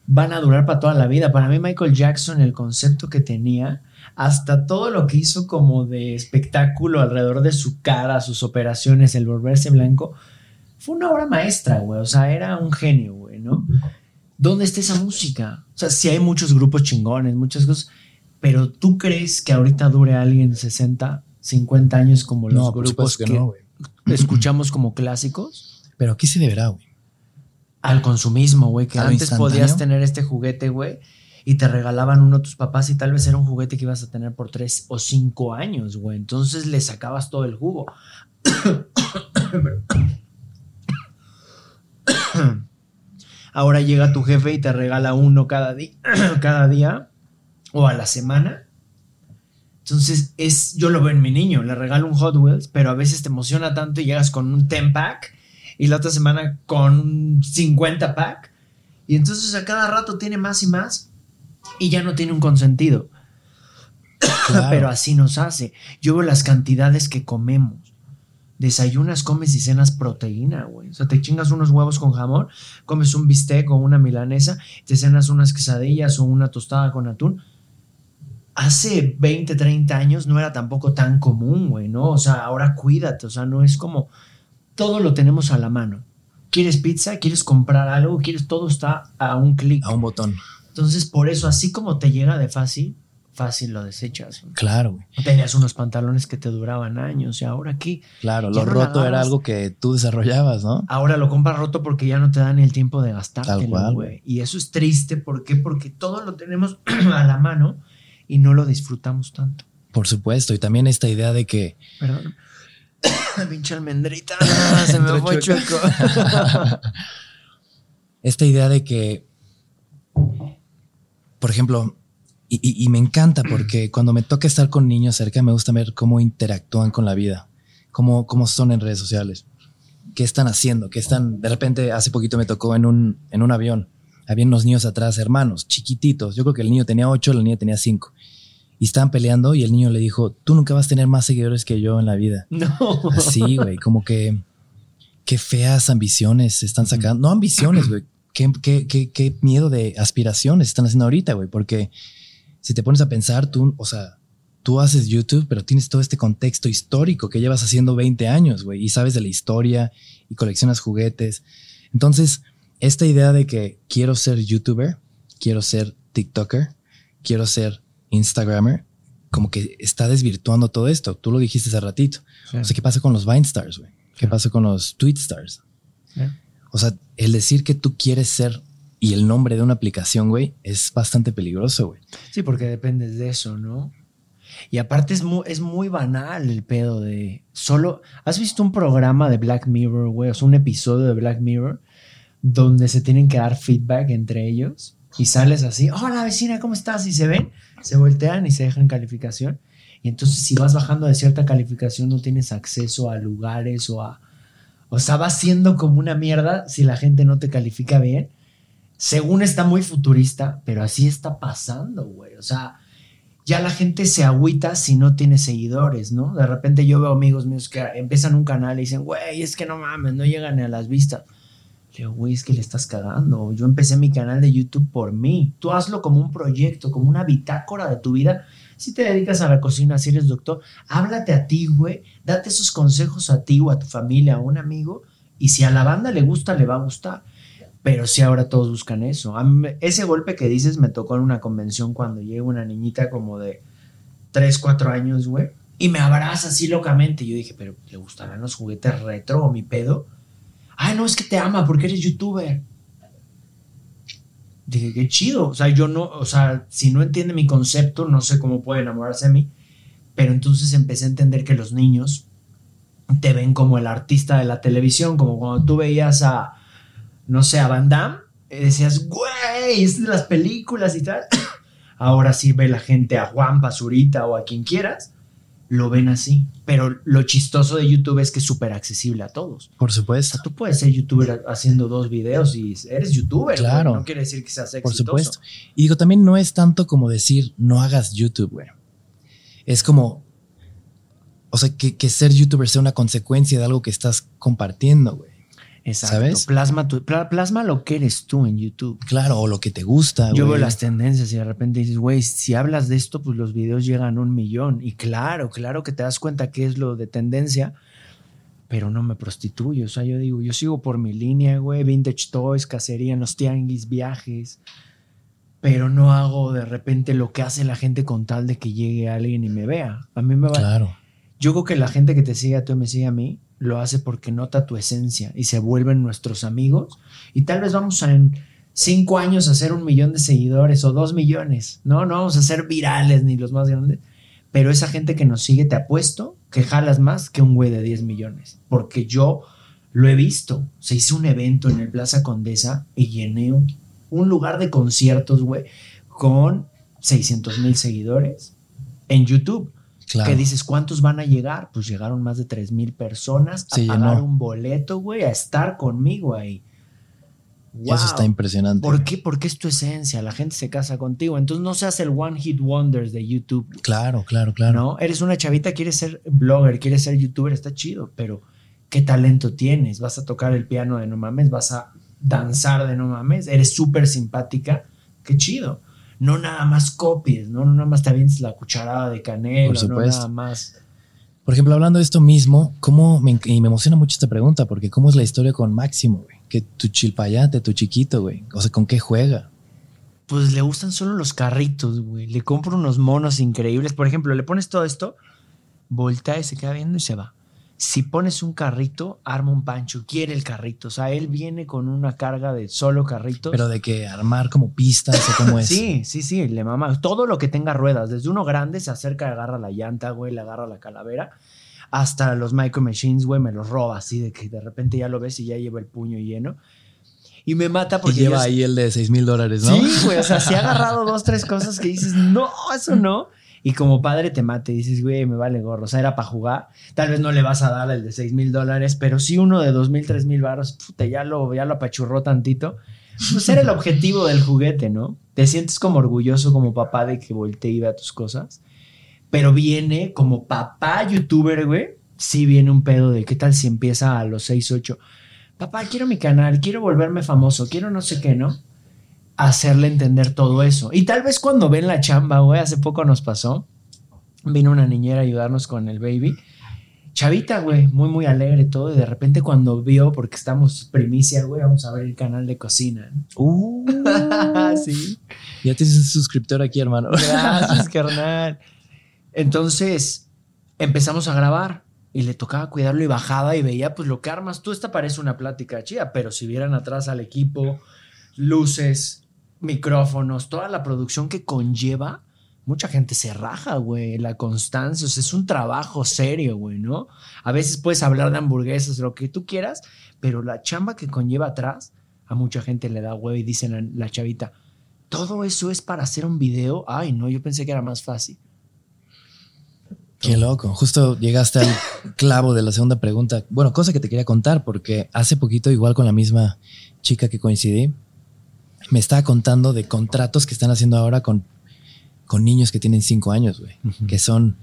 B: van a durar para toda la vida? Para mí Michael Jackson, el concepto que tenía, hasta todo lo que hizo como de espectáculo alrededor de su cara, sus operaciones, el volverse blanco, fue una obra maestra, güey, o sea, era un genio, ¿no? ¿Dónde está esa música? O sea, sí hay muchos grupos chingones, muchas cosas, pero ¿tú crees que ahorita dure alguien 60, 50 años como los
A: no,
B: grupos que,
A: que no,
B: escuchamos como clásicos?
A: Pero aquí se deberá, güey.
B: Al consumismo, güey, que
A: ¿A lo
B: antes podías tener este juguete, güey, y te regalaban uno a tus papás y tal vez era un juguete que ibas a tener por tres o cinco años, güey. Entonces le sacabas todo el jugo. Ahora llega tu jefe y te regala uno cada, día o a la semana. Entonces, es, yo lo veo en mi niño, le regalo un Hot Wheels, pero a veces te emociona tanto y llegas con un 10 pack y la otra semana con un 50 pack. Y entonces a cada rato tiene más y más y ya no tiene un consentido.
A: Claro.
B: pero así nos hace. Yo veo las cantidades que comemos. Desayunas, comes y cenas proteína, güey. O sea, te chingas unos huevos con jamón, comes un bistec o una milanesa, te cenas unas quesadillas o una tostada con atún. Hace 20, 30 años no era tampoco tan común, güey, ¿no? O sea, ahora cuídate, o sea, no es como todo lo tenemos a la mano. ¿Quieres pizza? ¿Quieres comprar algo? ¿Quieres? Todo está a un clic.
A: A un botón.
B: Entonces, por eso, así como te llega de fácil, fácil lo desechas. güey.
A: Claro, güey.
B: Tenías unos pantalones que te duraban años y ahora qué.
A: Claro,
B: Ya
A: lo
B: no
A: roto era algo que tú desarrollabas, ¿no?
B: Ahora lo compras roto porque ya no te dan el tiempo de gastártelo,
A: Tal cual,
B: güey. Y eso es triste, ¿por qué? Porque todo lo tenemos a la mano y no lo disfrutamos tanto.
A: Por supuesto. Y también esta idea de que
B: Perdón. Pinche almendrita. Se me fue chueco.
A: esta idea de que, por ejemplo, y, y- y me encanta porque cuando me toca estar con niños cerca, me gusta ver cómo interactúan con la vida, cómo, cómo son en redes sociales, qué están haciendo, qué están, de repente hace poquito me tocó en un, en un avión, había unos niños atrás, hermanos, chiquititos, yo creo que el niño tenía ocho, la niña tenía cinco, y estaban peleando y el niño le dijo, tú nunca vas a tener más seguidores que yo en la vida.
B: No.
A: Así, güey, como que qué feas ambiciones se están sacando. No ambiciones, güey. Qué, qué, qué, qué miedo de aspiraciones están haciendo ahorita, güey. Porque si te pones a pensar, tú, o sea, tú haces YouTube, pero tienes todo este contexto histórico que llevas haciendo 20 años, güey, y sabes de la historia y coleccionas juguetes. Entonces, esta idea de que quiero ser YouTuber, quiero ser TikToker, quiero ser Instagrammer, como que está desvirtuando todo esto. Tú lo dijiste hace ratito. O sea, ¿qué pasa con los Vine Stars, güey? ¿Qué pasa con los Tweet Stars? O sea, el decir que tú quieres ser y el nombre de una aplicación, güey, es bastante peligroso, güey.
B: Sí, porque dependes de eso, ¿no? Y aparte es muy, es muy banal el pedo de solo... ¿Has visto un programa de Black Mirror, güey? O sea, un episodio de Black Mirror donde se tienen que dar feedback entre ellos y sales así, hola vecina, ¿cómo estás? Y se ven, se voltean y se dejan calificación. Y entonces si vas bajando de cierta calificación no tienes acceso a lugares o a... O sea, vas siendo como una mierda si la gente no te califica bien. Según está muy futurista, pero así está pasando, güey. O sea, ya la gente se agüita si no tiene seguidores, ¿no? De repente yo veo amigos míos que empiezan un canal y dicen, güey, es que no mames, no llegan a las vistas. Le digo, güey, es que le estás cagando. Yo empecé mi canal de YouTube por mí. Tú hazlo como un proyecto, como una bitácora de tu vida. Si te dedicas a la cocina, si eres doctor, háblate a ti, güey. Date esos consejos a ti o a tu familia, a un amigo. Y si a la banda le gusta, le va a gustar. Pero sí, ahora todos buscan eso. Ese golpe que dices me tocó en una convención cuando llega una niñita como de 3, 4 años, güey. Y me abraza así locamente. Yo dije, pero ¿le gustarán los juguetes retro o mi pedo? Ay, no, es que te ama porque eres youtuber. Dije, qué chido. O sea, yo no, o sea, si no entiende mi concepto, no sé cómo puede enamorarse de mí. Pero entonces empecé a entender que los niños te ven como el artista de la televisión, como cuando tú veías a, no sé, a Van Damme, y decías, güey, es de las películas y tal. Ahora sí ve la gente a Juan Pazurita o a quien quieras, lo ven así. Pero lo chistoso de YouTube es que es súper accesible a todos.
A: Por
B: O
A: supuesto.
B: sea, tú puedes ser youtuber haciendo dos videos y eres youtuber. güey.
A: Claro.
B: No quiere decir que seas exitoso.
A: Por supuesto. Y digo, también no es tanto como decir no hagas YouTube, güey. Es como, o sea, que, que ser youtuber sea una consecuencia de algo que estás compartiendo, güey.
B: Exacto.
A: ¿Sabes?
B: Plasma, tu- pla- plasma lo que eres tú en YouTube.
A: Claro, o lo que te gusta,
B: Yo veo las tendencias y de repente dices, güey, si hablas de esto, pues los videos llegan a un millón. Y claro, claro que te das cuenta que es lo de tendencia, pero no me prostituyo. O sea, yo digo, yo sigo por mi línea, güey, vintage toys, cacería en los tianguis, viajes, pero no hago de repente lo que hace la gente con tal de que llegue alguien y me vea. A mí me va.
A: Claro.
B: Yo creo que la gente que te sigue a tú me sigue a mí lo hace porque nota tu esencia y se vuelven nuestros amigos. Y tal vez vamos en cinco años a hacer un millón de seguidores o dos millones. No, no vamos a ser virales ni los más grandes. Pero esa gente que nos sigue, te apuesto que jalas más que un güey de 10 millones. Porque yo lo he visto. Se hizo un evento en el Plaza Condesa y llené un, un lugar de conciertos, güey, con 600 mil seguidores en YouTube.
A: Claro.
B: Que dices, ¿cuántos van a llegar? Pues llegaron más de 3 mil personas a
A: Se
B: pagar un boleto, güey, a estar conmigo ahí. wow.
A: Eso está impresionante.
B: ¿Por qué? Porque es tu esencia. La gente se casa contigo. Entonces no seas el one hit wonders de YouTube.
A: Claro, claro, claro.
B: ¿No? Eres una chavita, quieres ser blogger, quieres ser youtuber, está chido, pero ¿qué talento tienes? Vas a tocar el piano de no mames, vas a danzar de no mames, eres súper simpática, qué chido. No nada más copies, ¿no? No nada más te avientes la cucharada de canela,
A: Por
B: no nada más.
A: Por ejemplo, hablando de esto mismo, ¿cómo me, y me emociona mucho esta pregunta? Porque ¿cómo es la historia con Máximo, güey? Que tu chilpayate, tu chiquito, güey. O sea, ¿con qué juega?
B: Pues le gustan solo los carritos, güey. Le compro unos monos increíbles. Por ejemplo, le pones todo esto, voltea y se queda viendo y se va. Si pones un carrito, arma un pancho, quiere el carrito. O sea, él viene con una carga de solo carritos.
A: Pero de que armar como pistas o cómo es.
B: Sí, sí, sí, le mama. Todo lo que tenga ruedas, desde uno grande se acerca y agarra la llanta, güey, le agarra la calavera, hasta los micro machines, güey, me los roba así de que de repente ya lo ves y ya lleva el puño lleno. Y me mata
A: Y
B: porque
A: lleva
B: yo-
A: ahí el de 6 mil dólares, ¿no?
B: Sí, güey, o sea, se ha agarrado dos, tres cosas que dices, no, eso no. Y como padre te mate, dices, güey, me vale gorro. O sea, era para jugar. Tal vez no le vas a dar el de 6 mil dólares, pero sí uno de 2 mil, 3 mil baros, puta, ya lo, ya lo apachurró tantito. Pues era el objetivo del juguete, ¿no? Te sientes como orgulloso como papá de que voltee y vea tus cosas. Pero viene como papá youtuber, güey. Sí viene un pedo de qué tal si empieza a los 6, 8. Papá, quiero mi canal, quiero volverme famoso, quiero no sé qué, ¿no? Hacerle entender todo eso. Y tal vez cuando ven la chamba, güey, hace poco nos pasó. Vino una niñera a ayudarnos con el baby. Chavita, güey, muy, muy alegre todo. Y de repente cuando vio, porque estamos primicia, güey, vamos a ver el canal de cocina.
A: Uh,
B: sí.
A: ya tienes un suscriptor aquí, hermano.
B: Gracias, carnal. Entonces empezamos a grabar y le tocaba cuidarlo y bajaba y veía pues lo que armas tú. Esta parece una plática chida, pero si vieran atrás al equipo, luces, micrófonos, toda la producción que conlleva, mucha gente se raja, güey. La constancia, o sea, es un trabajo serio, güey, ¿no? A veces puedes hablar de hamburguesas, lo que tú quieras, pero la chamba que conlleva atrás, a mucha gente le da güey y dicen la chavita, todo eso es para hacer un video. Ay, no, yo pensé que era más fácil.
A: Qué loco. Justo llegaste al clavo de la segunda pregunta. Bueno, cosa que te quería contar, porque hace poquito, igual con la misma chica que coincidí, me estaba contando de contratos que están haciendo ahora con, con niños que tienen cinco años, güey. Que son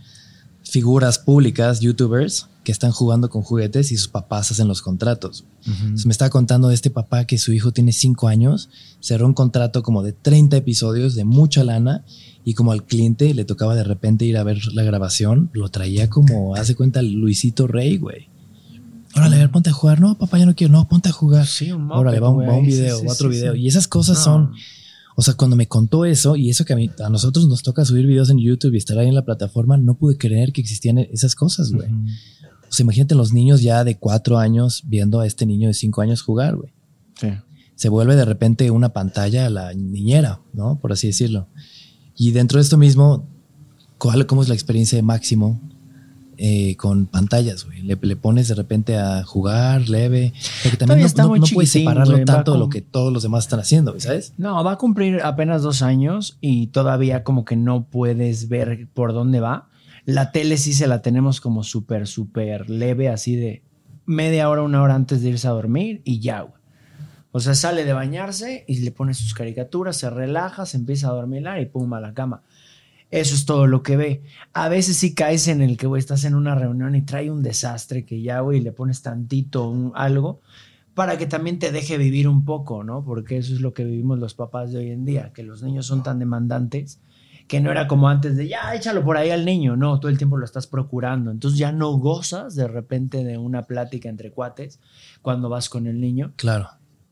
A: figuras públicas, youtubers, que están jugando con juguetes y sus papás hacen los contratos. Entonces me estaba contando de este papá que su hijo tiene cinco años, cerró un contrato como de 30 episodios de mucha lana y como al cliente le tocaba de repente ir a ver la grabación, lo traía como, hace cuenta, Luisito Rey, güey. Órale, a ver, ponte a jugar. No, papá, ya no quiero. No, ponte a jugar.
B: Sí, un moped,
A: Órale, va, un- va un.
B: Sí,
A: video,
B: sí,
A: va otro
B: sí,
A: video.
B: sí.
A: Y esas cosas
B: No.
A: son, o sea, cuando me contó eso y eso que a, mí, a nosotros nos toca subir videos en YouTube y estar ahí en la plataforma, no pude creer que existían esas cosas, güey.
B: Ujú.
A: O sea, imagínate los niños ya de cuatro años viendo a este niño de cinco años jugar, güey.
B: Sí.
A: Se vuelve de repente una pantalla a la niñera, ¿no? Por así decirlo. Y dentro de esto mismo, ¿cuál, ¿cómo es la experiencia de Máximo eh, con pantallas, güey? Le, le pones de repente a jugar leve, porque también no,
B: está
A: no- puedes separarlo tanto de lo que todos los demás están haciendo, ¿sabes?
B: No, va a cumplir apenas dos años y todavía como que no puedes ver por dónde va. La tele sí se la tenemos como súper, súper leve, así de media hora, una hora antes de irse a dormir y ya, güey. O sea, sale de bañarse y le pone sus caricaturas, se relaja, se empieza a dormir y pum, a la cama. Eso es todo lo que ve. A veces sí caes en el que, güey, estás en una reunión y trae un desastre que ya, güey, le pones tantito un- algo para que también te deje vivir un poco, ¿no? Porque eso es lo que vivimos los papás de hoy en día, que los niños son tan demandantes que no era como antes de ya échalo por ahí al niño, no, todo el tiempo lo estás procurando. Entonces ya no gozas de repente de una plática entre cuates cuando vas con el niño
A: Claro.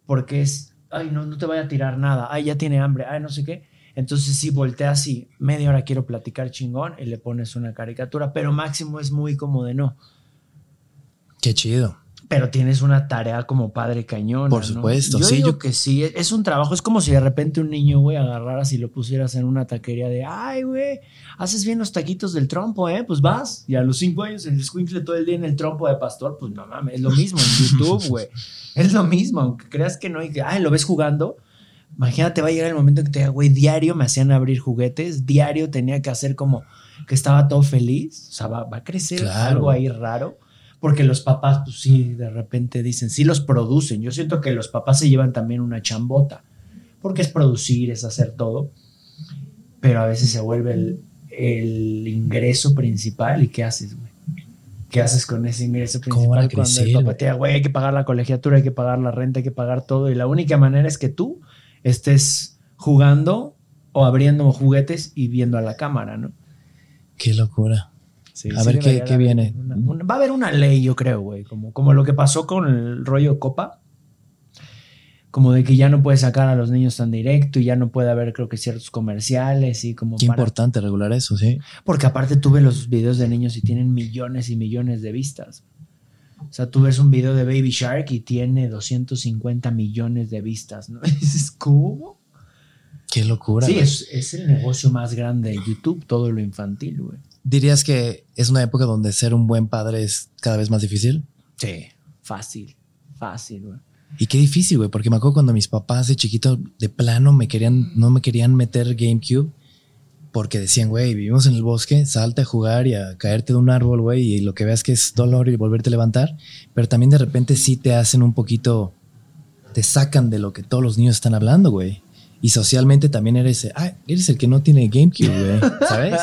B: porque es, ay, no, no te vaya a tirar nada, ay, ya tiene hambre, ay, no sé qué. Entonces sí, volteas y media hora quiero platicar chingón y le pones una caricatura, pero máximo es muy como de no.
A: Qué chido.
B: Pero tienes una tarea como padre cañón.
A: Por supuesto,
B: Yo
A: sí,
B: digo
A: yo-
B: que sí, es, es un trabajo. Es como si de repente un niño, güey, agarraras y lo pusieras en una taquería de, ay, güey, haces bien los taquitos del trompo, ¿eh? Pues vas. Y a los cinco años el escuincle todo el día en el trompo de pastor, pues no mames, es lo mismo en YouTube, güey. Es lo mismo, aunque creas que no, y que, ay, lo ves jugando. Imagínate, va a llegar el momento en que te diga, güey, diario me hacían abrir juguetes, diario tenía que hacer como que estaba todo feliz. O sea, va, va a crecer
A: Claro.
B: algo ahí raro Porque los papás, pues sí, de repente dicen, sí los producen. Yo siento que los papás se llevan también una chambota, porque es producir, es hacer todo, pero a veces se vuelve el, el ingreso principal y ¿qué haces, güey? ¿Qué haces con ese ingreso
A: ¿Cómo van a
B: principal cuando el
A: crecer,
B: papá te diga, güey, hay que pagar la colegiatura, hay que pagar la renta, hay que pagar todo y la única manera es que tú estés jugando o abriendo juguetes y viendo a la cámara, ¿no?
A: Qué locura.
B: Sí,
A: A ver qué- qué viene.
B: una- una- va a haber una ley, yo creo, güey, como, como lo que pasó con el rollo Copa. Como de que ya no puede sacar a los niños tan directo y ya no puede haber, creo que, ciertos comerciales y como
A: Qué
B: para-
A: importante regular eso, sí.
B: Porque aparte tuve los videos de niños y tienen millones y millones de vistas. O sea, tú ves un video de Baby Shark y tiene 250 millones de vistas, ¿no? Dices, ¿cómo?
A: Qué locura.
B: Sí, es, es el negocio más grande de YouTube, todo lo infantil, güey.
A: ¿Dirías que es una época donde ser un buen padre es cada vez más difícil?
B: Sí, fácil, fácil, güey.
A: Y qué difícil, güey, porque me acuerdo cuando mis papás de chiquito de plano me querían, no me querían meter GameCube porque decían, güey, vivimos en el bosque, salte a jugar y a caerte de un árbol, güey, y lo que veas que es dolor y volverte a levantar, pero también de repente sí te hacen un poquito, te sacan de lo que todos los niños están hablando, güey. Y socialmente también eres, ah, eres el que no tiene GameCube, güey, ¿sabes?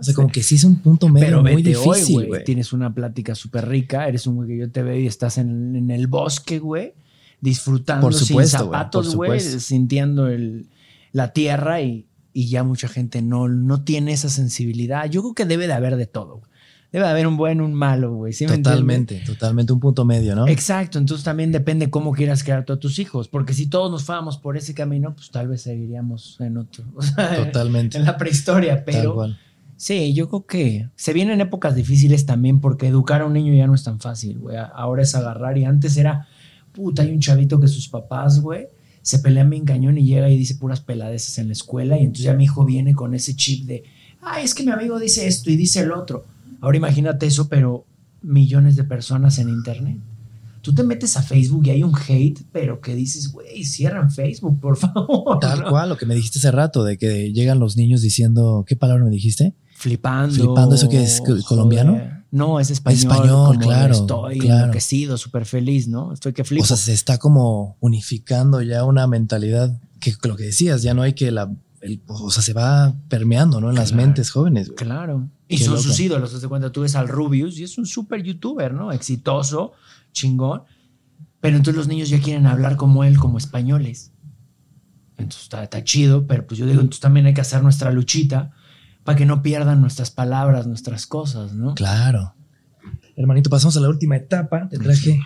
A: O sea, como que sí es un punto medio
B: Pero
A: muy difícil,
B: güey. Tienes una plática súper rica, eres un güey que yo te veo y estás en, en el bosque, güey, disfrutando
A: Por supuesto,
B: sin zapatos, güey, sintiendo el, la tierra y, y ya mucha gente no, no tiene esa sensibilidad. Yo creo que debe de haber de todo. güey. Debe de haber un bueno, un malo, güey. ¿sí me entiendes?
A: Totalmente, totalmente un punto medio, ¿no?
B: Exacto, entonces también depende cómo quieras crear tú a tus hijos, porque si todos nos fuéramos por ese camino, pues tal vez seguiríamos en otro, o sea,
A: Totalmente.
B: en la prehistoria, pero sí, yo creo que se vienen épocas difíciles también porque educar a un niño ya no es tan fácil, güey, ahora es agarrar y antes era, puta, hay un chavito que sus papás, güey, se pelean bien cañón y llega y dice puras peladeces en la escuela y entonces ya mi hijo viene con ese chip de, ay, es que mi amigo dice esto y dice el otro. Ahora imagínate eso, pero millones de personas en internet. Tú te metes a Facebook y hay un hate, pero que dices, güey, cierran Facebook, por favor.
A: Tal
B: ¿no?
A: cual, lo que me dijiste hace rato, de que llegan los niños diciendo, ¿qué palabra me dijiste?
B: Flipando.
A: Flipando, ¿eso qué es? ¿Colombiano?
B: No, es español.
A: español,
B: como
A: claro,
B: Estoy
A: claro.
B: enloquecido, súper feliz, ¿no? Estoy que flipo.
A: O sea, se está como unificando ya una mentalidad que lo que decías, ya no hay que la, el- o sea, se va permeando, ¿no? En las mentes jóvenes. güey.
B: Claro. Y
A: Qué
B: son
A: loco.
B: sus ídolos, te cuenta, tú ves al Rubius y es un súper youtuber, ¿no? Exitoso, chingón. Pero entonces los niños ya quieren hablar como él, como españoles. Entonces está, está chido, pero pues yo digo, entonces también hay que hacer nuestra luchita para que no pierdan nuestras palabras, nuestras cosas, ¿no?
A: Claro. Hermanito, pasamos a la última etapa. Te traje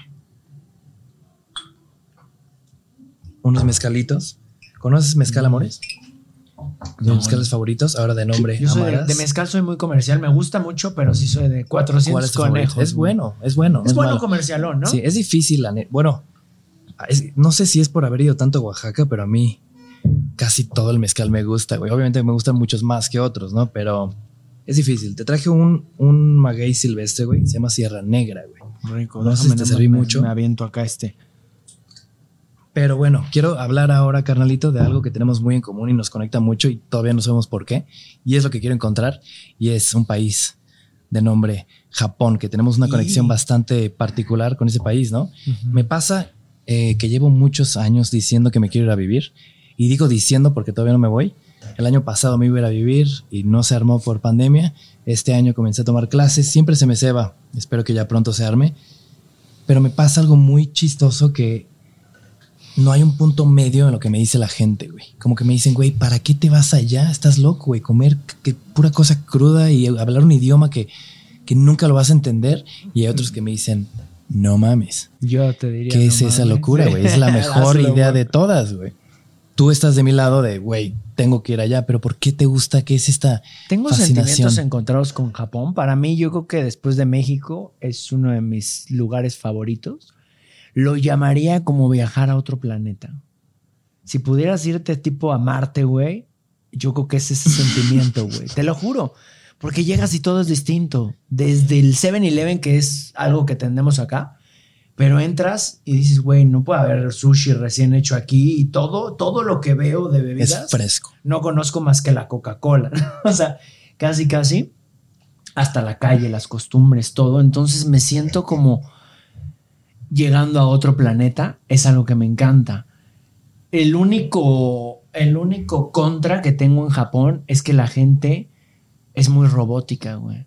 A: unos mezcalitos. ¿Conoces mezcal, amores?
B: No,
A: mezcales favoritos, ahora de nombre
B: Yo soy de, mezcal, soy muy comercial, me gusta mucho, pero sí soy de 400
A: ¿Cuál es
B: conejos.
A: Es bueno, es bueno.
B: Es
A: no
B: bueno
A: malo.
B: comercialón, ¿no?
A: Sí, es difícil. la Bueno, es- no sé si es por haber ido tanto a Oaxaca, pero a mí casi todo el mezcal me gusta, güey. Obviamente me gustan muchos más que otros, ¿no? Pero es difícil. Te traje un, un maguey silvestre, güey. Se llama Sierra Negra, güey.
B: Rico,
A: No sé si te serví
B: me-
A: mucho.
B: Me aviento acá este.
A: Pero bueno, quiero hablar ahora, carnalito, de algo que tenemos muy en común y nos conecta mucho y todavía no sabemos por qué. Y es lo que quiero encontrar. Y es un país de nombre Japón, que tenemos una conexión bastante particular con ese país, ¿no? Me pasa eh, que llevo muchos años diciendo que me quiero ir a vivir. Y digo diciendo porque todavía no me voy. El año pasado me iba a ir a vivir y no se armó por pandemia. Este año comencé a tomar clases. Siempre se me ceba. Espero que ya pronto se arme. Pero me pasa algo muy chistoso que no hay un punto medio en lo que me dice la gente, güey. Como que me dicen, güey, ¿para qué te vas allá? Estás loco, güey. Comer que pura cosa cruda y hablar un idioma que, que nunca lo vas a entender. Y hay otros que me dicen, no mames.
B: Yo te diría.
A: ¿Qué
B: no
A: es esa
B: mames.
A: locura, güey? Es la mejor idea de todas, güey. Tú estás de mi lado de, güey, tengo que ir allá, pero ¿por qué te gusta? ¿Qué es esta?
B: Tengo
A: fascinación?
B: sentimientos encontrados con Japón. Para mí, yo creo que después de México es uno de mis lugares favoritos. Lo llamaría como viajar a otro planeta. Si pudieras irte tipo a Marte, güey, yo creo que es ese sentimiento, güey. Te lo juro. Porque llegas y todo es distinto. Desde el 7-Eleven, que es algo que tenemos acá, pero entras y dices, güey, no puede haber sushi recién hecho aquí y todo, todo lo que veo de bebidas
A: Es fresco.
B: no conozco más que la Coca-Cola. o sea, casi, casi. hasta la calle, las costumbres, todo. Entonces me siento como llegando a otro planeta. Es algo que me encanta. El único, el único contra que tengo en Japón es que la gente es muy robótica, güey.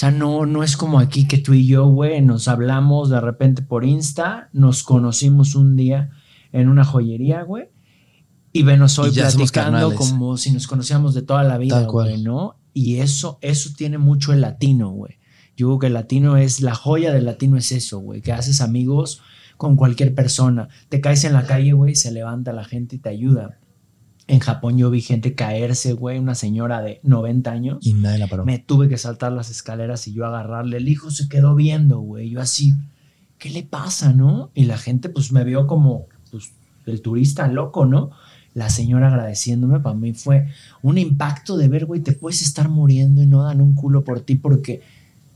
B: O sea, no, no es como aquí que tú y yo, güey, nos hablamos de repente por Insta, nos conocimos un día en una joyería, güey, y venos hoy
A: Y
B: platicando como si nos conociéramos de toda la vida, güey, ¿no? Y eso, eso tiene mucho el latino, güey. Yo creo que el latino es, la joya del latino es eso, güey, que haces amigos con cualquier persona. Te caes en la calle, güey, se levanta la gente y te ayuda. En Japón yo vi gente caerse, güey, una señora de 90 años.
A: Y nadie la paró.
B: Me tuve que saltar las escaleras y yo agarrarle. El hijo se quedó viendo, güey. Yo así, ¿qué le pasa, no? Y la gente, pues, me vio como, pues, el turista loco, ¿no? La señora agradeciéndome, para mí fue un impacto de ver, güey, te puedes estar muriendo y no dan un culo por ti porque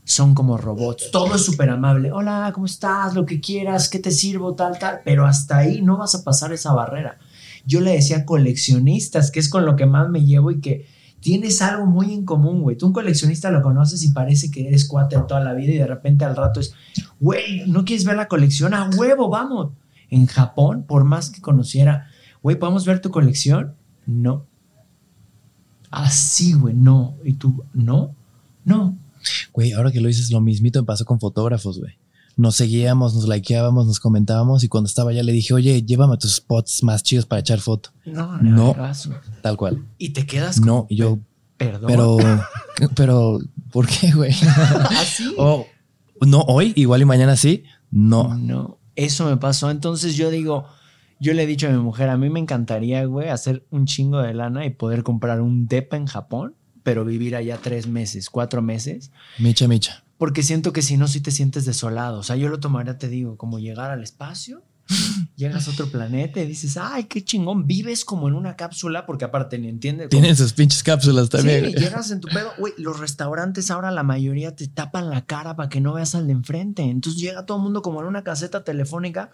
B: son como robots. Todo es súper amable. Hola, ¿cómo estás? Lo que quieras, ¿qué te sirvo? Tal, tal. Pero hasta ahí no vas a pasar esa barrera. Yo le decía coleccionistas, que es con lo que más me llevo y que tienes algo muy en común, güey. Tú un coleccionista lo conoces y parece que eres cuate toda la vida y de repente al rato es, güey, ¿no quieres ver la colección? A huevo, vamos. En Japón, por más que conociera, güey, ¿podemos ver tu colección? No. Así, güey, no. ¿Y tú? No, no.
A: Güey, ahora que lo dices, lo mismito me pasó con fotógrafos, güey. Nos seguíamos, nos likeábamos, nos comentábamos y cuando estaba allá le dije, oye, llévame a tus spots más chidos para echar foto.
B: No,
A: No.
B: no.
A: Tal cual.
B: Y te quedas como,
A: No, y yo,
B: perdón.
A: pero, pero, ¿por qué, güey?
B: así.
A: O, no, hoy, igual y mañana sí. No.
B: No, eso me pasó. Entonces yo digo, yo le he dicho a mi mujer, a mí me encantaría, güey, hacer un chingo de lana y poder comprar un depa en Japón, pero vivir allá tres meses, cuatro meses,
A: Micha, micha.
B: Porque siento que si no, sí te sientes desolado. O sea, yo lo tomaría, te digo, como llegar al espacio. Llegas a otro planeta y dices, ay, qué chingón, vives como en una cápsula, porque aparte ni entiendes.
A: Tienen sus pinches cápsulas también.
B: Sí, llegas en tu pedo. Güey, los restaurantes ahora la mayoría te tapan la cara para que no veas al de enfrente. Entonces llega todo el mundo como en una caseta telefónica.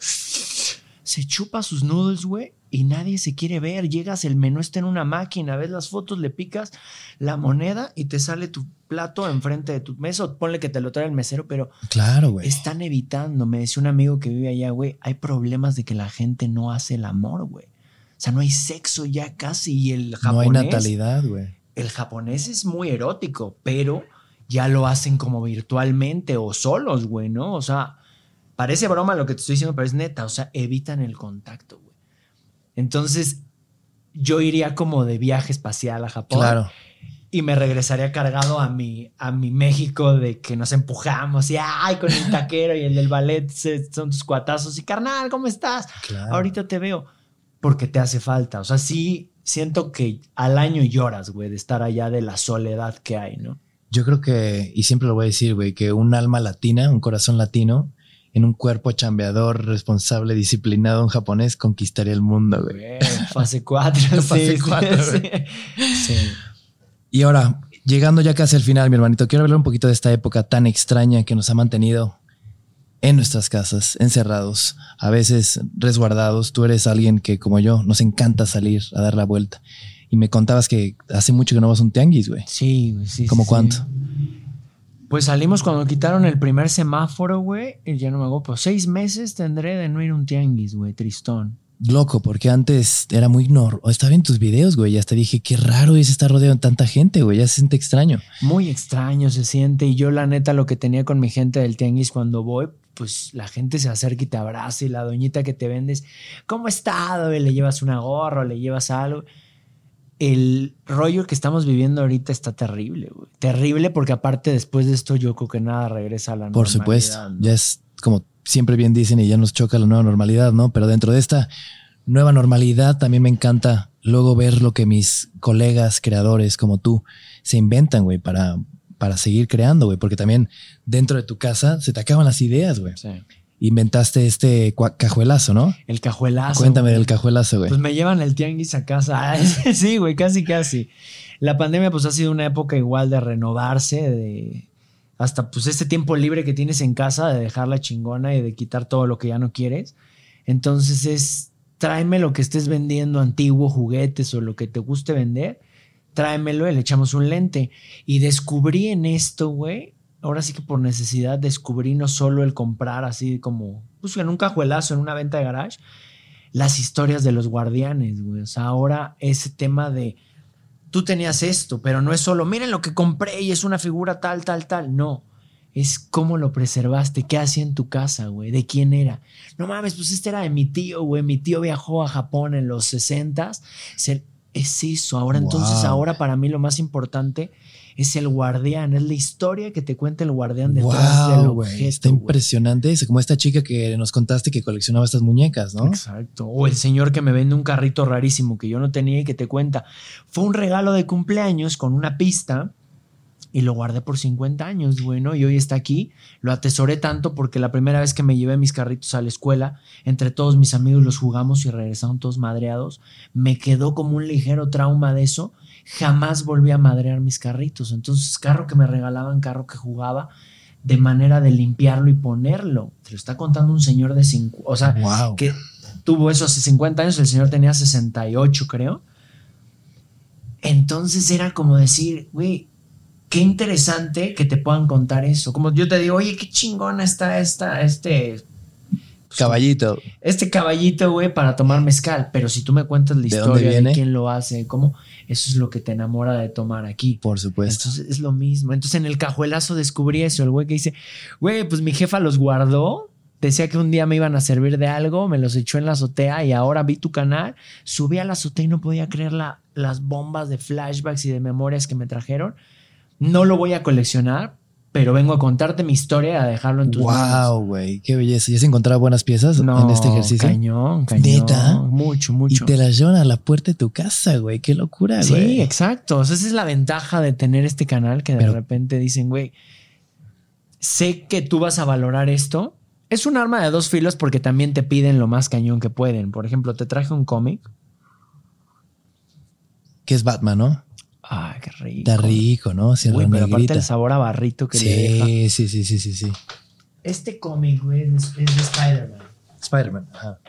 B: Se chupa sus noodles, güey, y nadie se quiere ver. Llegas, el menú está en una máquina, ves las fotos, le picas la moneda y te sale tu plato enfrente de tu mesa. Ponle que te lo trae el mesero, pero
A: Claro, güey.
B: están evitando. Me decía un amigo que vive allá, güey, hay problemas de que la gente no hace el amor, güey. O sea, no hay sexo ya casi y el
A: No
B: japonés
A: hay natalidad, güey.
B: el japonés es muy erótico, pero ya lo hacen como virtualmente o solos, güey, ¿no? O sea, parece broma lo que te estoy diciendo, pero es neta, o sea, evitan el contacto, güey. Entonces, yo iría como de viaje espacial a Japón
A: Claro.
B: y me regresaría cargado a mi, a mi México de que nos empujamos y ay, con el taquero y el del ballet se- son tus cuatazos y carnal, ¿cómo estás?
A: Claro.
B: Ahorita te veo porque te hace falta. O sea, sí siento que al año lloras, güey, de estar allá de la soledad que hay, ¿no?
A: Yo creo que, y siempre lo voy a decir, güey, que un alma latina, un corazón latino, en un cuerpo chambeador, responsable, disciplinado en japonés, conquistaría el mundo, güey.
B: Güey, fase 4.
A: Fase cuatro,
B: sí. sí.
A: Y ahora, llegando ya casi al final, mi hermanito, quiero hablar un poquito de esta época tan extraña que nos ha mantenido en nuestras casas, encerrados, a veces resguardados. Tú eres alguien que, como yo, nos encanta salir a dar la vuelta. Y me contabas que hace mucho que no vas a un tianguis, güey.
B: Sí, sí.
A: ¿Cómo
B: sí,
A: cuánto?
B: Pues salimos cuando quitaron el primer semáforo, güey. Y ya no me hago, pues seis meses tendré de no ir a un tianguis, güey, tristón.
A: Loco, porque antes era muy normal. Estaba en tus videos, güey. Hasta dije, qué raro es estar rodeado de tanta gente, güey. Ya se siente extraño.
B: Muy extraño se siente. Y yo, la neta, lo que tenía con mi gente del tianguis cuando voy, pues la gente se acerca y te abraza. Y la doñita que te vendes, ¿cómo está? güey? Le llevas una gorra, o le llevas algo. El rollo que estamos viviendo ahorita está terrible, güey. Terrible porque aparte después de esto yo creo que nada regresa a la
A: Por
B: normalidad.
A: supuesto.
B: ¿no?
A: Ya es como siempre bien dicen y ya nos choca la nueva normalidad, ¿no? Pero dentro de esta nueva normalidad también me encanta luego ver lo que mis colegas creadores como tú se inventan, güey, para, para seguir creando, güey. Porque también dentro de tu casa se te acaban las ideas, güey.
B: Sí.
A: Inventaste este cajuelazo, ¿no?
B: El cajuelazo.
A: Cuéntame
B: güey.
A: del cajuelazo, güey.
B: Pues me llevan el tianguis a casa. sí, güey, casi, casi. La pandemia pues ha sido una época igual de renovarse, de hasta pues este tiempo libre que tienes en casa, de dejarla chingona y de quitar todo lo que ya no quieres. Entonces es, tráeme lo que estés vendiendo, antiguo, juguetes o lo que te guste vender, tráemelo y le echamos un lente. Y descubrí en esto, güey, ahora sí que por necesidad descubrí no solo el comprar así como, pues en un cajuelazo, en una venta de garage, las historias de los guardianes, güey. O sea, ahora ese tema de, tú tenías esto, pero no es solo, miren lo que compré y es una figura tal, tal, tal. No, es cómo lo preservaste, qué hacía en tu casa, güey, de quién era. No mames, pues este era de mi tío, güey. Mi tío viajó a Japón en los 60 Es eso. Ahora, entonces, ahora para mí lo más importante es el guardián, es la historia que te cuenta el guardián detrás del
A: Wow, güey.
B: objeto.
A: Está impresionante. Es como esta chica que nos contaste que coleccionaba estas muñecas, ¿no?
B: Exacto. O el señor que me vende un carrito rarísimo que yo no tenía y que te cuenta. Fue un regalo de cumpleaños con una pista y lo guardé por 50 años, bueno, y hoy está aquí. Lo atesoré tanto porque la primera vez que me llevé mis carritos a la escuela, entre todos mis amigos los jugamos y regresaron todos madreados. Me quedó como un ligero trauma de eso. Jamás volví a madrear mis carritos. Entonces, carro que me regalaban, carro que jugaba, de manera de limpiarlo y ponerlo. Te lo está contando un señor de 50, o sea,
A: Wow.
B: que tuvo eso hace 50 años, el señor tenía 68, creo. Entonces era como decir, güey, qué interesante que te puedan contar eso. Como yo te digo, oye, qué chingona está esta, este,
A: Caballito.
B: este caballito, güey, para tomar mezcal. Pero si tú me cuentas la
A: ¿De dónde
B: historia de quién lo hace, cómo, eso es lo que te enamora de tomar aquí.
A: Por supuesto.
B: Entonces es lo mismo. Entonces en el cajuelazo descubrí eso. El güey que dice, güey, pues mi jefa los guardó. Decía que un día me iban a servir de algo, me los echó en la azotea y ahora vi tu canal. Subí a la azotea y no podía creer la- las bombas de flashbacks y de memorias que me trajeron. No lo voy a coleccionar, pero vengo a contarte mi historia y a dejarlo en tus manos.
A: Wow, güey. Qué belleza. ¿Ya has encontrado buenas piezas
B: No,
A: en este ejercicio?
B: Cañón, cañón.
A: ¿Neta?
B: Mucho,
A: Y
B: mucho.
A: te las llevan a la puerta de tu casa, güey. Qué locura,
B: Sí,
A: güey.
B: exacto. O sea, esa es la ventaja de tener este canal que de
A: Pero-
B: repente dicen, güey, sé que tú vas a valorar esto. Es un arma de dos filos porque también te piden lo más cañón que pueden. Por ejemplo, te traje un cómic.
A: Que es Batman, ¿no?
B: Ay, qué rico.
A: Está rico, ¿no? Sierra
B: Uy, pero aparte el sabor a barrito que le deja.
A: Sí, sí, sí, sí, sí, sí.
B: Este cómic, güey, es, es de Spider-Man.
A: Spider-Man. Ajá.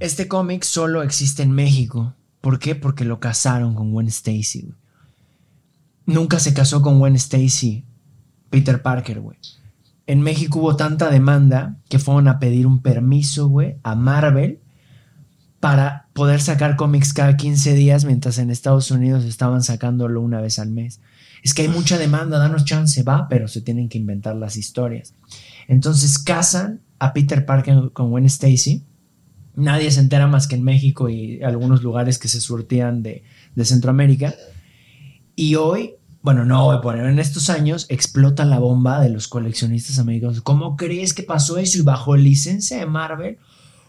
B: Este cómic solo existe en México. ¿Por qué? Porque lo casaron con Gwen Stacy, güey. Nunca se casó con Gwen Stacy, Peter Parker, güey. En México hubo tanta demanda que fueron a pedir un permiso, güey, a Marvel para poder sacar cómics cada 15 días, mientras en Estados Unidos estaban sacándolo una vez al mes. Es que hay mucha demanda, danos chance, va, pero se tienen que inventar las historias. Entonces casan a Peter Parker con Gwen Stacy. Nadie se entera más que en México y algunos lugares que se surtían de, de Centroamérica. Y hoy, bueno, no hoy, pero en estos años explota la bomba de los coleccionistas americanos. ¿Cómo crees que pasó eso? Y bajo licencia de Marvel,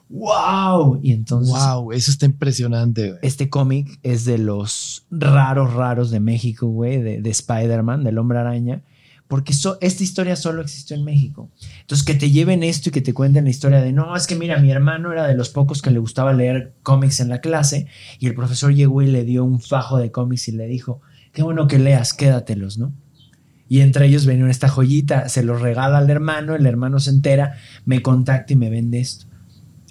B: ¡wow! Y entonces
A: Wow, eso está impresionante, güey.
B: este cómic es de los raros, raros de México, güey, de, de Spider-Man, del hombre araña, porque so- esta historia solo existió en México. Entonces, que te lleven esto y que te cuenten la historia de, no, es que mira, mi hermano era de los pocos que le gustaba leer cómics en la clase y el profesor llegó y le dio un fajo de cómics y le dijo, qué bueno que leas, quédatelos, ¿no? Y entre ellos venía esta joyita, se los regala al hermano, el hermano se entera, me contacta y me vende esto.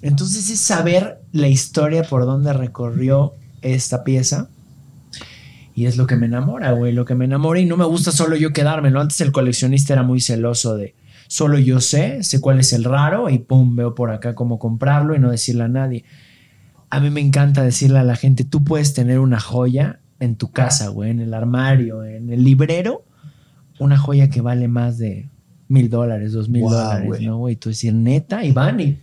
B: Entonces es saber la historia por donde recorrió esta pieza. Y es lo que me enamora, güey, lo que me enamora. Y no me gusta solo yo quedármelo. Antes el coleccionista era muy celoso de solo yo sé, sé cuál es el raro y pum, veo por acá cómo comprarlo y no decirle a nadie. A mí me encanta decirle a la gente, tú puedes tener una joya en tu casa, güey, en el armario, en el librero, una joya que vale más de mil dólares, dos mil dólares. ¿no, güey? Tú decir, neta, y van y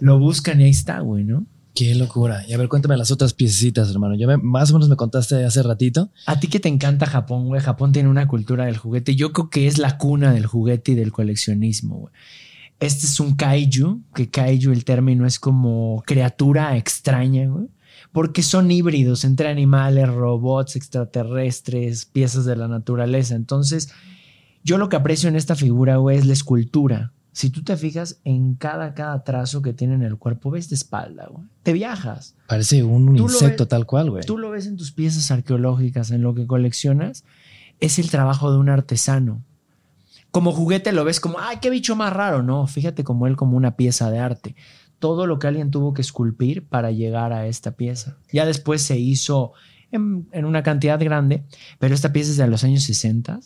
B: lo buscan y ahí está, güey, ¿no?
A: Qué locura. Y a ver, cuéntame las otras piececitas, hermano. Ya me- más o menos me contaste hace ratito.
B: A ti que te encanta Japón, güey. Japón tiene una cultura del juguete. Yo creo que es la cuna del juguete y del coleccionismo, güey. Este es un kaiju, que kaiju el término es como criatura extraña, güey. Porque son híbridos entre animales, robots, extraterrestres, piezas de la naturaleza. Entonces, yo lo que aprecio en esta figura, güey, es la escultura. Si tú te fijas en cada, cada trazo que tiene en el cuerpo, ves de espalda, güey. Te viajas.
A: Parece un,
B: Tú
A: insecto
B: ves-
A: tal cual, güey.
B: Tú lo ves en tus piezas arqueológicas, en lo que coleccionas, es el trabajo de un artesano. Como juguete lo ves como, ay, qué bicho más raro. No, fíjate como él como una pieza de arte. Todo lo que alguien tuvo que esculpir para llegar a esta pieza. Ya después se hizo en, en una cantidad grande, pero esta pieza es de los años 60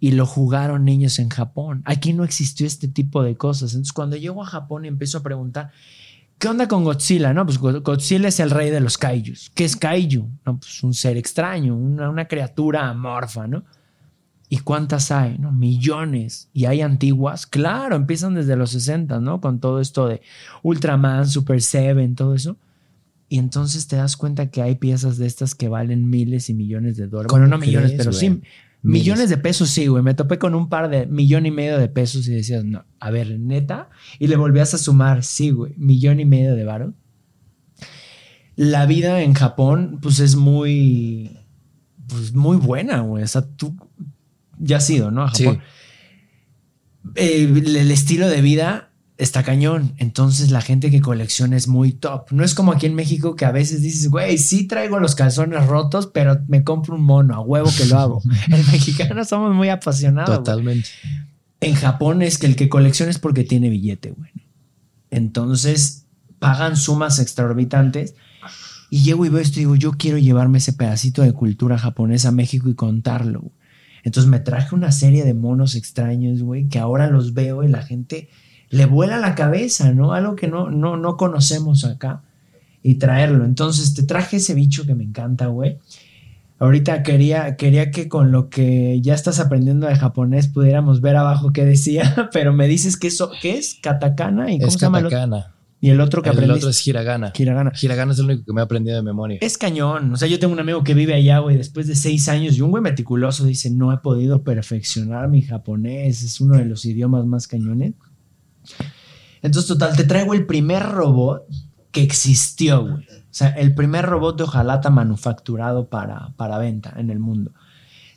B: y lo jugaron niños en Japón. Aquí no existió este tipo de cosas. Entonces, cuando llego a Japón y empiezo a preguntar, ¿qué onda con Godzilla? No, pues Go- Godzilla es el rey de los kaijus. ¿Qué es kaiju? No, pues un ser extraño, una, una criatura amorfa, ¿no? ¿Y cuántas hay? ¿No? Millones. ¿Y hay antiguas? Claro, empiezan desde los 60, ¿no? Con todo esto de Ultraman, Super Seven, todo eso. Y entonces te das cuenta que hay piezas de estas que valen miles y millones de dólares.
A: ¿Cómo
B: Bueno, no millones, pero
A: güey?
B: Millones de pesos, sí, güey. Me topé con un par de millón y medio de pesos y decías, no, a ver, neta. Y le volvías a sumar, sí, güey, millón y medio de varo. La vida en Japón, pues es muy, pues muy buena, güey. O sea, tú ya has ido, ¿no? A
A: Sí.
B: Japón. Eh, el, el estilo de vida está cañón. Entonces la gente que colecciona es muy top. No es como aquí en México que a veces dices, güey, sí traigo los calzones rotos, pero me compro un mono, a huevo que lo hago. El mexicano somos muy apasionados.
A: Totalmente.
B: En Japón es que el que colecciona es porque tiene billete, güey. Entonces pagan sumas exorbitantes. Y llego y veo esto y digo, yo quiero llevarme ese pedacito de cultura japonesa a México y contarlo. Entonces me traje una serie de monos extraños, güey, que ahora los veo y la gente le vuela la cabeza, ¿no? Algo que no, no, no conocemos acá. Y traerlo. Entonces te traje ese bicho que me encanta, güey. Ahorita quería, quería que con lo que ya estás aprendiendo de japonés pudiéramos ver abajo qué decía, pero me dices que eso, ¿qué es? Katakana y cómo
A: Es
B: se llama el otro?
A: katakana.
B: Y el otro que
A: El
B: aprendiste.
A: otro es hiragana.
B: Hiragana.
A: Hiragana es el único que me he aprendido de memoria.
B: Es cañón. O sea, yo tengo un amigo que vive allá, güey, después de seis años y un güey meticuloso dice, no he podido perfeccionar mi japonés. Es uno de los idiomas más cañones. Entonces, total, te traigo el primer robot que existió, güey. O sea, el primer robot de hojalata manufacturado para, para venta en el mundo.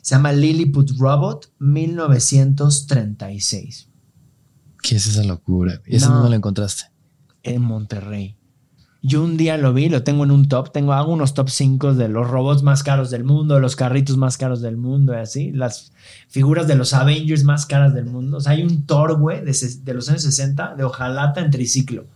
B: Se llama Lilliput Robot 1936
A: ¿Qué es esa locura? ¿Y ese
B: No.
A: no lo encontraste?
B: en Monterrey. Yo un día lo vi, lo tengo en un top, tengo hago unos top 5 de los robots más caros del mundo, los carritos más caros del mundo y así, las figuras de los Avengers más caras del mundo. O sea, hay un Thor, güey, de, los años 60 de hojalata en triciclo.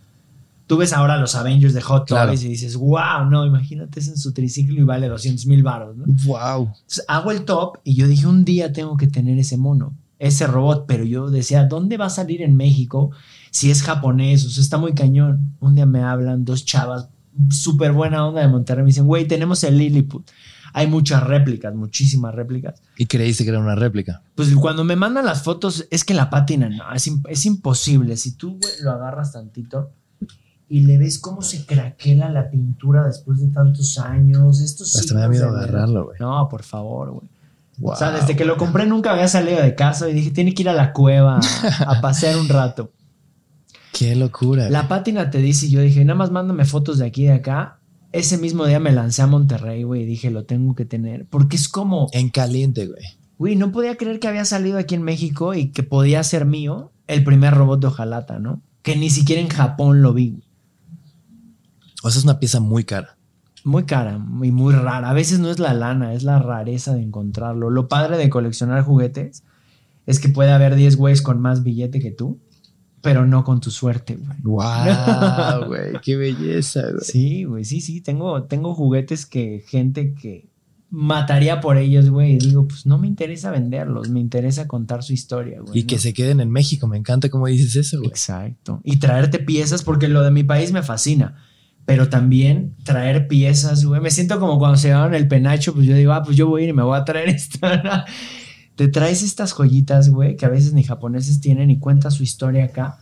B: Tú ves ahora los Avengers de Hot
A: Claro.
B: Toys y dices, wow, no, imagínate eso en su triciclo y vale 200 mil baros, ¿no?
A: ¡Wow!
B: Entonces, hago el top y yo dije, un día tengo que tener ese mono, ese robot, pero yo decía, ¿dónde va a salir en México si es japonés? O sea, está muy cañón. Un día me hablan dos chavas, súper buena onda de Monterrey, me dicen, güey, tenemos el Lilliput. Hay muchas réplicas, muchísimas réplicas.
A: Y creíste que era una réplica.
B: Pues cuando me mandan las fotos, es que la pátina no, es, im- es imposible. Si tú güey, lo agarras tantito y le ves cómo se craquela la pintura después de tantos años, estos
A: Hasta me da miedo agarrarlo, güey.
B: No, por favor, güey.
A: Wow.
B: O sea, desde que lo compré nunca había salido de casa y dije, tiene que ir a la cueva a pasear un rato.
A: ¡Qué locura!
B: La pátina te dice, y yo dije, nada más mándame fotos de aquí y de acá. Ese mismo día me lancé a Monterrey, güey, y dije, lo tengo que tener. Porque es como,
A: En caliente, güey.
B: güey, no podía creer que había salido aquí en México y que podía ser mío el primer robot de hojalata, ¿no? Que ni siquiera en Japón lo vi, güey.
A: O sea, es una pieza muy cara.
B: Muy cara y muy rara. A veces no es la lana, es la rareza de encontrarlo. Lo padre de coleccionar juguetes es que puede haber 10 güeyes con más billete que tú, pero no con tu suerte, güey.
A: ¡Wow, güey! ¡Qué belleza, güey!
B: Sí, güey, sí, sí. Tengo, tengo juguetes que gente que mataría por ellos, güey. Y digo, pues no me interesa venderlos, me interesa contar su historia, güey.
A: Y que se queden en México. Me encanta cómo dices eso, güey.
B: Exacto. Y traerte piezas, porque lo de mi país me fascina. Pero también traer piezas, güey. Me siento como cuando se llevaron el penacho, pues yo digo, ah, pues yo voy a ir y me voy a traer esto. Te traes estas joyitas, güey, que a veces ni japoneses tienen y cuentas su historia acá.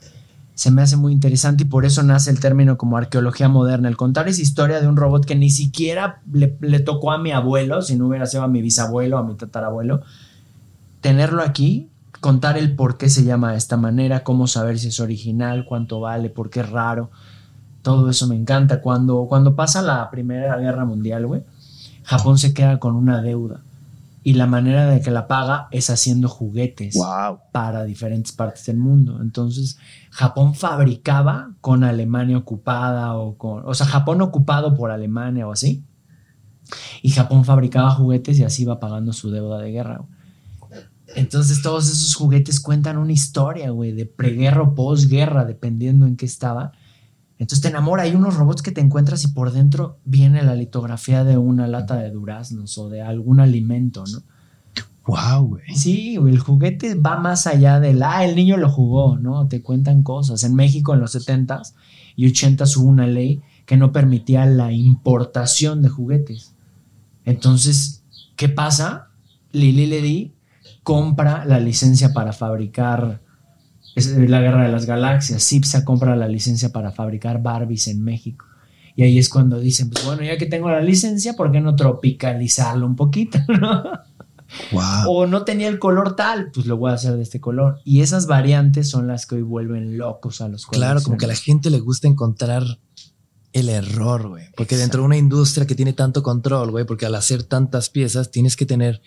B: Se me hace muy interesante y por eso nace el término como arqueología moderna. El contar esa historia de un robot que ni siquiera le, le tocó a mi abuelo, si no hubiera sido a mi bisabuelo, a mi tatarabuelo. Tenerlo aquí, contar el por qué se llama de esta manera, cómo saber si es original, cuánto vale, por qué es raro. Todo eso me encanta. Cuando, cuando pasa la Primera Guerra Mundial, güey, Japón se queda con una deuda. Y la manera de que la paga es haciendo juguetes
A: ¡Wow!
B: para diferentes partes del mundo. Entonces, Japón fabricaba con Alemania ocupada o con, o sea, Japón ocupado por Alemania o así. Y Japón fabricaba juguetes y así iba pagando su deuda de guerra. Entonces, todos esos juguetes cuentan una historia, güey, de preguerra o posguerra, dependiendo en qué estaba. Entonces te enamora, hay unos robots que te encuentras y por dentro viene la litografía de una lata de duraznos o de algún alimento, ¿no?
A: Wow, güey.
B: Sí, güey, el juguete va más allá del, ah, el niño lo jugó, ¿no? Te cuentan cosas. En México en los 70s y 80s hubo una ley que no permitía la importación de juguetes. Entonces, ¿qué pasa? Lili Ledy compra la licencia para fabricar es la guerra de las galaxias. Cipsa compra la licencia para fabricar Barbies en México. Y ahí es cuando dicen, pues bueno, ya que tengo la licencia, ¿por qué no tropicalizarlo un poquito? ¿no?
A: Wow.
B: O no tenía el color tal, pues lo voy a hacer de este color. Y esas variantes son las que hoy vuelven locos a los
A: Claro, como que a la gente le gusta encontrar el error, güey. Porque dentro de una industria que tiene tanto control, güey, porque al hacer tantas piezas tienes que tener,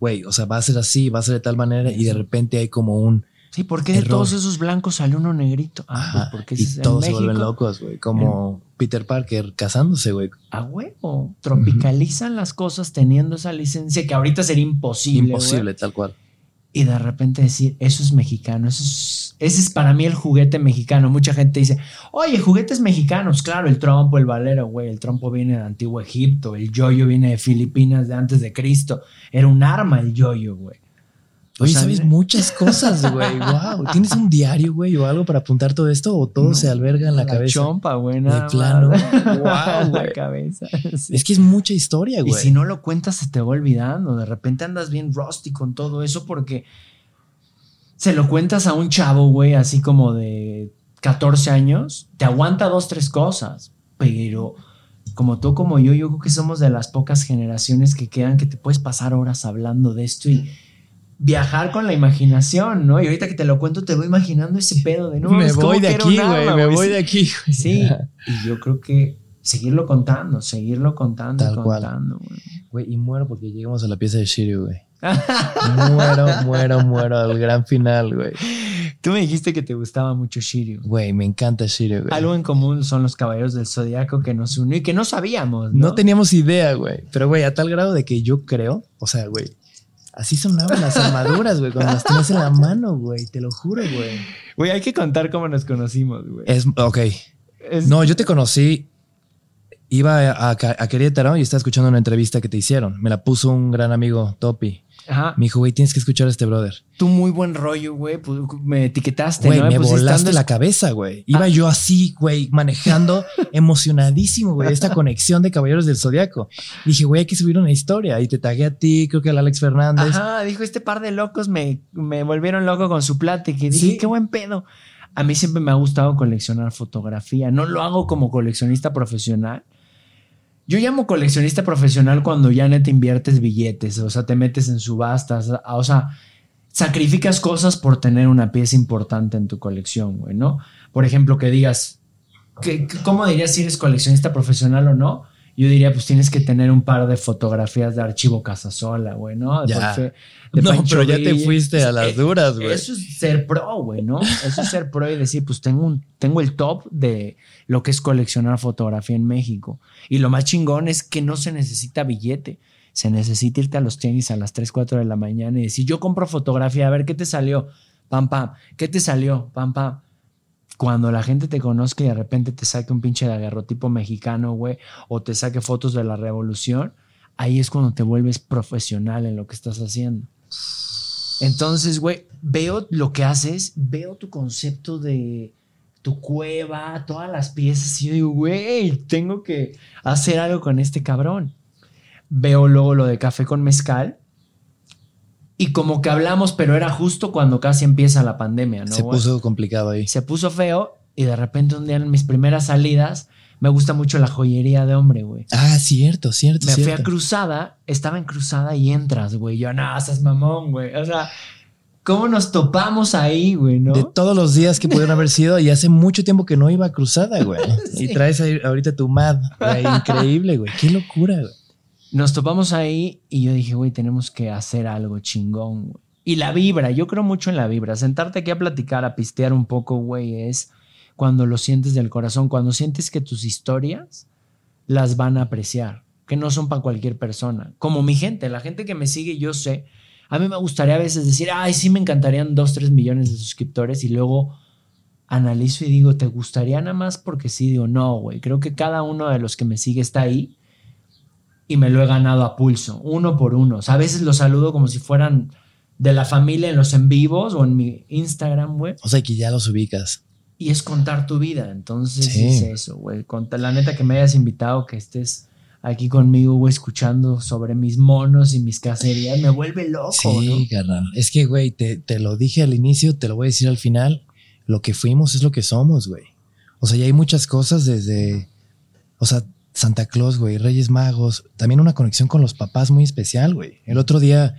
A: güey, o sea, va a ser así, va a ser de tal manera y de repente hay como un...
B: Sí, ¿por qué de todos esos blancos sale uno negrito? Ah, pues porque
A: y
B: es en
A: todos se vuelven locos, güey. Como Peter Parker casándose, güey.
B: A huevo. Tropicalizan las cosas teniendo esa licencia que ahorita sería imposible.
A: Imposible, tal cual.
B: Y de repente decir, eso es mexicano, eso es, ese es para mí el juguete mexicano. Mucha gente dice, oye, juguetes mexicanos, claro, el trompo, el valero, güey, el trompo viene de antiguo Egipto, el yoyo viene de Filipinas de antes de Cristo. Era un arma el yoyo, güey.
A: Oye,
B: sea,
A: sabes
B: mira-
A: muchas cosas, güey. Wow. ¿Tienes un diario, güey, o algo para apuntar todo esto o todo
B: No,
A: se alberga en la, cabeza?
B: chompa, güey, nada
A: plano. Guau,
B: la cabeza. sí.
A: Es que es mucha historia,
B: Y
A: güey.
B: si no lo cuentas, se te va olvidando. De repente andas bien rusty con todo eso porque se lo cuentas a un chavo, güey, así como de 14 años, te aguanta dos, tres cosas. Pero como tú, como yo, yo creo que somos de las pocas generaciones que quedan que te puedes pasar horas hablando de esto y viajar con la imaginación, ¿no? Y ahorita que te lo cuento, te voy imaginando ese pedo de no.
A: me
B: mames, ¿cómo
A: voy de aquí, güey. Me voy
B: Sí.
A: de aquí, güey.
B: Sí, y yo creo que seguirlo contando, seguirlo contando
A: Tal
B: contando, güey.
A: Güey, y muero porque llegamos a la pieza de Shiryu, güey. Muero, muero, muero al gran final, güey.
B: Tú me dijiste que te gustaba mucho Shiryu.
A: Güey, me encanta Shiryu, güey.
B: Algo en común son los caballeros del zodiaco que nos unió y que no sabíamos. No,
A: No teníamos idea, güey. Pero, güey, a tal grado de que yo creo, o sea, güey, así sonaban las armaduras, güey, cuando las tenías en la mano, güey. Te lo juro, güey.
B: Güey, hay que contar cómo nos conocimos, güey.
A: Es, ok.
B: Es-
A: No, yo te conocí. Iba a, a, a Querétaro y estaba escuchando una entrevista que te hicieron. Me la puso un gran amigo, Topi.
B: Ajá.
A: Me dijo, güey, tienes que escuchar a este brother.
B: Tú muy buen rollo, güey. pues, me etiquetaste,
A: Güey,
B: ¿no?
A: me
B: pusiste,
A: volaste
B: "Ando
A: la cabeza, güey. Iba
B: Ah.
A: yo así, güey, manejando, emocionadísimo, güey, esta conexión de Caballeros del Zodiaco. Dije, güey, hay que subir una historia. Y te tagué a ti, creo que al Alex Fernández.
B: Ajá, dijo, este par de locos me, me volvieron loco con su plática. Y dije,
A: Sí.
B: qué buen pedo. A mí siempre me ha gustado coleccionar fotografía. No lo hago como coleccionista profesional. Yo llamo coleccionista profesional cuando ya neta inviertes billetes, o sea, te metes en subastas, o sea, sacrificas cosas por tener una pieza importante en tu colección, güey, ¿no? Por ejemplo, que digas, ¿qué- qué- ¿cómo dirías si eres coleccionista profesional o no? Yo diría, pues tienes que tener un par de fotografías de archivo Casasola, güey, ¿no?
A: Ya.
B: De
A: No,
B: Pancho
A: pero ya te fuiste a las
B: Eh,
A: duras, güey.
B: Eso es ser pro, güey, ¿no? Eso es ser pro y decir, pues tengo, un, tengo el top de lo que es coleccionar fotografía en México. Y lo más chingón es que no se necesita billete. Se necesita irte a los tenis a las 3, 4 de la mañana y decir, yo compro fotografía, a ver qué te salió, pam, pam, qué te salió, pam, pam. Cuando la gente te conozca y de repente te saque un pinche daguerrotipo mexicano, güey, o te saque fotos de la revolución, ahí es cuando te vuelves profesional en lo que estás haciendo. Entonces, güey, veo lo que haces, veo tu concepto de tu cueva, todas las piezas, y yo digo, güey, tengo que hacer algo con este cabrón. Veo luego lo de café con mezcal. Y como que hablamos, pero era justo cuando casi empieza la pandemia, ¿no?
A: Se puso complicado ahí.
B: se puso feo y de repente un día en mis primeras salidas me gusta mucho la joyería de hombre, güey.
A: Ah, cierto, cierto,
B: Me fui a. Cruzada, estaba en Cruzada y entras, güey. Yo, no, mamón, güey. O sea, ¿cómo nos topamos ahí, güey, no?
A: De todos los días que pudieron haber sido, y hace mucho tiempo que no iba a cruzada, güey.
B: Sí.
A: Y traes ahí ahorita tu mad, güey, increíble, güey. Qué locura, güey.
B: Nos topamos ahí y yo dije, güey, tenemos que hacer algo chingón. Y la vibra, yo creo mucho en la vibra. Sentarte aquí a platicar, a pistear un poco, güey, es cuando lo sientes del corazón, cuando sientes que tus historias las van a apreciar, que no son para cualquier persona. Como mi gente, la gente que me sigue, yo sé. A mí me gustaría a veces decir, ay, sí, me encantarían dos, tres millones de suscriptores y luego analizo y digo, ¿te gustaría nada más? Porque sí, digo, no, güey. Creo que cada uno de los que me sigue está ahí y me lo he ganado a pulso, uno por uno. O sea, a veces los saludo como si fueran de la familia en los en vivos o en mi Instagram, güey.
A: O sea, que ya los ubicas.
B: Y es contar tu vida. Entonces
A: Sí.
B: es eso, güey. La neta que me hayas invitado, que estés aquí conmigo, güey, escuchando sobre mis monos y mis cacerías, me vuelve loco,
A: Sí, carnal. Es que, güey, te, te lo dije al inicio, te lo voy a decir al final. Lo que fuimos es lo que somos, güey. O sea, ya hay muchas cosas desde, o sea, Santa Claus, güey, Reyes Magos, también una conexión con los papás muy especial, güey. El otro día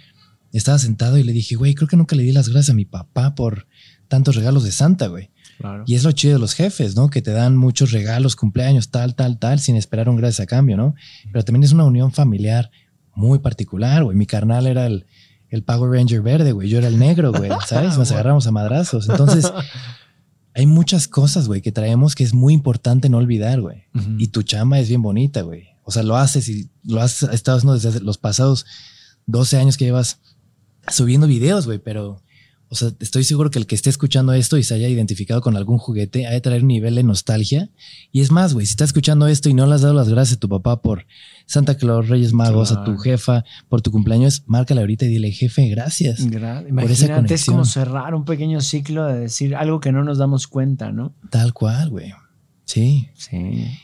A: estaba sentado y le dije, güey, creo que nunca le di las gracias a mi papá por tantos regalos de Santa, güey.
B: Claro.
A: Y es lo chido de los jefes, ¿no? Que te dan muchos regalos, cumpleaños, tal, tal, tal, sin esperar un gracias a cambio, ¿no? Pero también es una unión familiar muy particular, güey. Mi carnal era el, el Power Ranger verde, güey. Yo era el negro, güey. ¿Sabes? Nos agarramos a madrazos. Entonces, hay muchas cosas, güey, que traemos que es muy importante no olvidar, güey. Y tu chamba es bien bonita, güey. O sea, lo haces y lo has estado haciendo desde los pasados 12 años que llevas subiendo videos, güey, pero, o sea, estoy seguro que el que esté escuchando esto y se haya identificado con algún juguete ha de traer un nivel de nostalgia. Y es más, güey, si estás escuchando esto y no le has dado las gracias a tu papá por Santa Claus, Reyes Magos, a tu jefa, por tu cumpleaños, márcala ahorita y dile, jefe, gracias.
B: Gra-
A: esa
B: Imagínate, es
A: conexión.
B: como cerrar un pequeño ciclo de decir algo que no nos damos cuenta, ¿no?
A: Tal cual, güey. Sí.
B: Sí.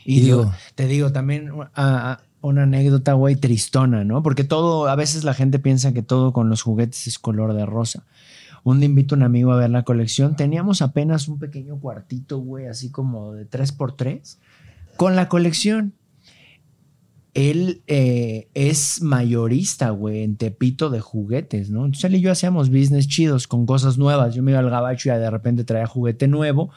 A: Y
B: Y, digo,
A: digo-
B: te digo también ah, ah, una anécdota, güey, tristona, ¿no? Porque todo, a veces la gente piensa que todo con los juguetes es color de rosa. Un día invito a un amigo a ver la colección. Teníamos apenas un pequeño cuartito, güey, así como de 3x3, con la colección. Él eh, es mayorista, güey, en Tepito de juguetes, ¿no? Entonces él y yo hacíamos business chidos con cosas nuevas. Yo me iba al gabacho y de repente traía juguete nuevo,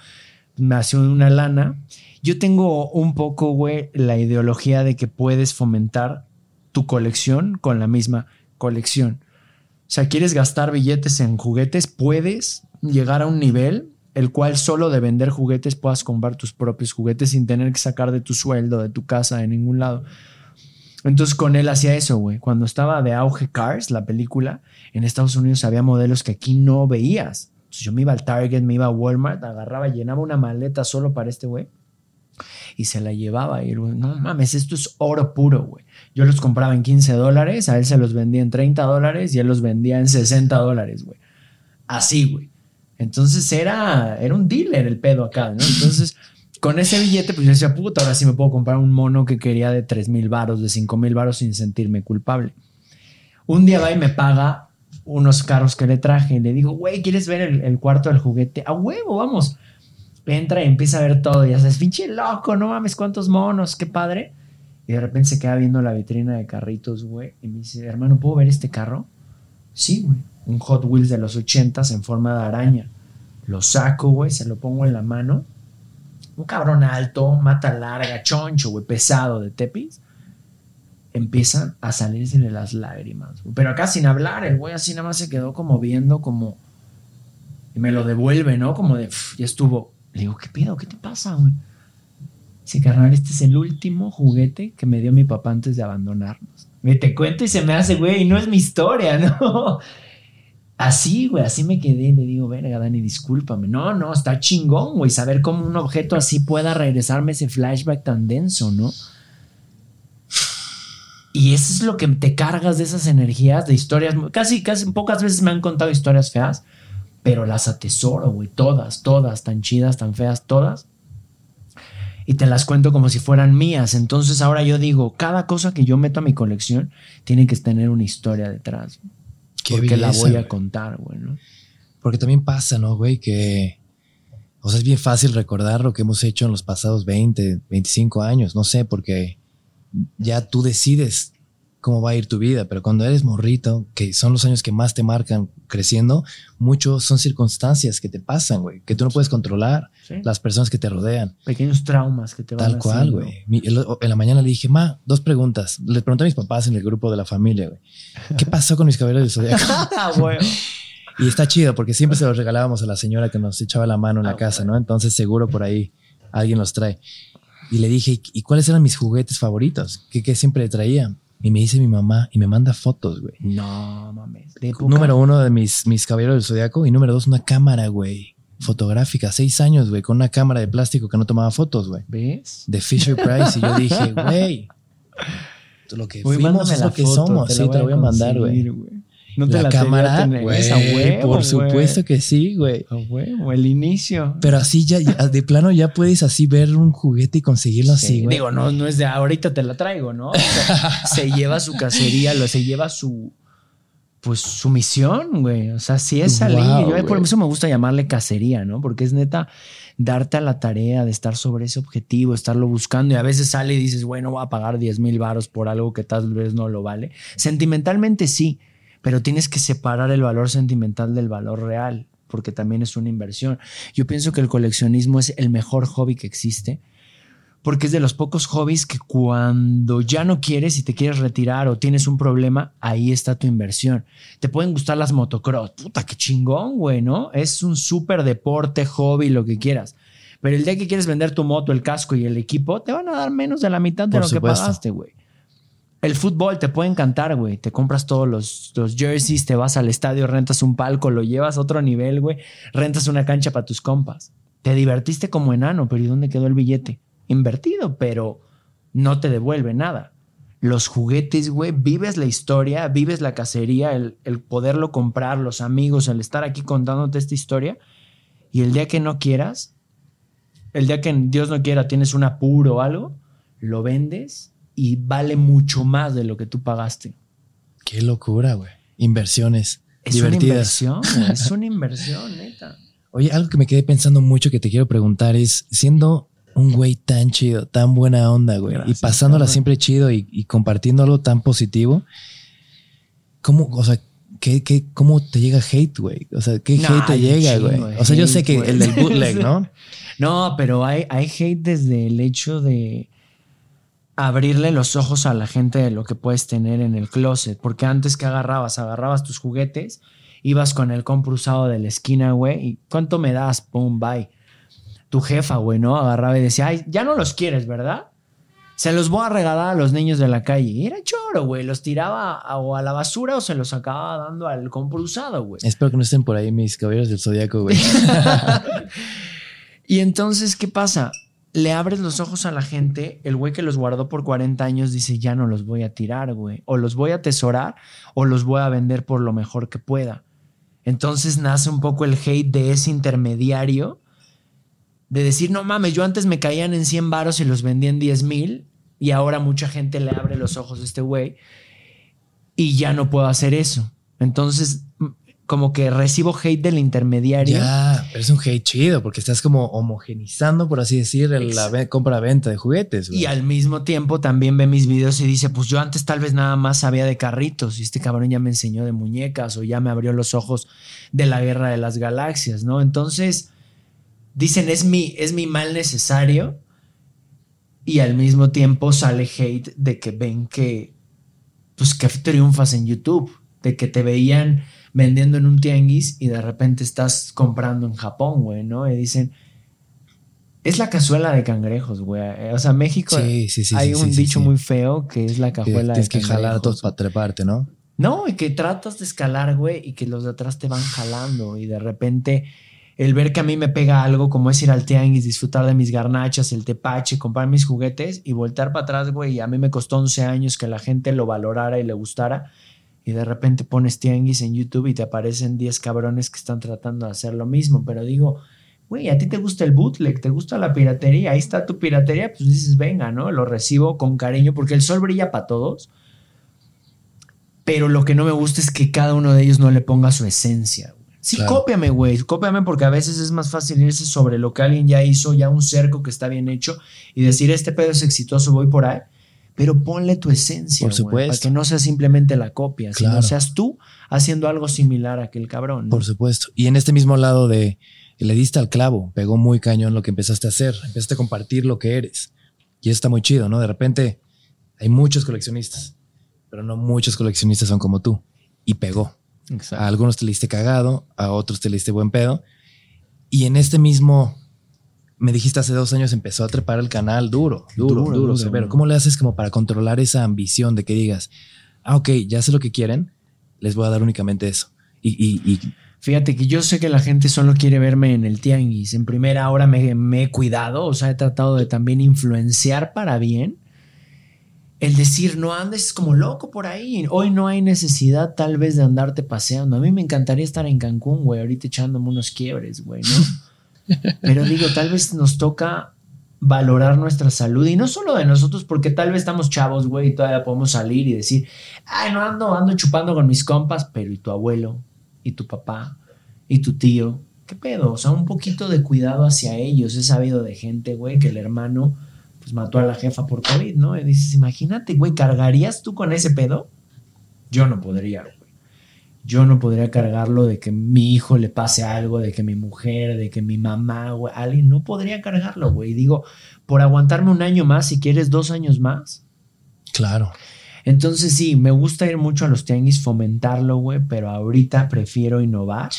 B: me hacía una lana. Yo tengo un poco, güey, la ideología de que puedes fomentar tu colección con la misma colección. O sea, quieres gastar billetes en juguetes, puedes llegar a un nivel el cual solo de vender juguetes puedas comprar tus propios juguetes sin tener que sacar de tu sueldo, de tu casa, de ningún lado. Entonces con él hacía eso, güey. Cuando estaba de auge Cars, la película, en Estados Unidos había modelos que aquí no veías. Entonces yo me iba al Target, me iba a Walmart, agarraba, llenaba una maleta solo para este güey y se la llevaba. Y el güey, no mames, esto es oro puro, güey. Yo los compraba en 15 dólares, a él se los vendía en 30 dólares y él los vendía en 60 dólares, güey. Así, güey. Entonces era, era un dealer el pedo acá, ¿no? Entonces, con ese billete, pues yo decía, puta, ahora sí me puedo comprar un mono que quería de 3 mil varos, de 5 mil varos sin sentirme culpable. Un día va y me paga unos carros que le traje y le digo, güey, ¿quieres ver el, cuarto del juguete? A huevo, vamos. Entra y empieza a ver todo y sabes, pinche loco, no mames, cuántos monos, qué padre. Y de repente se queda viendo la vitrina de carritos, güey, y me dice, hermano, ¿puedo ver este carro? Sí, güey. Un Hot Wheels de los 80 en forma de araña. Lo saco, güey, se lo pongo en la mano. Un cabrón alto, mata larga, choncho, güey, pesado de tepis. Empiezan a salírsele las lágrimas. Pero acá sin hablar, el güey así nada más se quedó como viendo, como. Y me lo devuelve, ¿no? Como de, "Pf, ya estuvo. Le digo, ¿qué pedo? ¿Qué te pasa, güey? Dice, carnal, este es el último juguete que me dio mi papá antes de abandonarnos. Me te cuento y se me hace, güey, y no es mi historia, ¿no? Así, güey, así me quedé. Le digo, verga, Dani, discúlpame. No, no, está chingón, güey, saber cómo un objeto así pueda regresarme ese flashback tan denso, ¿no? Y eso es lo que te cargas de esas energías, de historias. Casi, casi pocas veces me han contado historias feas, pero las atesoro, güey, todas, todas, tan chidas, tan feas, todas. Y te las cuento como si fueran mías. Entonces ahora yo digo, cada cosa que yo meto a mi colección tiene que tener una historia detrás.
A: Qué
B: porque la voy a contar, güey, ¿no?
A: Porque también pasa, ¿no, güey? Que, o sea, es bien fácil recordar lo que hemos hecho en los pasados 20, 25 años, no sé, porque ya tú decides cómo va a ir tu vida, pero cuando eres morrito, que son los años que más te marcan creciendo, muchos son circunstancias que te pasan, güey, que tú no puedes controlar,
B: Sí.
A: las personas que te rodean.
B: Pequeños traumas que te van
A: Tal cual, güey. En la mañana le dije, ma, dos preguntas. Le pregunté a mis papás en el grupo de la familia, güey. ¿Qué pasó con mis caballeros del zodiaco?
B: Ah.
A: Y está chido porque siempre se los regalábamos a la señora que nos echaba la mano en la
B: Ah,
A: casa, ¿no? Entonces seguro por ahí alguien los trae. Y le dije, ¿y cuáles eran mis juguetes favoritos? ¿Qué, qué siempre le traía? Y me dice mi mamá y me manda fotos, güey.
B: No mames. De época.
A: Número uno de mis, mis caballeros del zodiaco y número dos, una cámara, güey. fotográfica, seis años, güey, con una cámara de plástico que no tomaba fotos, güey.
B: ¿Ves?
A: De Fisher Price. Y yo dije, güey, lo que
B: Güey,
A: fuimos es lo que
B: foto,
A: somos. Sí, te voy a mandar, güey.
B: No te
A: la,
B: la
A: cámara, güey,
B: huevo,
A: por supuesto que sí, güey.
B: A huevo, el inicio.
A: Pero así ya, ya, de plano ya puedes así ver un juguete y conseguirlo así,
B: Sí,
A: güey.
B: digo, no, no es de ahorita te la traigo, ¿no? O sea, se lleva su cacería, lo, se lleva su pues su misión, güey. O sea, sí es salir.
A: Wow,
B: Yo, por eso me gusta llamarle cacería, ¿no? Porque es neta darte a la tarea de estar sobre ese objetivo, estarlo buscando y a veces sale y dices, bueno, voy a pagar 10 mil varos por algo que tal vez no lo vale. Sentimentalmente sí, pero tienes que separar el valor sentimental del valor real, porque también es una inversión. Yo pienso que el coleccionismo es el mejor hobby que existe, porque es de los pocos hobbies que cuando ya no quieres y te quieres retirar o tienes un problema, ahí está tu inversión. Te pueden gustar las motocross, puta, qué chingón, güey, ¿no? Es un súper deporte, hobby, lo que quieras. Pero el día que quieres vender tu moto, el casco y el equipo, te van a dar menos de la mitad de
A: Por
B: lo
A: supuesto.
B: que pagaste, güey. El fútbol te puede encantar, güey. Te compras todos los, jerseys, te vas al estadio, rentas un palco, lo llevas a otro nivel, güey. Rentas una cancha para tus compas. Te divertiste como enano, pero ¿y dónde quedó el billete? Invertido, pero no te devuelve nada. Los juguetes, güey, vives la historia, vives la cacería, el, el poderlo comprar, los amigos, el estar aquí contándote esta historia. Y el día que no quieras, el día que Dios no quiera tienes un apuro o algo, lo vendes y vale mucho más de lo que tú pagaste.
A: Qué locura, güey. Inversiones
B: Es una
A: divertidas.
B: inversión, güey, es una inversión, neta.
A: Oye, algo que me quedé pensando mucho que te quiero preguntar es, siendo un güey tan chido, tan buena onda, güey,
B: Gracias,
A: y pasándola siempre chido y, y compartiendo algo tan positivo, ¿cómo, o sea, qué, qué, cómo te llega hate, güey? O sea, ¿qué
B: No,
A: hate te llega, güey? O sea, yo sé que el del bootleg, ¿no?
B: No, pero hay, hay hate desde el hecho de abrirle los ojos a la gente de lo que puedes tener en el closet. Porque antes que agarrabas, agarrabas tus juguetes, ibas con el compro usado de la esquina, güey, y ¿cuánto me das? Pum, bye. Tu jefa, güey, ¿no? Agarraba y decía, ay, ya no los quieres, ¿verdad? Se los voy a regalar a los niños de la calle. Y era choro, güey. Los tiraba a- o a la basura o se los acababa dando al compro usado, güey.
A: Espero que no estén por ahí mis caballeros del zodiaco, güey.
B: Y entonces, ¿qué pasa? Le abres los ojos a la gente, el güey que los guardó por 40 años dice, ya no los voy a tirar, güey. O los voy a atesorar o los voy a vender por lo mejor que pueda. Entonces nace un poco el hate de ese intermediario, de decir, no mames, yo antes me caían en 100 varos y los vendía en 10 mil y ahora mucha gente le abre los ojos a este güey y ya no puedo hacer eso. Entonces, como que recibo hate del intermediario.
A: ya, pero es un hate chido porque estás como homogenizando, por así decir, el- la ve- compra-venta de juguetes, güey.
B: Y al mismo tiempo también ve mis videos y dice, pues yo antes tal vez nada más sabía de carritos y este cabrón ya me enseñó de muñecas o ya me abrió los ojos de la guerra de las galaxias, ¿no? Entonces, dicen, es mi, es mi mal necesario y al mismo tiempo sale hate de que ven que, pues que triunfas en YouTube, de que te veían vendiendo en un tianguis y de repente estás comprando en Japón, güey, ¿no? Y dicen... Es la cazuela de cangrejos, güey. O sea, México
A: Sí, sí, sí.
B: hay un dicho muy feo que es la
A: Que
B: cajuela
A: tienes
B: de
A: que jalar a
B: cangrejos.
A: todos para treparte, ¿no?
B: No, y que tratas de escalar, güey, y que los de atrás te van jalando. Y de repente, el ver que a mí me pega algo, como es ir al tianguis, disfrutar de mis garnachas, el tepache, comprar mis juguetes y voltear para atrás, güey. Y a mí me costó 11 años que la gente lo valorara y le gustara. Y de repente pones tianguis en YouTube y te aparecen 10 cabrones que están tratando de hacer lo mismo. Pero digo, güey, a ti te gusta el bootleg, te gusta la piratería, ahí está tu piratería, pues dices, venga, ¿no? Lo recibo con cariño porque el sol brilla para todos. Pero lo que no me gusta es que cada uno de ellos no le ponga su esencia. güey. Sí,
A: Claro.
B: cópiame, güey. Cópiame porque a veces es más fácil irse sobre lo que alguien ya hizo, ya un cerco que está bien hecho y decir, este pedo es exitoso, voy por ahí. Pero ponle tu esencia,
A: Por supuesto.
B: para que no sea simplemente la copia,
A: Claro.
B: sino seas tú haciendo algo similar a aquel cabrón. ¿no?
A: Por supuesto. Y en este mismo lado de le diste al clavo, pegó muy cañón lo que empezaste a hacer, empezaste a compartir lo que eres. Y eso está muy chido, ¿no? De repente hay muchos coleccionistas, pero no muchos coleccionistas son como tú. Y pegó.
B: Exacto.
A: A algunos te le diste cagado, a otros te le diste buen pedo. Y en este mismo, me dijiste hace dos años, empezó a trepar el canal duro, duro,
B: Duro,
A: duro, severo. ¿Cómo le haces como para controlar esa ambición de que digas, ah, ok, ya sé lo que quieren, les voy a dar únicamente eso? Y, y- y-
B: Fíjate que yo sé que la gente solo quiere verme en el tianguis. En primera hora me, me he cuidado, o sea, he tratado de también influenciar para bien. El decir, no andes como loco por ahí. Hoy no hay necesidad tal vez de andarte paseando. A mí me encantaría estar en Cancún, güey, ahorita echándome unos quiebres, güey, ¿no? Pero digo, tal vez nos toca valorar nuestra salud y no solo de nosotros, porque tal vez estamos chavos, güey, y todavía podemos salir y decir, ay, no ando, ando chupando con mis compas, pero ¿y tu abuelo? ¿Y tu papá? ¿Y tu tío? ¿Qué pedo? O sea, un poquito de cuidado hacia ellos. He sabido de gente, güey, que el hermano pues mató a la jefa por COVID, ¿no? Y dices, imagínate, güey, ¿cargarías tú con ese pedo? Yo no podría, güey. Yo no podría cargarlo de que mi hijo le pase algo, de que mi mujer, de que mi mamá, güey, alguien no podría cargarlo, güey. Digo, por aguantarme un año más, si quieres dos años más,
A: claro.
B: entonces sí, me gusta ir mucho a los tianguis, fomentarlo, güey, pero ahorita prefiero innovar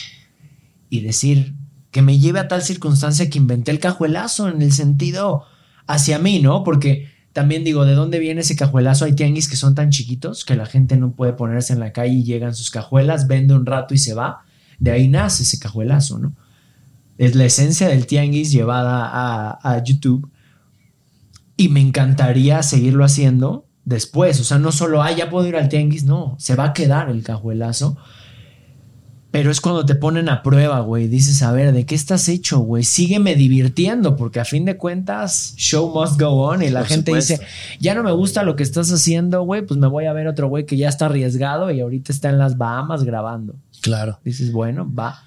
B: y decir que me lleve a tal circunstancia que inventé el cajuelazo en el sentido hacia mí, ¿no? Porque también digo, ¿de dónde viene ese cajuelazo? Hay tianguis que son tan chiquitos que la gente no puede ponerse en la calle y llegan sus cajuelas, vende un rato y se va. De ahí nace ese cajuelazo, ¿no? Es la esencia del tianguis llevada a, YouTube y me encantaría seguirlo haciendo después. O sea, no solo, ah, ya puedo ir al tianguis, no, se va a quedar el cajuelazo. Pero es cuando te ponen a prueba, güey. Dices, a ver, ¿de qué estás hecho, güey? Sígueme divirtiendo, porque a fin de cuentas, show must go on. Y la
A: Por
B: gente
A: supuesto.
B: dice, ya no me gusta lo que estás haciendo, güey. Pues me voy a ver otro güey que ya está arriesgado y ahorita está en las Bahamas grabando.
A: Claro.
B: Dices, bueno, va.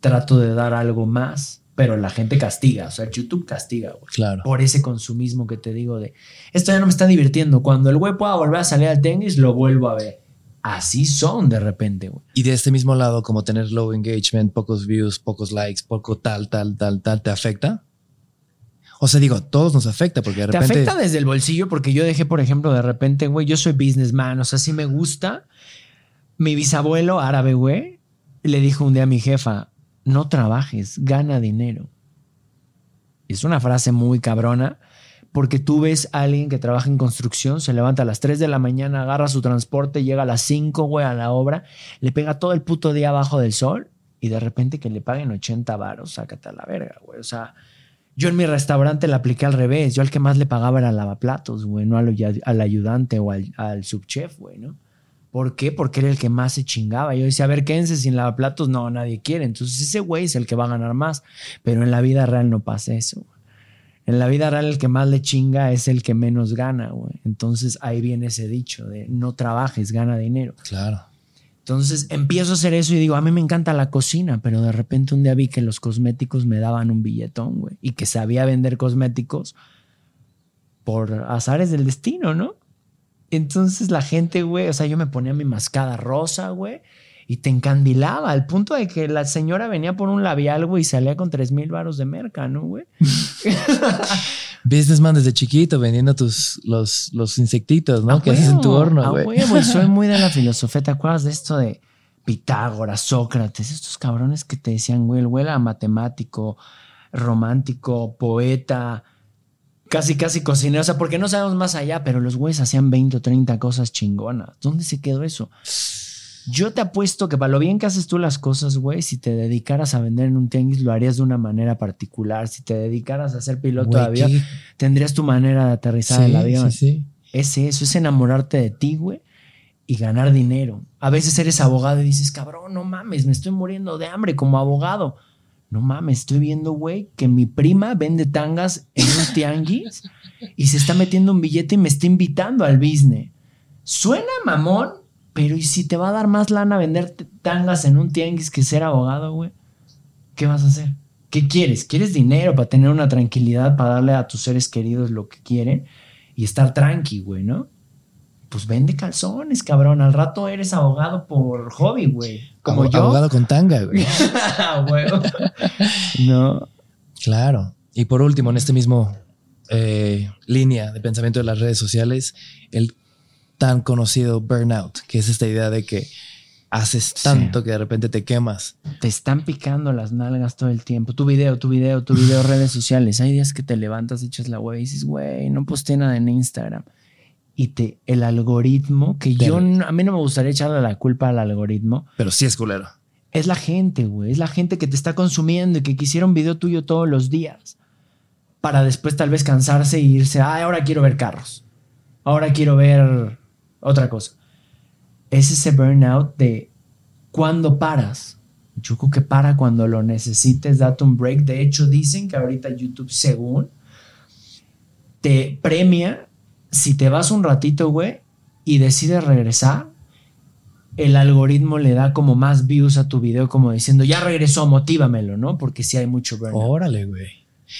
B: Trato de dar algo más, pero la gente castiga. O sea, YouTube castiga, güey
A: Claro.
B: por ese consumismo que te digo de esto ya no me está divirtiendo. Cuando el güey pueda volver a salir al tenis, lo vuelvo a ver. Así son de repente, güey.
A: Y de este mismo lado, como tener low engagement, pocos views, pocos likes, poco tal, tal, tal, tal, ¿te afecta? O sea, digo, todos nos afecta porque de
B: Te
A: repente.
B: afecta desde el bolsillo porque yo dejé, por ejemplo, de repente, güey, yo soy businessman, o sea, sí me gusta. Mi bisabuelo árabe, güey, le dijo un día a mi jefa, no trabajes, gana dinero. Es una frase muy cabrona porque tú ves a alguien que trabaja en construcción, se levanta a las 3 de la mañana, agarra su transporte, llega a las 5, güey, a la obra, le pega todo el puto día abajo del sol y de repente que le paguen 80 varos, sácate a la verga, güey. O sea, yo en mi restaurante la apliqué al revés. Yo al que más le pagaba era lavaplatos, güey, no al, al ayudante o al, al subchef, güey, ¿no? ¿Por qué? Porque era el que más se chingaba. Yo decía, a ver, quédense sin lavaplatos. No, nadie quiere. Entonces ese güey es el que va a ganar más. Pero en la vida real no pasa eso. En la vida real el que más le chinga es el que menos gana, güey. Entonces ahí viene ese dicho de no trabajes, gana dinero.
A: Claro.
B: Entonces empiezo a hacer eso y digo, a mí me encanta la cocina, pero de repente un día vi que los cosméticos me daban un billetón, güey, y que sabía vender cosméticos por azares del destino, ¿no? Entonces la gente, güey, o sea, yo me ponía mi mascada rosa, güey, y te encandilaba al punto de que la señora venía por un labial, güey, y salía con tres mil varos de merca, ¿no, güey?
A: Businessman desde chiquito vendiendo tus los, los insectitos, ¿no?
B: A
A: que haces en tu horno,
B: a
A: güey.
B: huevo, y soy muy de la filosofía. ¿Te acuerdas de esto de Pitágoras, Sócrates? Estos cabrones que te decían, güey, el güey era matemático, romántico, poeta, casi, casi cocinero. O sea, porque no sabemos más allá, pero los güeyes hacían 20 o 30 cosas chingonas. ¿Dónde se quedó eso? Yo te apuesto que para lo bien que haces tú las cosas, güey, si te dedicaras a vender en un tenis, lo harías de una manera particular. Si te dedicaras a ser piloto
A: Güey,
B: de avión,
A: qué-
B: tendrías tu manera de aterrizar
A: Sí,
B: el avión.
A: sí, sí.
B: Es eso, es enamorarte de ti, güey, y ganar dinero. A veces eres abogado y dices, cabrón, no mames, me estoy muriendo de hambre como abogado. No mames, estoy viendo, güey, que mi prima vende tangas en un tianguis y se está metiendo un billete y me está invitando al business. Suena mamón, pero ¿y si te va a dar más lana vender tangas en un tianguis que ser abogado, güey? ¿Qué vas a hacer? ¿Qué quieres? ¿Quieres dinero para tener una tranquilidad, para darle a tus seres queridos lo que quieren y estar tranqui, güey, ¿no? Pues vende calzones, cabrón. Al rato eres abogado por hobby, güey. Como yo.
A: Abogado con tanga, güey.
B: Ah, no.
A: Claro. Y por último, en este mismo eh, línea de pensamiento de las redes sociales, el tan conocido burnout, que es esta idea de que haces tanto que de repente te quemas.
B: Te están picando las nalgas todo el tiempo. Tu video, tu video, tu video, redes sociales. Hay días que te levantas, echas la web y dices, güey, no posté nada en Instagram. Y te, el algoritmo, que
A: Te-
B: yo, no- a mí no me gustaría echarle la culpa al algoritmo,
A: Pero sí es culero.
B: Es la gente, güey. Es la gente que te está consumiendo y que quisiera un video tuyo todos los días. Para después tal vez cansarse e irse, ah, ahora quiero ver carros. Ahora quiero ver otra cosa. Es ese burnout de cuando paras. Yo creo que para cuando lo necesites, date un break. De hecho, dicen que ahorita YouTube, según, te premia si te vas un ratito, güey, y decides regresar, el algoritmo le da como más views a tu video, como diciendo, ya regresó, motívamelo, ¿no? Porque sí hay mucho burnout.
A: Órale, güey.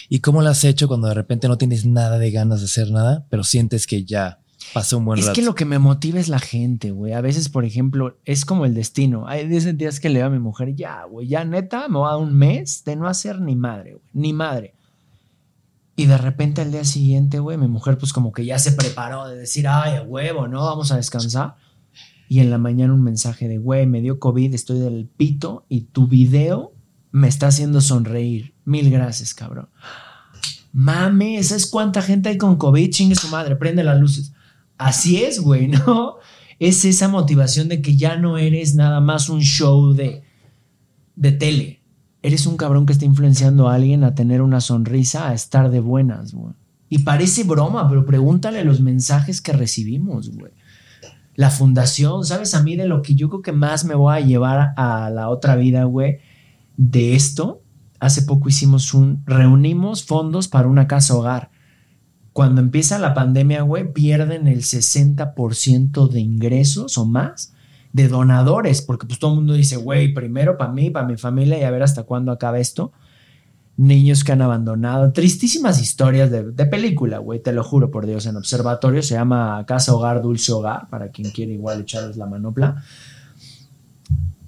A: ¿Y cómo lo has hecho cuando de repente no tienes nada de ganas de hacer nada, pero sientes que ya pasó un buen
B: es
A: rato?
B: que lo que me motiva es la gente, güey. A veces, por ejemplo, es como el destino. Hay días que le digo a mi mujer, ya, güey, ya neta, me va a dar un mes de no hacer ni madre, güey, ni madre. Y de repente al día siguiente, güey, mi mujer pues como que ya se preparó de decir, ay, a huevo, ¿no? Vamos a descansar. Y en la mañana un mensaje de, güey, me dio COVID, estoy del pito y tu video me está haciendo sonreír. Mil gracias, cabrón. Mames, ¿sabes cuánta gente hay con COVID? Chingue su madre, prende las luces. Así es, güey, ¿no? Es esa motivación de que ya no eres nada más un show de, de tele. Eres un cabrón que está influenciando a alguien a tener una sonrisa, a estar de buenas, güey. Y parece broma, pero pregúntale los mensajes que recibimos, güey. La fundación, ¿sabes? A mí de lo que yo creo que más me voy a llevar a la otra vida, güey, de esto. Hace poco hicimos un, reunimos fondos para una casa hogar. Cuando empieza la pandemia, güey, pierden el 60% de ingresos o más de donadores, porque pues todo el mundo dice, güey, primero para mí, para mi familia y a ver hasta cuándo acaba esto. Niños que han abandonado, tristísimas historias de, de película, güey, te lo juro por Dios, en observatorio se llama Casa Hogar, Dulce Hogar, para quien quiere igual echarles la manopla.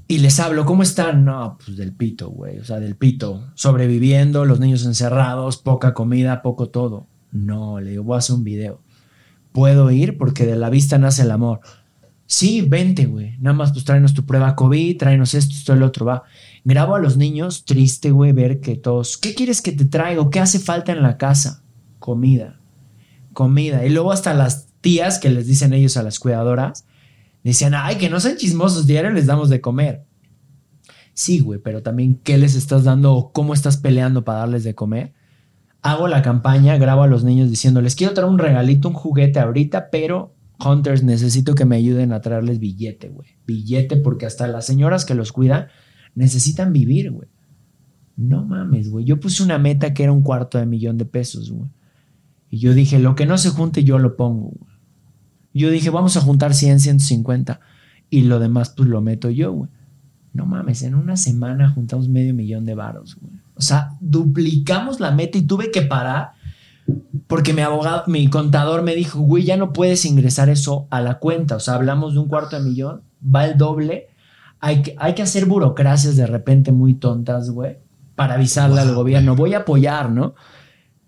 B: Y les hablo, ¿cómo están? No, pues del pito, güey, o sea, del pito, sobreviviendo, los niños encerrados, poca comida, poco todo. No, le digo, voy a hacer un video. Puedo ir porque de la vista nace el amor. Sí, vente, güey. Nada más, pues tráenos tu prueba COVID, tráenos esto, esto, el otro, va. Grabo a los niños, triste, güey, ver que todos. ¿Qué quieres que te traiga? ¿Qué hace falta en la casa? Comida. Comida. Y luego hasta las tías que les dicen ellos a las cuidadoras, decían, ay, que no sean chismosos, diario les damos de comer. Sí, güey, pero también, ¿qué les estás dando o cómo estás peleando para darles de comer? Hago la campaña, grabo a los niños diciéndoles, quiero traer un regalito, un juguete ahorita, pero Hunters, necesito que me ayuden a traerles billete, güey. Billete, porque hasta las señoras que los cuidan necesitan vivir, güey. No mames, güey. Yo puse una meta que era un cuarto de millón de pesos, güey. Y yo dije, lo que no se junte, yo lo pongo, güey. Yo dije, vamos a juntar 100, 150. Y lo demás, pues lo meto yo, güey. No mames, en una semana juntamos medio millón de varos, güey. O sea, duplicamos la meta y tuve que parar porque mi abogado, mi contador me dijo, güey, ya no puedes ingresar eso a la cuenta. O sea, hablamos de un cuarto de millón, va el doble. Hay que, hay que hacer burocracias de repente muy tontas, güey, para avisarle al gobierno. Voy a apoyar, ¿no?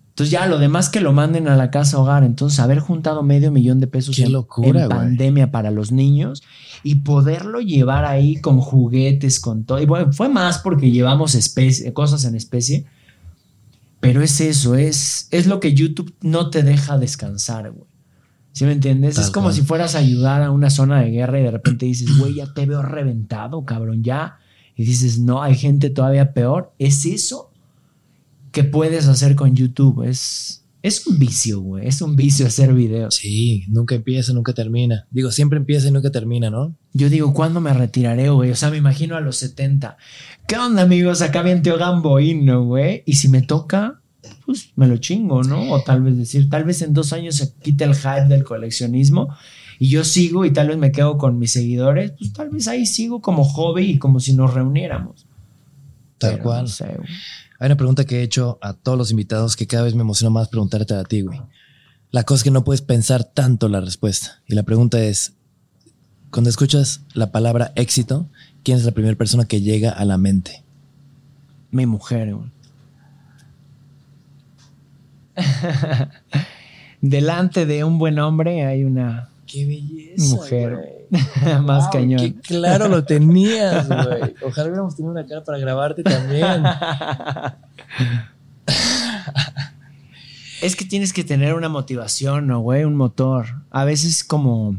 B: Entonces ya lo demás que lo manden a la casa hogar. Entonces haber juntado medio millón de pesos
A: Qué locura,
B: en pandemia para los niños y poderlo llevar ahí con juguetes, con todo. Y bueno, fue más porque llevamos especie, cosas en especie. Pero es eso, es, es lo que YouTube no te deja descansar, güey. ¿Sí me entiendes?
A: Tal
B: es como
A: cual.
B: si fueras a ayudar a una zona de guerra y de repente dices, güey, ya te veo reventado, cabrón, ya. Y dices, no, hay gente todavía peor. Es eso que puedes hacer con YouTube. Es, es un vicio, güey. Es un vicio hacer videos.
A: Sí, nunca empieza, nunca termina. Digo, siempre empieza y nunca termina, ¿no?
B: Yo digo, ¿cuándo me retiraré, güey? O sea, me imagino a los 70. ¿Qué onda, amigos? Acá bien Teo Gamboíno, güey. Y si me toca, pues me lo chingo, ¿no? O tal vez decir, tal vez en dos años se quite el hype del coleccionismo y yo sigo y tal vez me quedo con mis seguidores, pues tal vez ahí sigo como hobby y como si nos reuniéramos.
A: Tal
B: Pero
A: cual.
B: no sé, güey.
A: Hay una pregunta que he hecho a todos los invitados que cada vez me emociona más preguntarte a ti, güey. La cosa es que no puedes pensar tanto la respuesta. Y la pregunta es, cuando escuchas la palabra éxito, ¿quién es la primera persona que llega a la mente?
B: Mi mujer, güey. Delante de un buen hombre hay una
A: ¡Qué belleza!
B: mujer más cañón.
A: Qué claro lo tenías, güey. Ojalá hubiéramos tenido una cara para grabarte también.
B: Es que tienes que tener una motivación, ¿no, güey? Un motor. A veces como,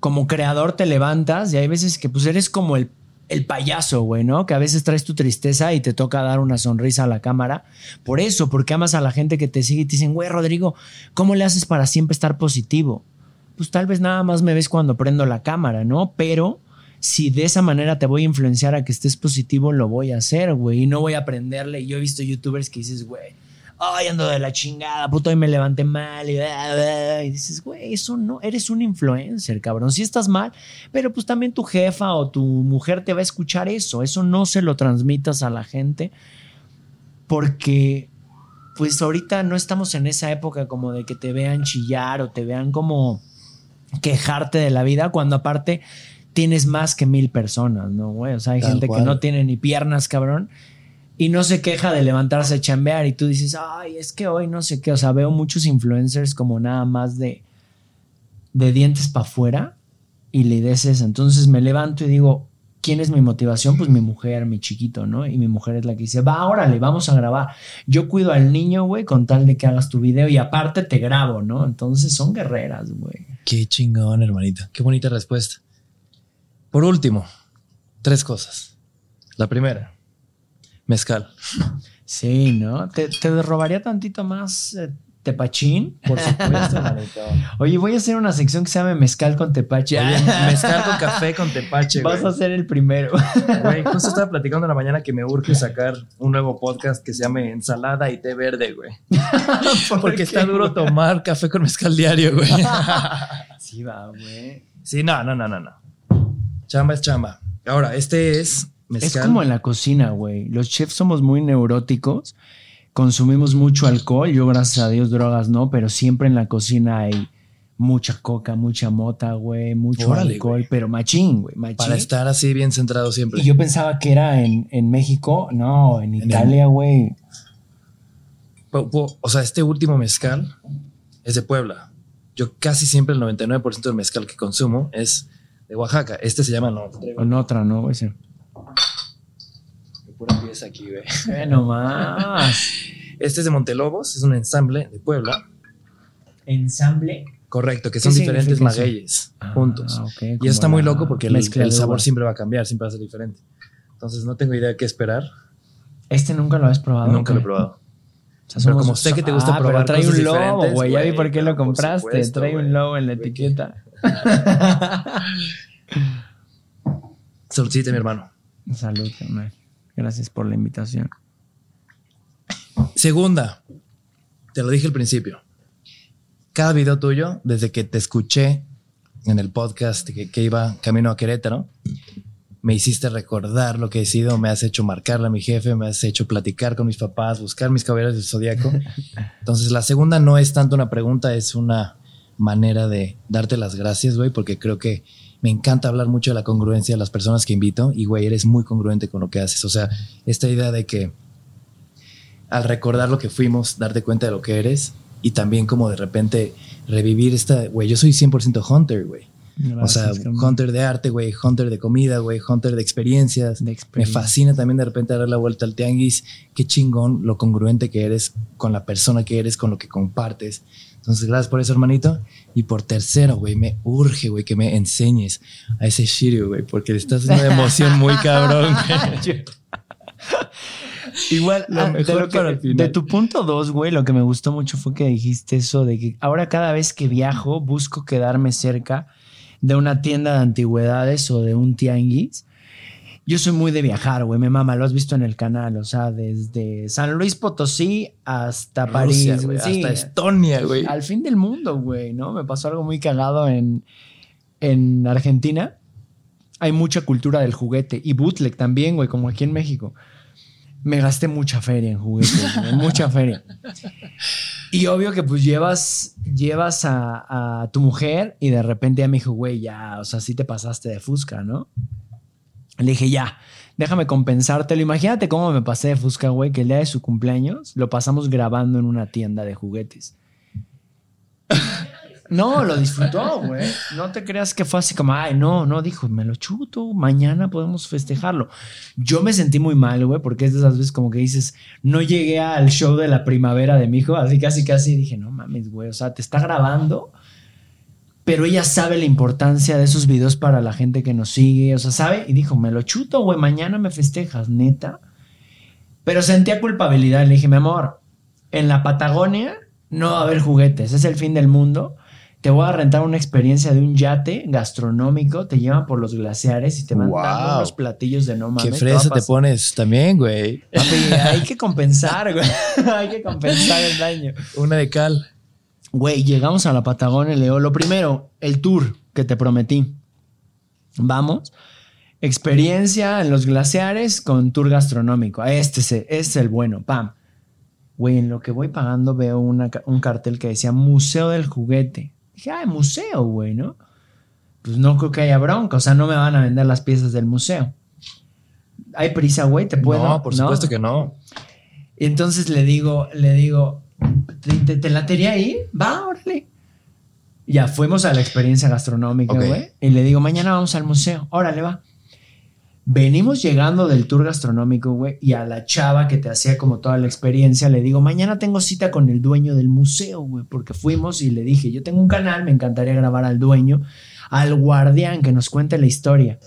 B: como creador te levantas y hay veces que pues eres como el el payaso, güey, ¿no? Que a veces traes tu tristeza y te toca dar una sonrisa a la cámara. Por eso, porque amas a la gente que te sigue y te dicen, güey, Rodrigo, ¿cómo le haces para siempre estar positivo? Pues tal vez nada más me ves cuando prendo la cámara, ¿no? Pero si de esa manera te voy a influenciar a que estés positivo, lo voy a hacer, güey. Y no voy a aprenderle. Yo he visto youtubers que dices, güey, ay, ando de la chingada, puto, hoy me levanté mal. Y, y dices, güey, eso no, eres un influencer, cabrón. Si estás mal, pero pues también tu jefa o tu mujer te va a escuchar eso. Eso no se lo transmitas a la gente porque pues ahorita no estamos en esa época como de que te vean chillar o te vean como quejarte de la vida, cuando aparte tienes más que mil personas, ¿no, güey? O sea, hay
A: Tal
B: gente
A: cual.
B: que no tiene ni piernas, cabrón, y no se queja de levantarse a chambear y tú dices, ay, es que hoy no sé qué, o sea, veo muchos influencers como nada más de, de dientes para afuera y la idea es esa. Entonces me levanto y digo, ¿quién es mi motivación? Pues mi mujer, mi chiquito, ¿no? Y mi mujer es la que dice, va, órale, vamos a grabar. Yo cuido al niño, güey, con tal de que hagas tu video y aparte te grabo, ¿no? Entonces son guerreras, güey.
A: Qué chingón, hermanito. Qué bonita respuesta. Por último, tres cosas. La primera, mezcal.
B: Sí, ¿no? ¿Te, te robaría tantito más eh, tepachín?
A: Por supuesto.
B: Oye, voy a hacer una sección que se llama Mezcal con Tepache.
A: Oye, mezcal con café con tepache,
B: Vas
A: güey.
B: a ser el primero.
A: Güey, justo estaba platicando en la mañana que me urge sacar un nuevo podcast que se llame Ensalada y té verde, güey. Porque está duro tomar café con mezcal diario, güey.
B: Sí, va, güey.
A: Sí, no, no, no, no, no. Chamba es chamba. Ahora, este es mezcal.
B: Es como en la cocina, güey. Los chefs somos muy neuróticos, consumimos mucho alcohol. Yo, gracias a Dios, drogas no, pero siempre en la cocina hay mucha coca, mucha mota, güey, mucho
A: Órale,
B: alcohol, pero machín, güey, machín.
A: Para estar así bien centrado siempre.
B: Y yo pensaba que era en, en México, no, en Italia, güey.
A: O sea, este último mezcal es de Puebla. Yo casi siempre el 99% del mezcal que consumo es de Oaxaca. Este se llama no.
B: En otra, ¿no? güey?
A: Pura pieza aquí, güey.
B: Eh, no más.
A: Este es de Montelobos, es un ensamble de Puebla.
B: Ensamble.
A: Correcto, que
B: ¿Qué
A: son diferentes magueyes
B: Ah,
A: juntos.
B: ok,
A: y está muy loco porque el, sabor siempre va a cambiar, siempre va a ser diferente. Entonces no tengo idea de qué esperar.
B: Este nunca lo has probado.
A: Nunca lo he probado.
B: O sea,
A: Pero como sé que te gusta
B: Ah, pero
A: probar
B: trae
A: cosas
B: un
A: diferentes,
B: güey. Ya vi por qué lo compraste.
A: supuesto,
B: trae un logo en la
A: Güey,
B: etiqueta.
A: Saludcita, mi hermano.
B: Salud, carnal. Gracias por la invitación.
A: Segunda, te lo dije al principio. Cada video tuyo, desde que te escuché en el podcast que, iba camino a Querétaro, me hiciste recordar lo que he sido, me has hecho marcarle a mi jefe, me has hecho platicar con mis papás, buscar mis caballeros del zodiaco. Entonces, la segunda no es tanto una pregunta, es una manera de darte las gracias, güey, porque creo que me encanta hablar mucho de la congruencia de las personas que invito y, güey, eres muy congruente con lo que haces. O sea, esta idea de que al recordar lo que fuimos, darte cuenta de lo que eres y también como de repente revivir esta, güey, yo soy 100% hunter, güey. O sea, hunter de arte, güey, hunter de comida, güey, hunter de experiencias.
B: De
A: Me
B: experiencia.
A: fascina también de repente dar la vuelta al tianguis. Qué chingón lo congruente que eres con la persona que eres, con lo que compartes. Entonces, gracias por eso, hermanito. Y por tercero, güey, me urge, güey, que me enseñes a ese Shiryu, güey, porque le estás haciendo una emoción muy cabrón, güey.
B: Igual,
A: Lo
B: ah, de,
A: mejor
B: lo que-
A: para el final.
B: de tu punto dos, güey, lo que me gustó mucho fue que dijiste eso de que ahora cada vez que viajo busco quedarme cerca de una tienda de antigüedades o de un tianguis. Yo soy muy de viajar, güey, me mama, lo has visto en el canal, o sea, desde San Luis Potosí hasta París,
A: Rusia, güey,
B: sí,
A: hasta Estonia, güey.
B: al fin del mundo, güey, ¿no? Me pasó algo muy cagado en, en Argentina. Hay mucha cultura del juguete y bootleg también, güey, como aquí en México. Me gasté mucha feria en juguetes, güey, mucha feria. Y obvio que pues llevas, llevas a, a tu mujer y de repente ya me dijo, güey, ya, o sea, sí te pasaste de fusca, ¿no? Le dije, ya, déjame compensártelo. Imagínate cómo me pasé de fusca, güey, que el día de su cumpleaños lo pasamos grabando en una tienda de juguetes. No, lo disfrutó, güey. No te creas que fue así como, ay, no, no, dijo, me lo chuto, mañana podemos festejarlo. Yo me sentí muy mal, güey, porque es de esas veces como que dices, no llegué al show de la primavera de mi hijo, así casi, casi dije, no mames, güey, o sea, te está grabando Pero ella sabe la importancia de esos videos para la gente que nos sigue, o sea, sabe, y dijo, me lo chuto, güey, mañana me festejas, neta. Pero sentía culpabilidad, le dije, mi amor, en la Patagonia no va a haber juguetes, es el fin del mundo. Te voy a rentar una experiencia de un yate gastronómico, te llevan por los glaciares y te van dando
A: Wow.
B: unos platillos de no mames.
A: Qué fresa te pones también, güey.
B: Papi, hay que compensar, güey. hay que compensar el daño.
A: Una de cal.
B: Güey, llegamos a la Patagonia y le digo, lo primero, el tour que te prometí. Vamos. Experiencia en los glaciares con tour gastronómico. Este es, este es el bueno, pam. Güey, en lo que voy pagando veo una un cartel que decía Museo del Juguete. Dije, ah, museo, güey, ¿no? Pues no creo que haya bronca, o sea, no me van a vender las piezas del museo. ¿Hay prisa, güey? ¿Te puedo?
A: No, por supuesto que no.
B: Y entonces le digo, le digo, ¿te, te, te latería ahí? Va, órale. Ya fuimos a la experiencia gastronómica, güey. Y le digo, mañana vamos al museo. Órale, va. Venimos llegando del tour gastronómico, güey, y a la chava que te hacía como toda la experiencia, le digo, mañana tengo cita con el dueño del museo, güey, porque fuimos y le dije, yo tengo un canal, me encantaría grabar al dueño, al guardián que nos cuente la historia.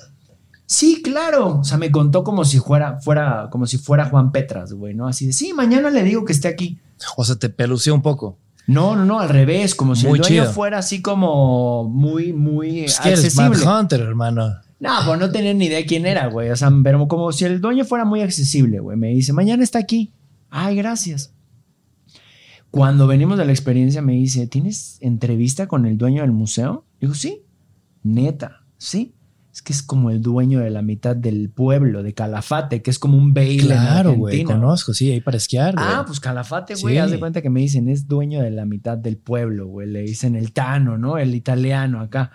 B: Sí, claro. O sea, me contó como si fuera, fuera, como si fuera Juan Petras, güey, ¿no? Así de, sí, mañana le digo que esté aquí.
A: O sea, te pelució un poco.
B: No, no, no, al revés, como si
A: Muy
B: el dueño
A: chido.
B: fuera así como muy, muy
A: Es que eres
B: accesible.
A: Hunter, hermano.
B: No, pues no tenía ni idea quién era, güey. O sea, pero como si el dueño fuera muy accesible, güey. Me dice, mañana está aquí. Ay, gracias. Cuando venimos de la experiencia, me dice, ¿tienes entrevista con el dueño del museo? Digo, sí. Neta, sí. Es que es como el dueño de la mitad del pueblo, de Calafate, que es como un baile
A: Claro, güey. Conozco, sí, ahí para esquiar, güey.
B: Ah, pues Calafate, güey.
A: Sí.
B: Haz de cuenta que me dicen, es dueño de la mitad del pueblo, güey. Le dicen el Tano, ¿no? El italiano acá.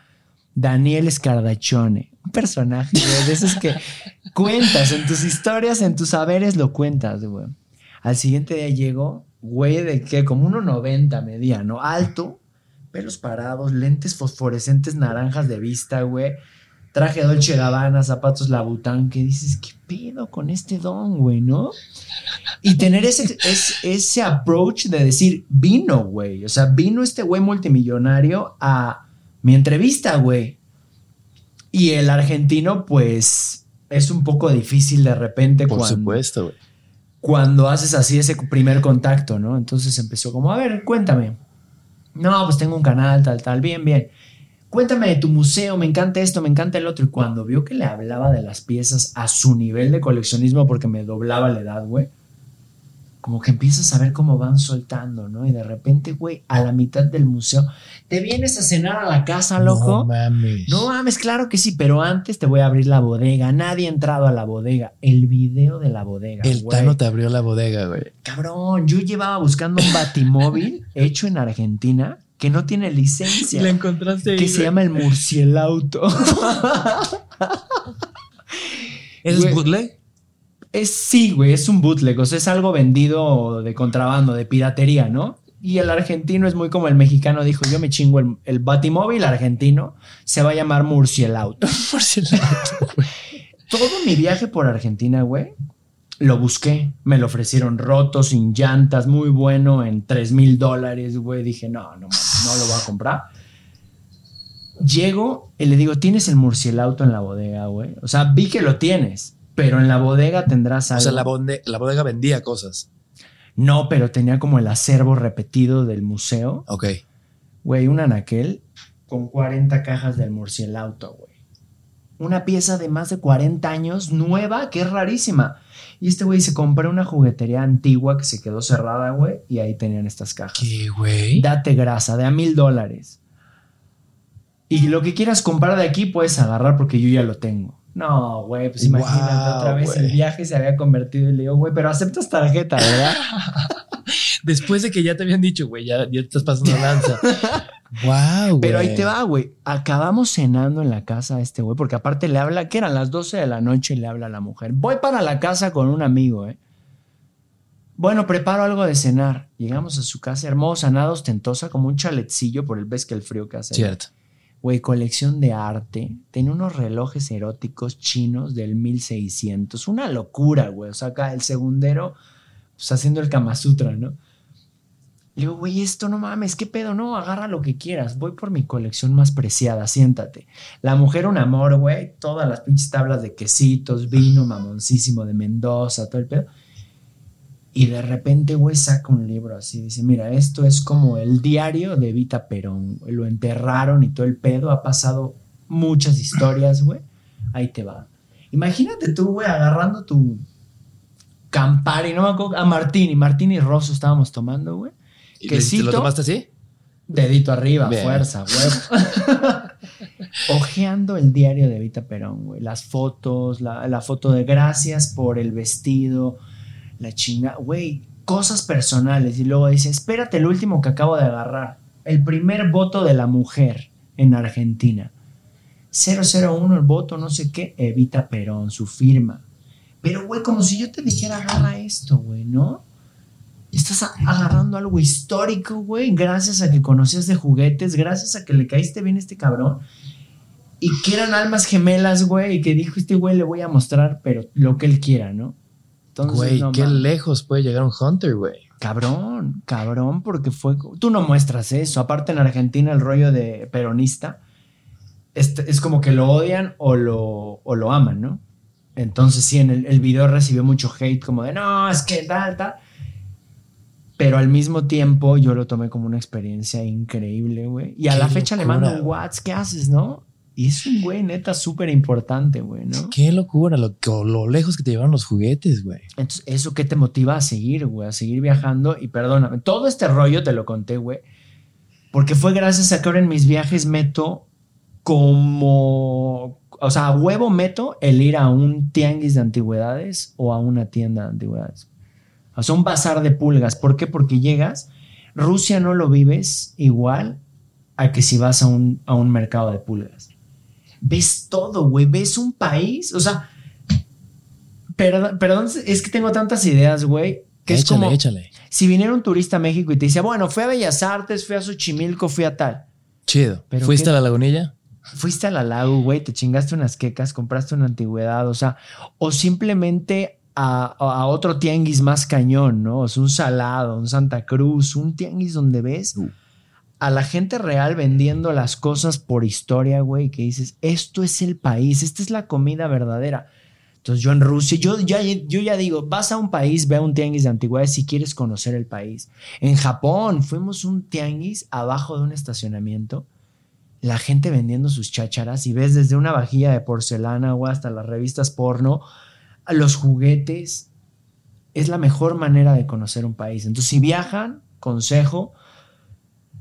B: Daniel Scardaccione. Un personaje, güey, de esos que cuentas en tus historias, en tus saberes, lo cuentas, güey. Al siguiente día llego, güey, de que como 1,90 medía, ¿no? Alto, pelos parados, lentes fosforescentes naranjas de vista, güey. Traje Dolce Gabbana, zapatos Labután, que dices, ¿qué pedo con este don, güey, no? Y tener ese, ese, ese approach de decir, vino, güey. O sea, vino este güey multimillonario a mi entrevista, güey. Y el argentino, pues, es un poco difícil de repente
A: Por
B: cuando,
A: supuesto, güey.
B: cuando haces así ese primer contacto, ¿no? Entonces empezó como, a ver, cuéntame. No, pues tengo un canal, tal, tal, bien, bien. Cuéntame de tu museo, me encanta esto, me encanta el otro. Y cuando vio que le hablaba de las piezas a su nivel de coleccionismo, porque me doblaba la edad, güey, como que empiezas a ver cómo van soltando, ¿no? Y de repente, güey, a la mitad del museo, ¿te vienes a cenar a la casa, loco?
A: No mames.
B: No mames, claro que sí, pero antes te voy a abrir la bodega. Nadie ha entrado a la bodega. El video de la bodega.
A: El
B: güey.
A: Tano te abrió la bodega, güey.
B: Cabrón, yo llevaba buscando un batimóvil hecho en Argentina que no tiene licencia.
A: encontraste
B: Que se llama el Murcielauto.
A: ¿Es
B: Güey.
A: bootleg?
B: es sí, güey, es un bootleg. O sea, es algo vendido de contrabando, de piratería, ¿no? Y el argentino es muy como el mexicano dijo, yo me chingo el, el batimóvil argentino, se va a llamar Murcielauto. Todo mi viaje por Argentina, güey, lo busqué. Me lo ofrecieron roto, sin llantas, muy bueno, en 3 mil dólares, güey. Dije, no, no, no lo voy a comprar. Llego y le digo, ¿tienes el murcielauto en la bodega, güey? O sea, vi que lo tienes, pero en la bodega tendrás algo.
A: O sea, la, bonde- la bodega vendía cosas.
B: No, pero tenía como el acervo repetido del museo.
A: Ok.
B: Güey, un anaquel con 40 cajas del murcielauto, güey. Una pieza de más de 40 años, nueva, que es rarísima. Y este güey se compró una juguetería antigua que se quedó cerrada, güey, y ahí tenían estas cajas.
A: ¿Qué, güey?
B: Date grasa, de a mil dólares. Y lo que quieras comprar de aquí puedes agarrar porque yo ya lo tengo. No, güey, pues imagínate, otra vez el viaje se había convertido y le digo, güey, pero aceptas tarjeta, ¿verdad?
A: Después de que ya te habían dicho, güey, ya, ya te estás pasando lanza. wow.
B: Pero ahí te va, güey. Acabamos cenando en la casa a este güey, porque aparte le habla, que eran las 12 de la noche y le habla a la mujer. Voy para la casa con un amigo, ¿eh? Bueno, preparo algo de cenar. Llegamos a su casa, hermosa, nada ostentosa, como un chaletcillo por el ves que el frío que hace.
A: Cierto.
B: Güey, colección de arte. Tenía unos relojes eróticos chinos del 1600. Una locura, güey. O sea, acá el segundero, pues haciendo el Kama Sutra, ¿no? Le digo, güey, esto no mames, ¿qué pedo? No, agarra lo que quieras. Voy por mi colección más preciada, siéntate. La mujer, un amor, güey. Todas las pinches tablas de quesitos, vino mamoncísimo de Mendoza, todo el pedo. Y de repente, güey, saca un libro así. Dice, mira, esto es como el diario de Evita Perón. Lo enterraron y todo el pedo. Ha pasado muchas historias, güey. Ahí te va. Imagínate tú, güey, agarrando tu Campari, no me acuerdo, a Martini, Martini Rosso estábamos tomando, güey.
A: ¿Y te- ¿Te
B: Quesito.
A: lo tomaste así?
B: Dedito arriba,
A: Bien.
B: fuerza, huevo. Ojeando el diario de Evita Perón, güey. Las fotos, la, la foto de gracias por el vestido, la chinga, güey, cosas personales. Y luego dice, espérate el último que acabo de agarrar. El primer voto de la mujer en Argentina. 001 el voto, no sé qué, Evita Perón, su firma. Pero, güey, como si yo te dijera, agarra esto, güey, ¿no? Estás agarrando algo histórico, güey, gracias a que conocías de juguetes, gracias a que le caíste bien a este cabrón. Y que eran almas gemelas, güey, y que dijo este güey, le voy a mostrar, pero lo que él quiera, ¿no? Entonces,
A: Güey,
B: no
A: qué lejos puede llegar un Hunter, güey.
B: Cabrón, cabrón, porque fue. Tú no muestras eso. Aparte, en Argentina, el rollo de peronista es, es como que lo odian o lo, o lo aman, ¿no? Entonces, sí, en el, el video recibió mucho hate, como de no, es que tal, tal. Pero al mismo tiempo, yo lo tomé como una experiencia increíble, güey. Y a la fecha le mando un WhatsApp, ¿qué haces, no? Y es un güey neta súper importante, güey, ¿no?
A: Qué locura, lo, lo lejos que te llevaron los juguetes, güey.
B: Entonces, ¿eso qué te motiva a seguir, güey? A seguir viajando. Y perdóname, todo este rollo te lo conté, güey. Porque fue gracias a que ahora en mis viajes meto como... O sea, a huevo meto el ir a un tianguis de antigüedades o a una tienda de antigüedades. O sea, un bazar de pulgas. ¿Por qué? Porque llegas, Rusia no lo vives igual a que si vas a un, a un mercado de pulgas. Ves todo, güey. Ves un país. O sea, Perdón, perdón, es que tengo tantas ideas, güey. Que es
A: échale,
B: como
A: échale.
B: si viniera un turista a México y te dice, bueno, fui a Bellas Artes, fui a Xochimilco, fui a tal.
A: Chido.
B: ¿Pero
A: ¿Fuiste
B: qué?
A: a la lagunilla?
B: Fuiste a la lago, güey, te chingaste unas quecas, compraste una antigüedad, o sea, o simplemente a, a otro tianguis más cañón, ¿no? O sea, un salado, un Santa Cruz, un tianguis donde ves
A: Uh.
B: a la gente real vendiendo las cosas por historia, güey, que dices, esto es el país, esta es la comida verdadera. Entonces yo en Rusia, yo ya, yo ya digo, vas a un país, ve a un tianguis de antigüedades si quieres conocer el país. En Japón fuimos un tianguis abajo de un estacionamiento, la gente vendiendo sus chácharas y ves desde una vajilla de porcelana güey, hasta las revistas porno, a los juguetes. Es la mejor manera de conocer un país. Entonces si viajan, consejo,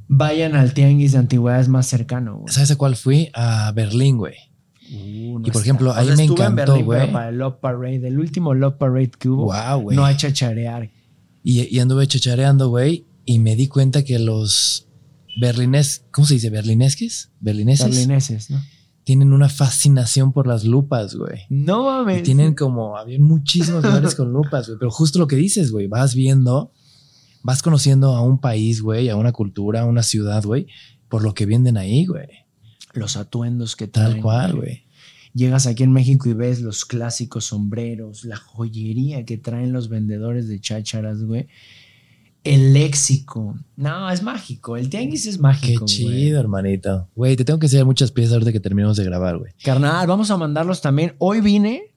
B: vayan al tianguis de antigüedades más cercano. güey.
A: ¿Sabes a cuál fui? A Berlín, güey.
B: Uh, no
A: Y por
B: está.
A: ejemplo,
B: O
A: ahí
B: sea,
A: me
B: en
A: encantó,
B: Berlín,
A: güey.
B: Para el Love Parade, el último Love Parade que hubo.
A: Wow, güey.
B: no a chacharear.
A: Y, y anduve chachareando, güey, y me di cuenta que los berlines, ¿cómo se dice? ¿Berlinesques? ¿Berlineses?
B: Berlineses, ¿no?
A: Tienen una fascinación por las lupas, güey.
B: No mames.
A: Y tienen como, había muchísimos lugares con lupas, güey. Pero justo lo que dices, güey, vas viendo, vas conociendo a un país, güey, a una cultura, a una ciudad, güey, por lo que venden ahí, güey.
B: los atuendos que traen.
A: Tal cual, güey.
B: Llegas aquí en México y ves los clásicos sombreros, la joyería que traen los vendedores de chácharas, güey. El léxico. No, es mágico. El tianguis es
A: Qué
B: mágico.
A: chido,
B: güey.
A: hermanito. Güey, te tengo que enseñar muchas piezas ahorita que terminemos de grabar, güey.
B: Carnal, vamos a mandarlos también. Hoy vine,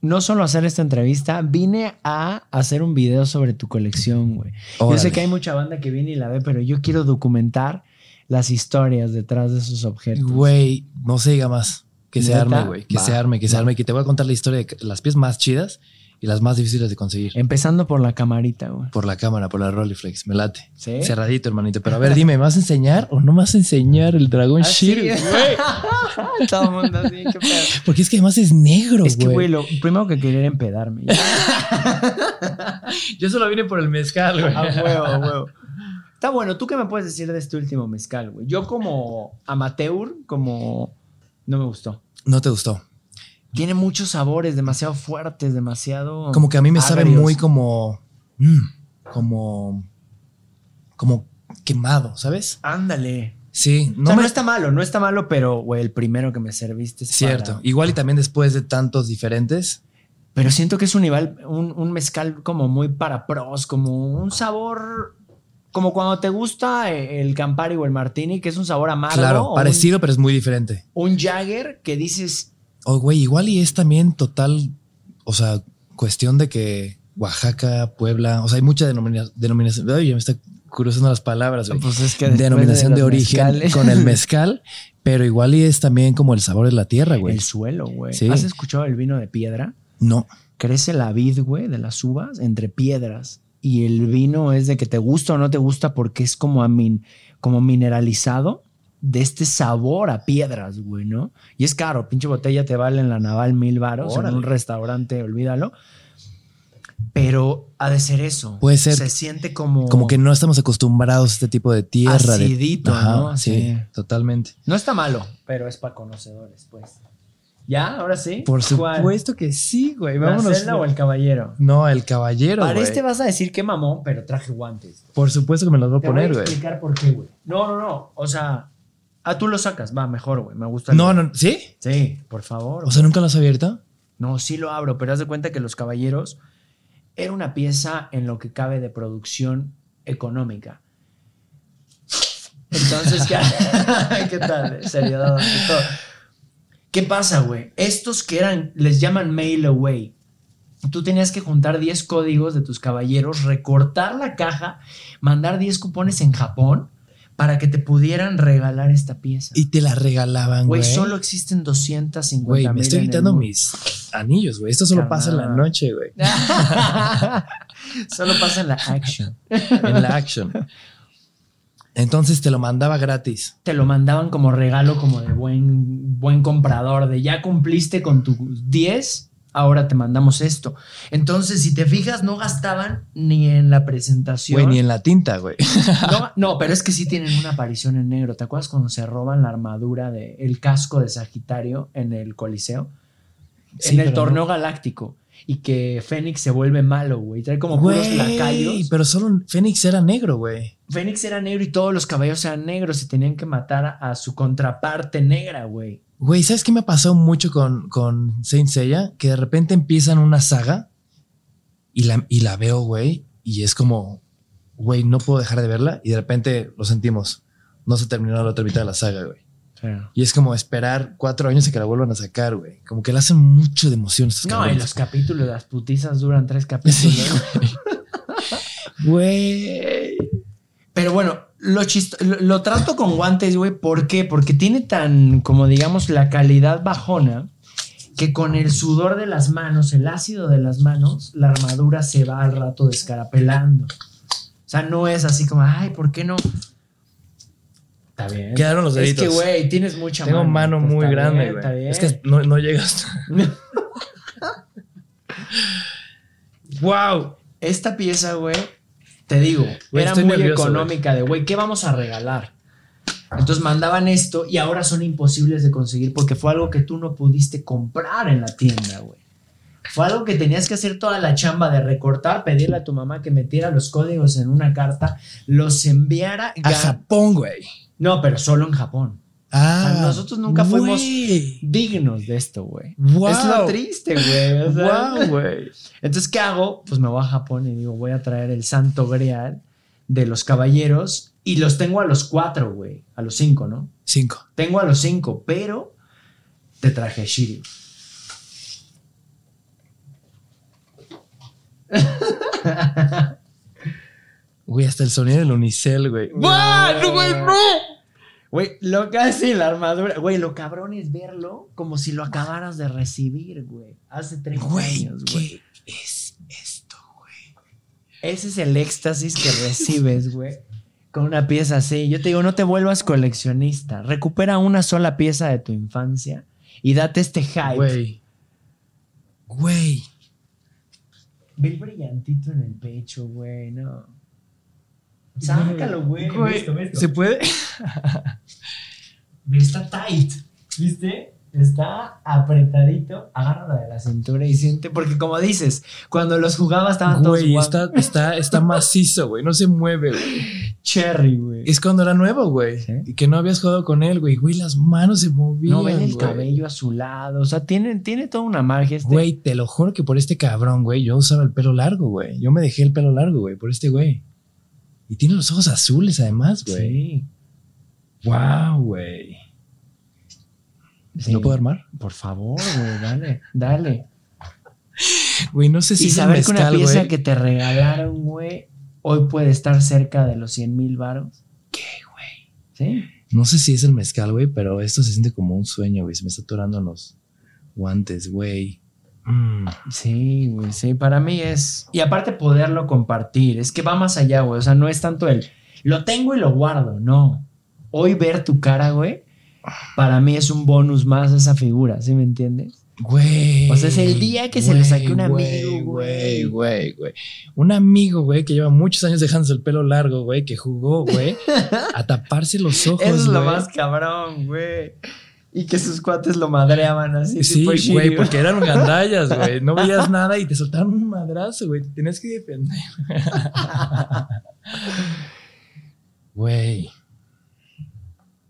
B: no solo a hacer esta entrevista, vine a hacer un video sobre tu colección, güey. Yo sé que hay mucha banda que viene y la ve, pero yo quiero documentar las historias detrás de esos objetos.
A: Güey, no se diga más. Que se arme, güey. Que
B: Va,
A: se arme, que se arme. Que te voy a contar la historia de las piezas más chidas y las más difíciles de conseguir.
B: Empezando por la camarita, güey.
A: Por la cámara, por la Rolleiflex. Me late.
B: ¿Sí?
A: Cerradito, hermanito. Pero a ver, dime, ¿me vas a enseñar o no me vas a enseñar el dragón
B: Ah.
A: Shir? güey?
B: Todo el mundo así, qué pedo.
A: Porque es que además es negro,
B: Es que, güey,
A: güey.
B: lo primero que quería era empedarme.
A: Yo solo vine por el mezcal, güey.
B: A huevo, a huevo. Está bueno, ¿tú qué me puedes decir de este último mezcal, güey? Yo como amateur, como... No me gustó.
A: No te gustó.
B: Tiene muchos sabores, demasiado fuertes, demasiado...
A: Como que a mí me sabe muy como. mm, como. Como quemado, ¿sabes?
B: Ándale.
A: Sí,
B: No,
A: no me.
B: está malo, no está malo, pero, güey, el primero que me serviste es
A: Cierto.
B: para-
A: Igual y también después de tantos diferentes.
B: Pero siento que es un nivel, un, un mezcal como muy para pros, como un sabor como cuando te gusta eh, el Campari o el Martini, que es un sabor amargo.
A: Claro, parecido, pero es muy diferente.
B: Un, un Jagger que dices,
A: Oh, güey, igual y es también total, o sea, cuestión de que Oaxaca, Puebla, o sea, hay mucha denomina- denominación. Ay, ya me está cruzando las palabras, güey.
B: pues es que
A: Denominación de,
B: los
A: origen
B: mezcales-
A: con el mezcal, pero igual y es también como el sabor de la tierra, güey.
B: el suelo, güey.
A: Sí.
B: ¿Has escuchado el vino de piedra?
A: No.
B: Crece la vid, güey, de las uvas entre piedras. Y el vino es de que te gusta o no te gusta porque es como, amin- como mineralizado de este sabor a piedras, güey, ¿no? Y es caro, pinche botella te vale en la naval mil varos, en un restaurante, olvídalo. Pero ha de ser eso.
A: Puede ser
B: Se siente como...
A: Como que no estamos acostumbrados a este tipo de tierra. de-
B: Acidito, ¿no?
A: Sí,
B: Sí.
A: totalmente.
B: No está malo, pero es para conocedores, pues. ¿Ya? ¿Ahora sí?
A: Por
B: ¿Cuál?
A: supuesto que sí, güey.
B: ¿La
A: Vámonos.
B: celda o el caballero?
A: No, el caballero,
B: Para
A: güey.
B: este vas a decir que mamón, pero traje guantes.
A: Por supuesto que me los voy a
B: Te voy
A: poner, güey.
B: explicar por qué, güey. No, no, no. O sea, ah, tú lo sacas. Va, mejor, güey. Me gusta. el-
A: No, no, ¿sí?
B: Sí, por favor.
A: O sea, ¿nunca lo has abierto?
B: no, sí lo abro, pero haz de cuenta que Los Caballeros era una pieza en lo que cabe de producción económica. Entonces, ¿qué, ¿qué tal? Seriedad todo. ¿Qué pasa, güey? Estos que eran, les llaman mail away. Tú tenías que juntar 10 códigos de tus caballeros, recortar la caja, mandar 10 cupones en Japón para que te pudieran regalar esta pieza.
A: Y te la regalaban, güey.
B: Güey, solo existen 250
A: Güey, me estoy quitando mis anillos, güey. Esto solo pasa en la noche, güey.
B: Solo pasa en la action.
A: En la action. Entonces te lo mandaba gratis.
B: Te lo mandaban como regalo, como de buen, buen comprador, de ya cumpliste con tus 10, ahora te mandamos esto. Entonces, si te fijas, no gastaban ni en la presentación.
A: Güey, ni en la tinta, güey.
B: no, no, pero es que sí tienen una aparición en negro. ¿Te acuerdas cuando se roban la armadura de el casco de Sagitario en el Coliseo?
A: Sí,
B: en el torneo galáctico. Y que Fénix se vuelve malo, güey. Trae como puros lacayos.
A: Güey, pero solo Fénix era negro, güey.
B: Fénix era negro y todos los caballeros eran negros y tenían que matar a, a su contraparte negra, güey.
A: Güey, ¿sabes qué me pasó mucho con, con Saint Seiya? Que de repente empiezan una saga y la, y la veo, güey, y es como, güey, no puedo dejar de verla y de repente lo sentimos. No se terminó la otra mitad de la saga, güey. Y es como esperar cuatro años y que la vuelvan a sacar, güey. Como que le hacen mucho de emoción estos
B: No, y
A: cabrones.
B: los capítulos, las putizas duran tres capítulos.
A: Sí,
B: ¿no?
A: Güey.
B: Pero bueno, lo, chist- lo, lo trato con guantes, güey. ¿Por qué? Porque tiene tan, como digamos, la calidad bajona que con el sudor de las manos, el ácido de las manos, la armadura se va al rato descarapelando. O sea, no es así como, ay, ¿por qué no? Está bien.
A: Quedaron los
B: Es
A: deditos.
B: que, güey, tienes mucha
A: Tengo mano
B: Está
A: muy
B: bien,
A: grande,
B: está
A: güey.
B: bien.
A: Es que no, no llegas. wow.
B: Esta pieza, güey, te digo, era muy
A: nervioso,
B: económica de, güey, ¿qué vamos a regalar? Entonces mandaban esto y ahora son imposibles de conseguir porque fue algo que tú no pudiste comprar en la tienda, güey. Fue algo que tenías que hacer toda la chamba de recortar, pedirle a tu mamá que metiera los códigos en una carta, los enviara.
A: A Japón, güey.
B: No, pero solo en Japón.
A: Ah.
B: sea, nosotros nunca fuimos-. Dignos de esto, güey.
A: Wow.
B: Es lo triste, güey. o sea.
A: Wow, güey.
B: Entonces, ¿qué hago? Pues me voy a Japón y digo, voy a traer el santo grial de los caballeros y los tengo a los cuatro, güey. A los cinco, ¿no?
A: Cinco.
B: Tengo a los cinco, pero te traje a Shiryu.
A: Güey, hasta el sonido del unicel, güey.
B: ¡No, güey, no! Güey, lo casi la armadura. Güey, lo cabrón es verlo como si lo acabaras de recibir, güey. Hace tres años, güey.
A: ¿qué es esto, güey?
B: Ese es el éxtasis que recibes, güey. Con una pieza así. Yo te digo, no te vuelvas coleccionista. Recupera una sola pieza de tu infancia y date este hype.
A: Güey. Güey.
B: Ve el brillantito en el pecho, güey, no. Sácalo, güey. Esto, esto.
A: ¿Se puede?
B: Está tight. ¿Viste? Está apretadito. Agárrala de la cintura y siente. Porque como dices, cuando los jugaba estaban todos
A: Güey,
B: guapos.
A: está, está, está macizo, güey. No se mueve, güey.
B: cherry, güey.
A: Es cuando era nuevo, güey. Y que no habías jugado con él, güey. Güey, las manos se movían.
B: No ven el
A: güey.
B: cabello azulado. O sea, tiene, tiene toda una magia. Este.
A: Güey, te lo juro que por este cabrón, güey, yo usaba el pelo largo, güey. Yo me dejé el pelo largo, güey, por este güey. Y tiene los ojos azules además, güey.
B: Sí.
A: Wow, güey.
B: Sí.
A: ¿Lo puedo armar?
B: Por favor, güey, dale, dale.
A: Güey, no sé si
B: y saber que una
A: mezcal,
B: pieza que te regalaron, güey, hoy puede estar cerca de los 100 mil varos.
A: ¿Qué, güey?
B: Sí.
A: No sé si es el mezcal, güey, pero esto se siente como un sueño, güey. Se me está atorando en los guantes, güey. Mm.
B: Sí, güey, sí, para mí es... Y aparte poderlo compartir, es que va más allá, güey, o sea, no es tanto el... Lo tengo y lo guardo, no. Hoy ver tu cara, güey, para mí es un bonus más a esa figura, ¿sí me entiendes?
A: Güey.
B: O sea, es el día que se lo saqué un amigo,
A: Güey,
B: güey.
A: güey, güey. Un amigo, güey, que lleva muchos años dejándose el pelo largo, güey, que jugó, güey, a taparse los ojos.
B: Eso es lo más cabrón, güey. Y que sus cuates lo madreaban así.
A: Sí, güey, porque eran gandallas, güey. No veías nada y te soltaron un madrazo, güey. Te tenías que defender. Güey.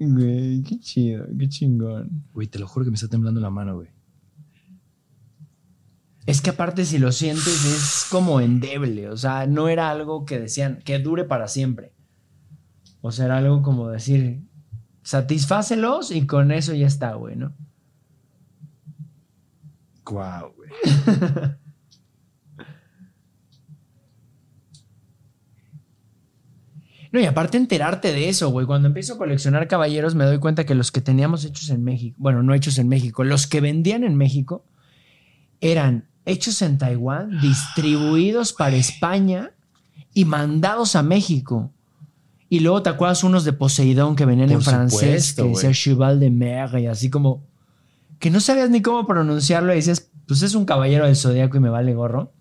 B: Güey, qué chido, qué chingón.
A: Güey, te lo juro que me está temblando la mano, güey.
B: Es que aparte si lo sientes es como endeble, o sea, no era algo que decían que dure para siempre. O sea, era algo como decir, satisfácelos y con eso ya está, güey, ¿no?
A: Guau, güey.
B: No, y aparte enterarte de eso, güey. Cuando empiezo a coleccionar caballeros me doy cuenta que los que teníamos hechos en México, bueno, no hechos en México, los que vendían en México eran hechos en Taiwán, distribuidos para España y mandados a México. Y luego te acuerdas unos de Poseidón que venían
A: Por
B: en francés,
A: supuesto,
B: que decía. Cheval de Mer y así como que no sabías ni cómo pronunciarlo y decías, pues es un caballero del zodiaco y me vale gorro.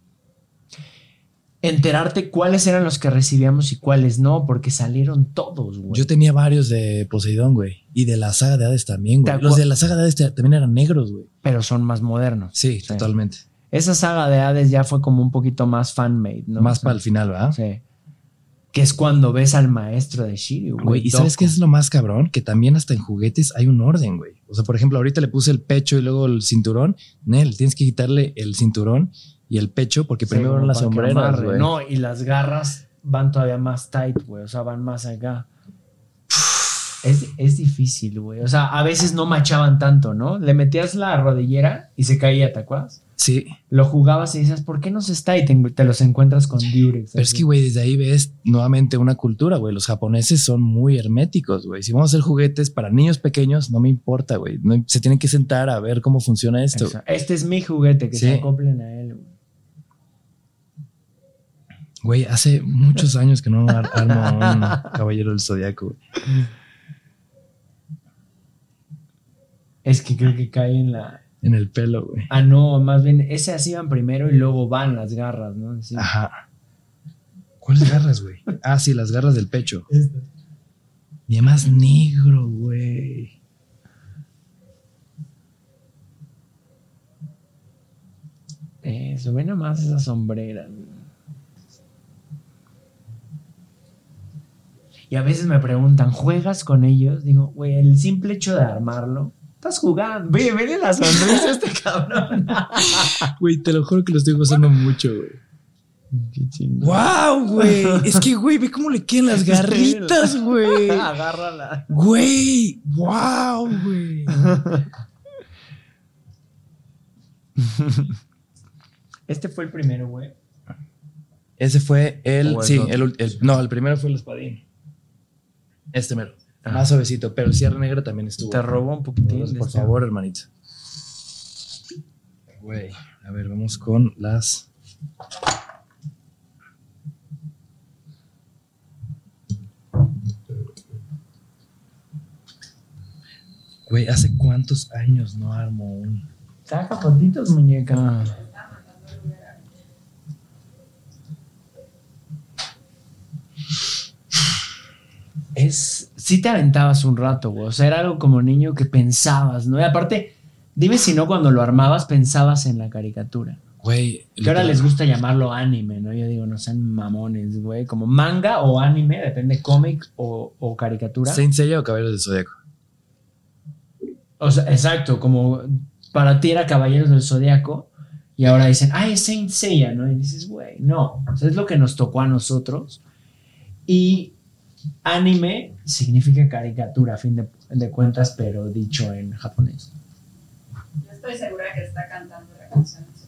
B: Enterarte cuáles eran los que recibíamos y cuáles no, porque salieron todos, güey.
A: Yo tenía varios de Poseidón, güey. Y de la saga de Hades también, güey.
B: ¿Te
A: Los de la saga de Hades también eran negros, güey.
B: Pero son más modernos.
A: Sí, totalmente.
B: Esa saga de Hades ya fue como un poquito más fan-made, ¿no?
A: Más
B: O sea,
A: para el final, ¿verdad?
B: Sí. Que es cuando ves al maestro de Shiryu, güey.
A: ¿y sabes qué es lo más cabrón? Que también hasta en juguetes hay un orden, güey. O sea, por ejemplo, ahorita le puse el pecho y luego el cinturón. Nel, tienes que quitarle el cinturón y el pecho porque
B: Sí,
A: primero van las sombreras, güey.
B: No, y las garras van todavía más tight, güey. O sea, van más acá. Es, es difícil, güey. O sea, a veces no machaban tanto, ¿no? Le metías la rodillera y se caía, ¿te acuerdas?
A: Sí,
B: Lo jugabas y decías, ¿por qué no se está? Y te, te los encuentras con Durex.
A: pero es que, güey, desde ahí ves nuevamente una cultura, güey. Los japoneses son muy herméticos, güey. Si vamos a hacer juguetes para niños pequeños, no me importa, güey. No- se tienen que sentar a ver cómo funciona esto.
B: Exacto. Este es mi juguete, que
A: Sí.
B: se acoplen a él, güey.
A: Güey, hace muchos años que no ar- armo un caballero del zodiaco, güey.
B: Es que creo que cae en la.
A: En el pelo, güey.
B: Ah, no, más bien, ese así van primero y luego van las garras, ¿no? Sí.
A: Ajá. ¿Cuáles garras, güey? Ah, sí, las garras del pecho.
B: Esta.
A: Y además negro, güey.
B: Eso, ve nomás esa sombrera. güey. Y a veces me preguntan, ¿juegas con ellos? Digo, güey, el simple hecho de armarlo, estás jugando. Ve, vele la sonrisa a este cabrón.
A: Güey, te lo juro que lo estoy gozando mucho, güey.
B: Qué chingón.
A: ¡Wow, güey! Es que, güey, ve cómo le quedan las garritas, güey.
B: Agárrala.
A: Güey, wow, güey.
B: Este fue el primero, güey.
A: Ese fue el. Sí, el, el- No, el primero fue el espadín. Este mero.
B: Ah.
A: Más suavecito, pero el cierre negro también estuvo.
B: Te robó un poquitín.
A: Por favor, hermanito. Güey, a ver, vamos con las. Güey, ¿hace cuántos años no armo un?
B: Saca fotitos, muñeca. Es. Sí te aventabas un rato, güey. O sea, era algo como niño que pensabas, ¿no? Y aparte, dime si no, cuando lo armabas pensabas en la caricatura.
A: Güey.
B: Que ahora les gusta llamarlo anime, ¿no? Yo digo, no sean mamones, güey. Como manga o anime, depende, cómic o, o caricatura.
A: ¿Saint Seiya o Caballeros del Zodíaco?
B: O sea, exacto, como para ti era Caballeros del Zodiaco y ahora dicen, ay, es Saint Seiya, ¿no? Y dices, güey, no, o sea, es lo que nos tocó a nosotros. Y anime significa caricatura, a fin de, de cuentas, pero dicho en japonés.
C: Yo estoy segura que está cantando la canción en su.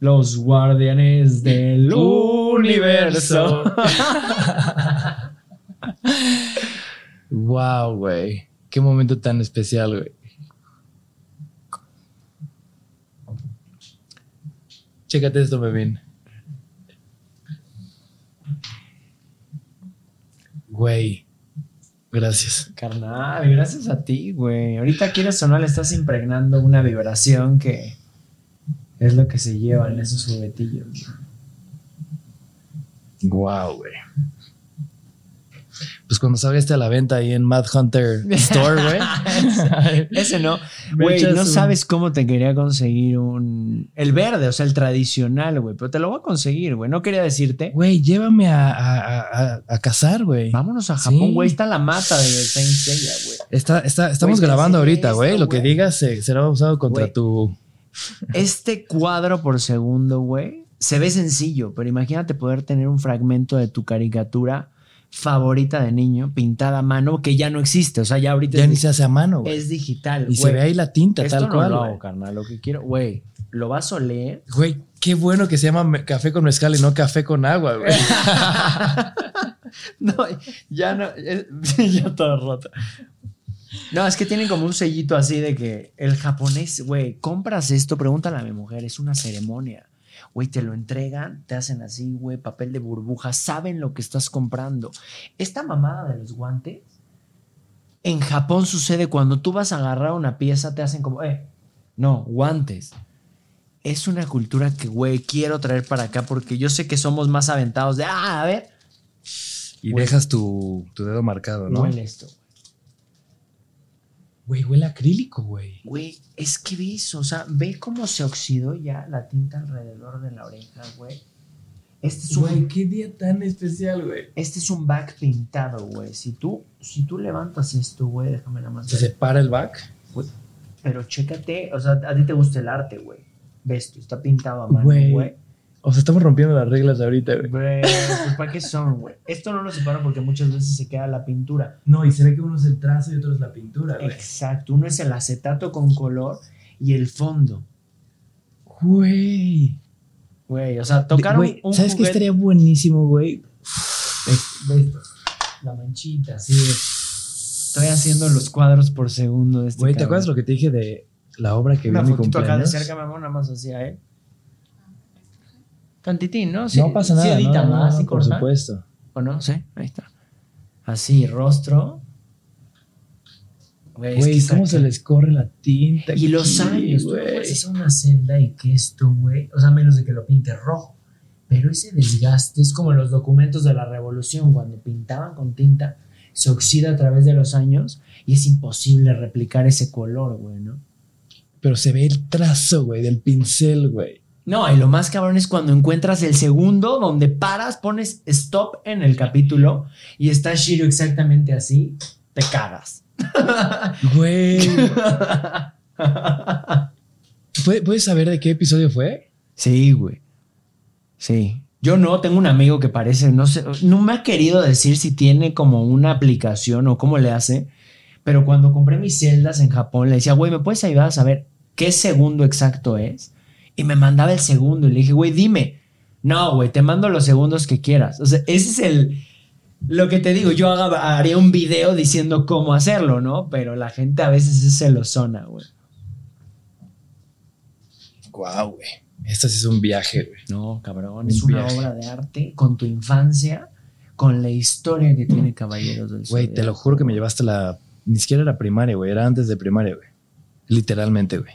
B: Los guardianes del universo.
A: Wow, güey. Qué momento tan especial, güey. Chécate esto, bebín. Güey. Gracias.
B: Carnal, gracias a ti, güey. Ahorita quieres o no, le estás impregnando una vibración que es lo que se lleva en esos juguetillos.
A: Wow, güey. Pues cuando salga este a la venta ahí en Mad Hunter Store, güey.
B: Ese no. Güey, no
A: un-
B: sabes cómo te quería conseguir un... El verde, o sea, el tradicional, güey. Pero te lo voy a conseguir, güey. No quería decirte.
A: Güey, llévame a, a, a, a cazar, güey.
B: Vámonos a Japón,
A: Sí.
B: güey. Está la mata de Saint Seiya, güey.
A: Está, está, estamos grabando ahorita, güey. Lo que digas se- será usado contra
B: Güey.
A: tu.
B: Este cuadro por segundo, güey, se ve sencillo, pero imagínate poder tener un fragmento de tu caricatura favorita de niño pintada a mano que ya no existe. O sea, ya ahorita
A: Ya ni se hace a mano, güey.
B: es digital.
A: Y se ve ahí la tinta,
B: Esto
A: tal
B: no
A: cual.
B: lo hago, carnal. Lo que quiero, güey, lo vas a oler.
A: Güey, qué bueno que se llama café con mezcal y no café con agua, güey.
B: no, ya no, es- ya todo roto. No, es que tienen como un sellito así de que el japonés, güey, compras esto, pregúntale a mi mujer, es una ceremonia. Güey, te lo entregan, te hacen así, güey, papel de burbuja, saben lo que estás comprando. Esta mamada de los guantes, en Japón sucede cuando tú vas a agarrar una pieza, te hacen como, eh, no, guantes. Es una cultura que, güey, quiero traer para acá porque yo sé que somos más aventados de, ah, a ver,
A: Y dejas tu, tu dedo marcado, ¿no?
B: huele esto.
A: Güey, huele a acrílico, güey.
B: Güey, es que ve eso, o sea, ve cómo se oxidó ya la tinta alrededor de la oreja, güey. Este es un,
A: Güey, qué día tan especial, güey.
B: este es un back pintado, güey. Si tú, si tú levantas esto, güey, déjame nada más.
A: Se separa el back.
B: Güey, Pero chécate, o sea, a ti te gusta el arte, güey. Ves, tú, está pintado a mano,
A: Güey.
B: güey.
A: O sea, estamos rompiendo las reglas ahorita, güey.
B: Güey, pues ¿para qué son, güey? Esto no lo separo porque muchas veces se queda la pintura.
A: No, y se ve que uno es el trazo y otro es la pintura,
B: Exacto, uno es el acetato con color y el fondo.
A: Güey.
B: Güey, o sea, tocar
A: Güey,
B: un,
A: ¿Sabes qué estaría buenísimo, güey?
B: Ve- ve esto, La manchita, así de- Estoy haciendo los cuadros por segundo de este
A: Güey, ¿te acuerdas lo que te dije de la obra que vi en mi
B: fotito acá de
A: cumpleaños?
B: cerca, mamón, nada más así a él. Tantitín, ¿no?
A: no pasa nada,
B: Sí, edita
A: no,
B: más
A: no,
B: y
A: por
B: corta.
A: supuesto.
B: ¿O no? Sí, ahí está. Así, rostro. Güey, es
A: Güey,
B: que
A: ¿cómo
B: saca-
A: se les corre la tinta?
B: Y los años, tú
A: güey?
B: puedes hacer una celda y que esto, güey, o sea, menos de que lo pinte rojo. Pero ese desgaste es como en los documentos de la revolución, cuando pintaban con tinta, se oxida a través de los años y es imposible replicar ese color, güey, ¿no?
A: Pero se ve el trazo, güey, del pincel, güey.
B: No, y lo más cabrón es cuando encuentras el segundo donde paras, pones stop en el capítulo y está Shiro exactamente así, te cagas.
A: Güey. ¿Puedes puedes saber de qué episodio fue?
B: Sí, güey. Sí. Yo no, tengo un amigo que parece, no sé, no me ha querido decir si tiene como una aplicación o cómo le hace, pero cuando compré mis celdas en Japón le decía, güey, ¿me puedes ayudar a saber qué segundo exacto es? Y me mandaba el segundo y le dije, güey, dime. No, güey, te mando los segundos que quieras. O sea, ese es el... Lo que te digo, yo haga- haría un video diciendo cómo hacerlo, ¿no? Pero la gente a veces es celosona, güey.
A: Guau, güey. Esto sí es un viaje, güey.
B: No, cabrón,
A: Un
B: es una
A: viaje.
B: obra de arte con tu infancia, con la historia que tiene Caballeros del
A: Güey, te lo juro que me llevaste la. Ni siquiera era primaria, güey. Era antes de primaria, güey. Literalmente, güey.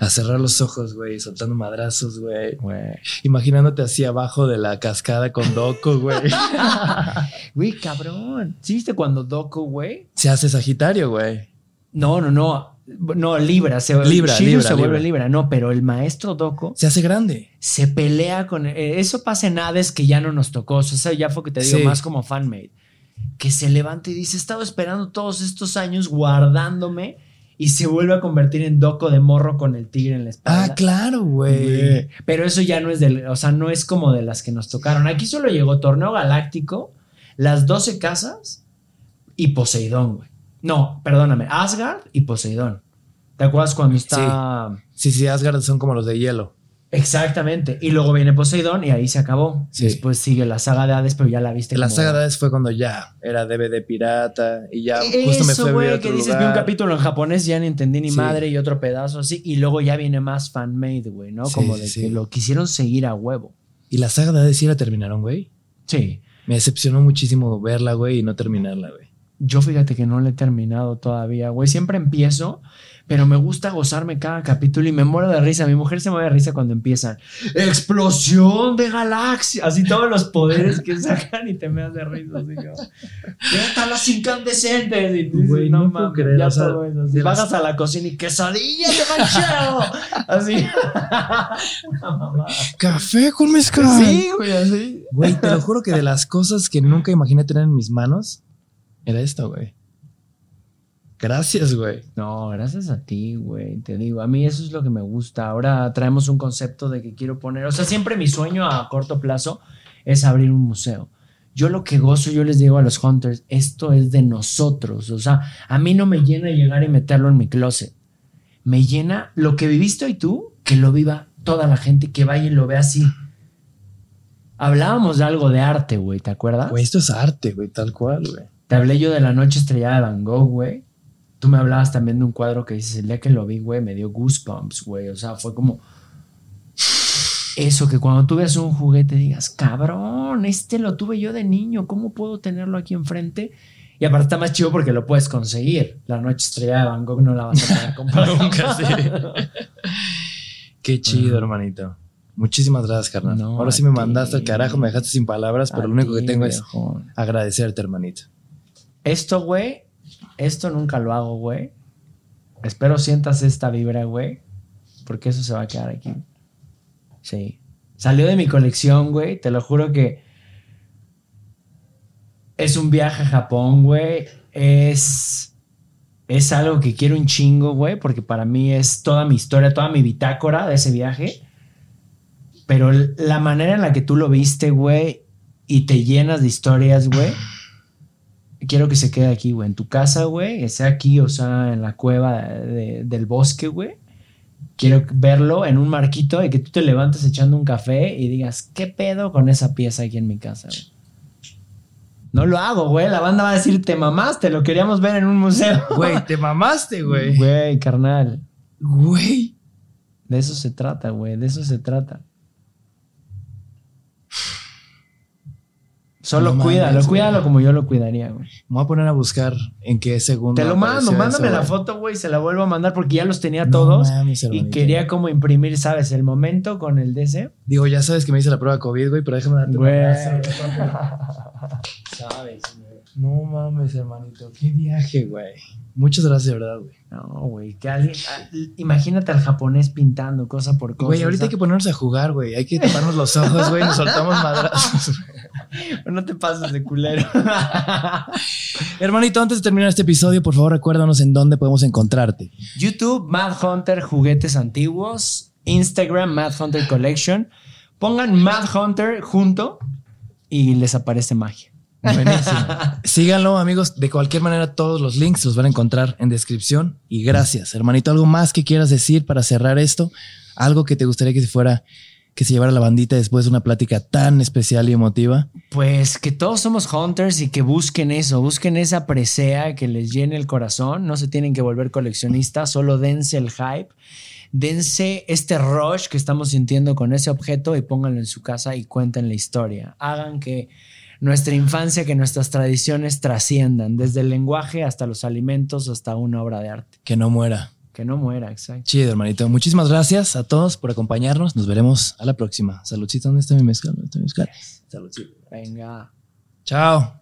A: A cerrar los ojos, güey, soltando madrazos, güey. Imaginándote así abajo de la cascada con Doco, güey.
B: Güey, cabrón. ¿Sí viste cuando Doku, güey?
A: Se hace Sagitario, güey.
B: No, no, no. No, Libra. Se,
A: Libra, Libra,
B: se vuelve
A: Libra.
B: No, pero el maestro Doku
A: Se hace grande.
B: se pelea con... eh, Eso pasa en Hades que ya no nos tocó. O sea, eso ya fue que te digo
A: Sí.
B: más como fanmade. Que se levanta y dice, he estado esperando todos estos años guardándome y se vuelve a convertir en Doco de morro con el tigre en la espalda.
A: Ah, claro, güey.
B: Pero eso ya no es del, o sea, no es como de las que nos tocaron. Aquí solo llegó Torneo Galáctico, las 12 casas y Poseidón, güey. No, perdóname, Asgard y Poseidón. ¿Te acuerdas cuando está
A: Sí, sí, Asgard son como los de hielo.
B: Exactamente. Y luego viene Poseidón y ahí se acabó.
A: Sí.
B: Después sigue la saga de Hades, pero ya la viste.
A: La
B: como-
A: saga de Hades fue cuando ya era DVD pirata y ya justo me fue
B: güey,
A: a
B: que dices, vi un
A: lugar.
B: capítulo en japonés, ya ni entendí ni
A: Sí.
B: madre y otro pedazo así. Y luego ya viene más fan-made, güey, ¿no?
A: Sí,
B: como de que lo quisieron seguir a huevo.
A: Y la saga de Hades sí la terminaron, güey.
B: Sí.
A: Me decepcionó muchísimo verla, güey, y no terminarla, güey.
B: Yo fíjate que no le he terminado todavía, güey. Siempre empiezo, pero me gusta gozarme cada capítulo y me muero de risa. Mi mujer se muere de risa cuando empiezan. Explosión de galaxia. Así todos los poderes que sacan y te me das de risa. Así ¿Qué están las incandescentes? Y tú dices,
A: Güey, no puedo creer,
B: ya
A: o sea,
B: todo eso. Así,
A: de las-
B: Bajas a la cocina y quesadilla de ranchero. Así.
A: Café con mezcal.
B: sí, güey, así.
A: Güey, te lo juro que de las cosas que nunca imaginé tener en mis manos era esto, güey. Gracias, güey.
B: No, gracias a ti, güey. Te digo, a mí eso es lo que me gusta. Ahora traemos un concepto de que quiero poner, o sea, siempre mi sueño a corto plazo es abrir un museo. Yo lo que gozo, yo les digo a los hunters, esto es de nosotros. O sea, a mí no me llena llegar y meterlo en mi closet. Me llena lo que viviste hoy tú, que lo viva toda la gente, que vaya y lo vea así. Hablábamos de algo de arte, güey, ¿te acuerdas?
A: Güey, esto es arte, güey, tal cual, güey.
B: Te hablé yo de la noche estrellada de Van Gogh, güey. Tú me hablabas también de un cuadro que dices, el día que lo vi, güey, me dio goosebumps, güey. O sea, fue como... Eso, que cuando tú ves un juguete digas, cabrón, este lo tuve yo de niño, ¿cómo puedo tenerlo aquí enfrente? Y aparte está más chido porque lo puedes conseguir. La noche estrellada de Van Gogh no la vas a poder comprar.
A: Nunca, sí. Qué chido, hermanito. Muchísimas gracias, carnal.
B: No,
A: Ahora sí me
B: ti.
A: mandaste al carajo, me dejaste sin palabras, pero
B: A
A: lo único que tengo es agradecerte, hermanito.
B: Esto, güey, esto nunca lo hago, güey. Espero sientas esta vibra, güey. Porque eso se va a quedar aquí. Sí. Salió de mi colección, güey. Te lo juro que es un viaje a Japón, güey. Es, es algo que quiero un chingo, güey. Porque para mí es toda mi historia, toda mi bitácora de ese viaje. Pero la manera en la que tú lo viste, güey, y te llenas de historias, güey quiero que se quede aquí, güey, en tu casa, güey, que sea aquí, o sea, en la cueva de- del bosque, güey. Quiero verlo en un marquito y que tú te levantes echando un café y digas, ¿qué pedo con esa pieza aquí en mi casa, güey? No lo hago, güey. La banda va a decir, te mamaste, lo queríamos ver en un museo.
A: Güey, te mamaste, güey.
B: Güey, carnal.
A: Güey.
B: De eso se trata, güey. De eso se trata. Solo
A: No
B: cuídalo,
A: mames,
B: cuídalo
A: güey.
B: como yo lo cuidaría, güey.
A: Me voy a poner a buscar en qué segundo.
B: Te lo mando, mándame
A: eso,
B: la
A: güey.
B: foto, güey, se la vuelvo a mandar porque ya los tenía
A: No
B: todos
A: mames,
B: y quería como imprimir, ¿sabes? El momento con el DC.
A: Digo, ya sabes que me hice la prueba de COVID, güey, pero déjame darte un
B: Güey.
A: abrazo, ¿Sabes, güey? No mames, hermanito. Qué viaje, güey. Muchas gracias, de verdad, güey.
B: No, güey, que alguien, ah, imagínate al japonés pintando cosa por cosa.
A: Güey, ahorita hay que ponernos a jugar, güey. Hay que taparnos los ojos, güey. Nos soltamos madrazos.
B: No te pases de culero.
A: Hermanito, antes de terminar este episodio, por favor, recuérdanos en dónde podemos encontrarte.
B: YouTube, Mad Hunter, juguetes antiguos. Instagram, Mad Hunter Collection. Pongan Mad Hunter junto y les aparece magia.
A: Buenísimo. Síganlo, amigos. De cualquier manera, todos los links los van a encontrar en descripción. Y gracias, hermanito. ¿Algo más que quieras decir para cerrar esto? ¿Algo que te gustaría que se fuera, que se llevara la bandita después de una plática tan especial y emotiva?
B: Pues que todos somos hunters y que busquen eso, busquen esa presea que les llene el corazón. No se tienen que volver coleccionistas, solo dense el hype. Dense este rush que estamos sintiendo con ese objeto y pónganlo en su casa y cuenten la historia. Hagan que nuestra infancia, que nuestras tradiciones trasciendan, desde el lenguaje hasta los alimentos, hasta una obra de arte.
A: Que no muera.
B: Que no muera, exacto.
A: Chido, hermanito. Muchísimas gracias a todos por acompañarnos. Nos veremos a la próxima. Saludcita, ¿dónde está mi mezcal? ¿Dónde está mi mezcal? Saludcita.
B: Venga.
A: Chao.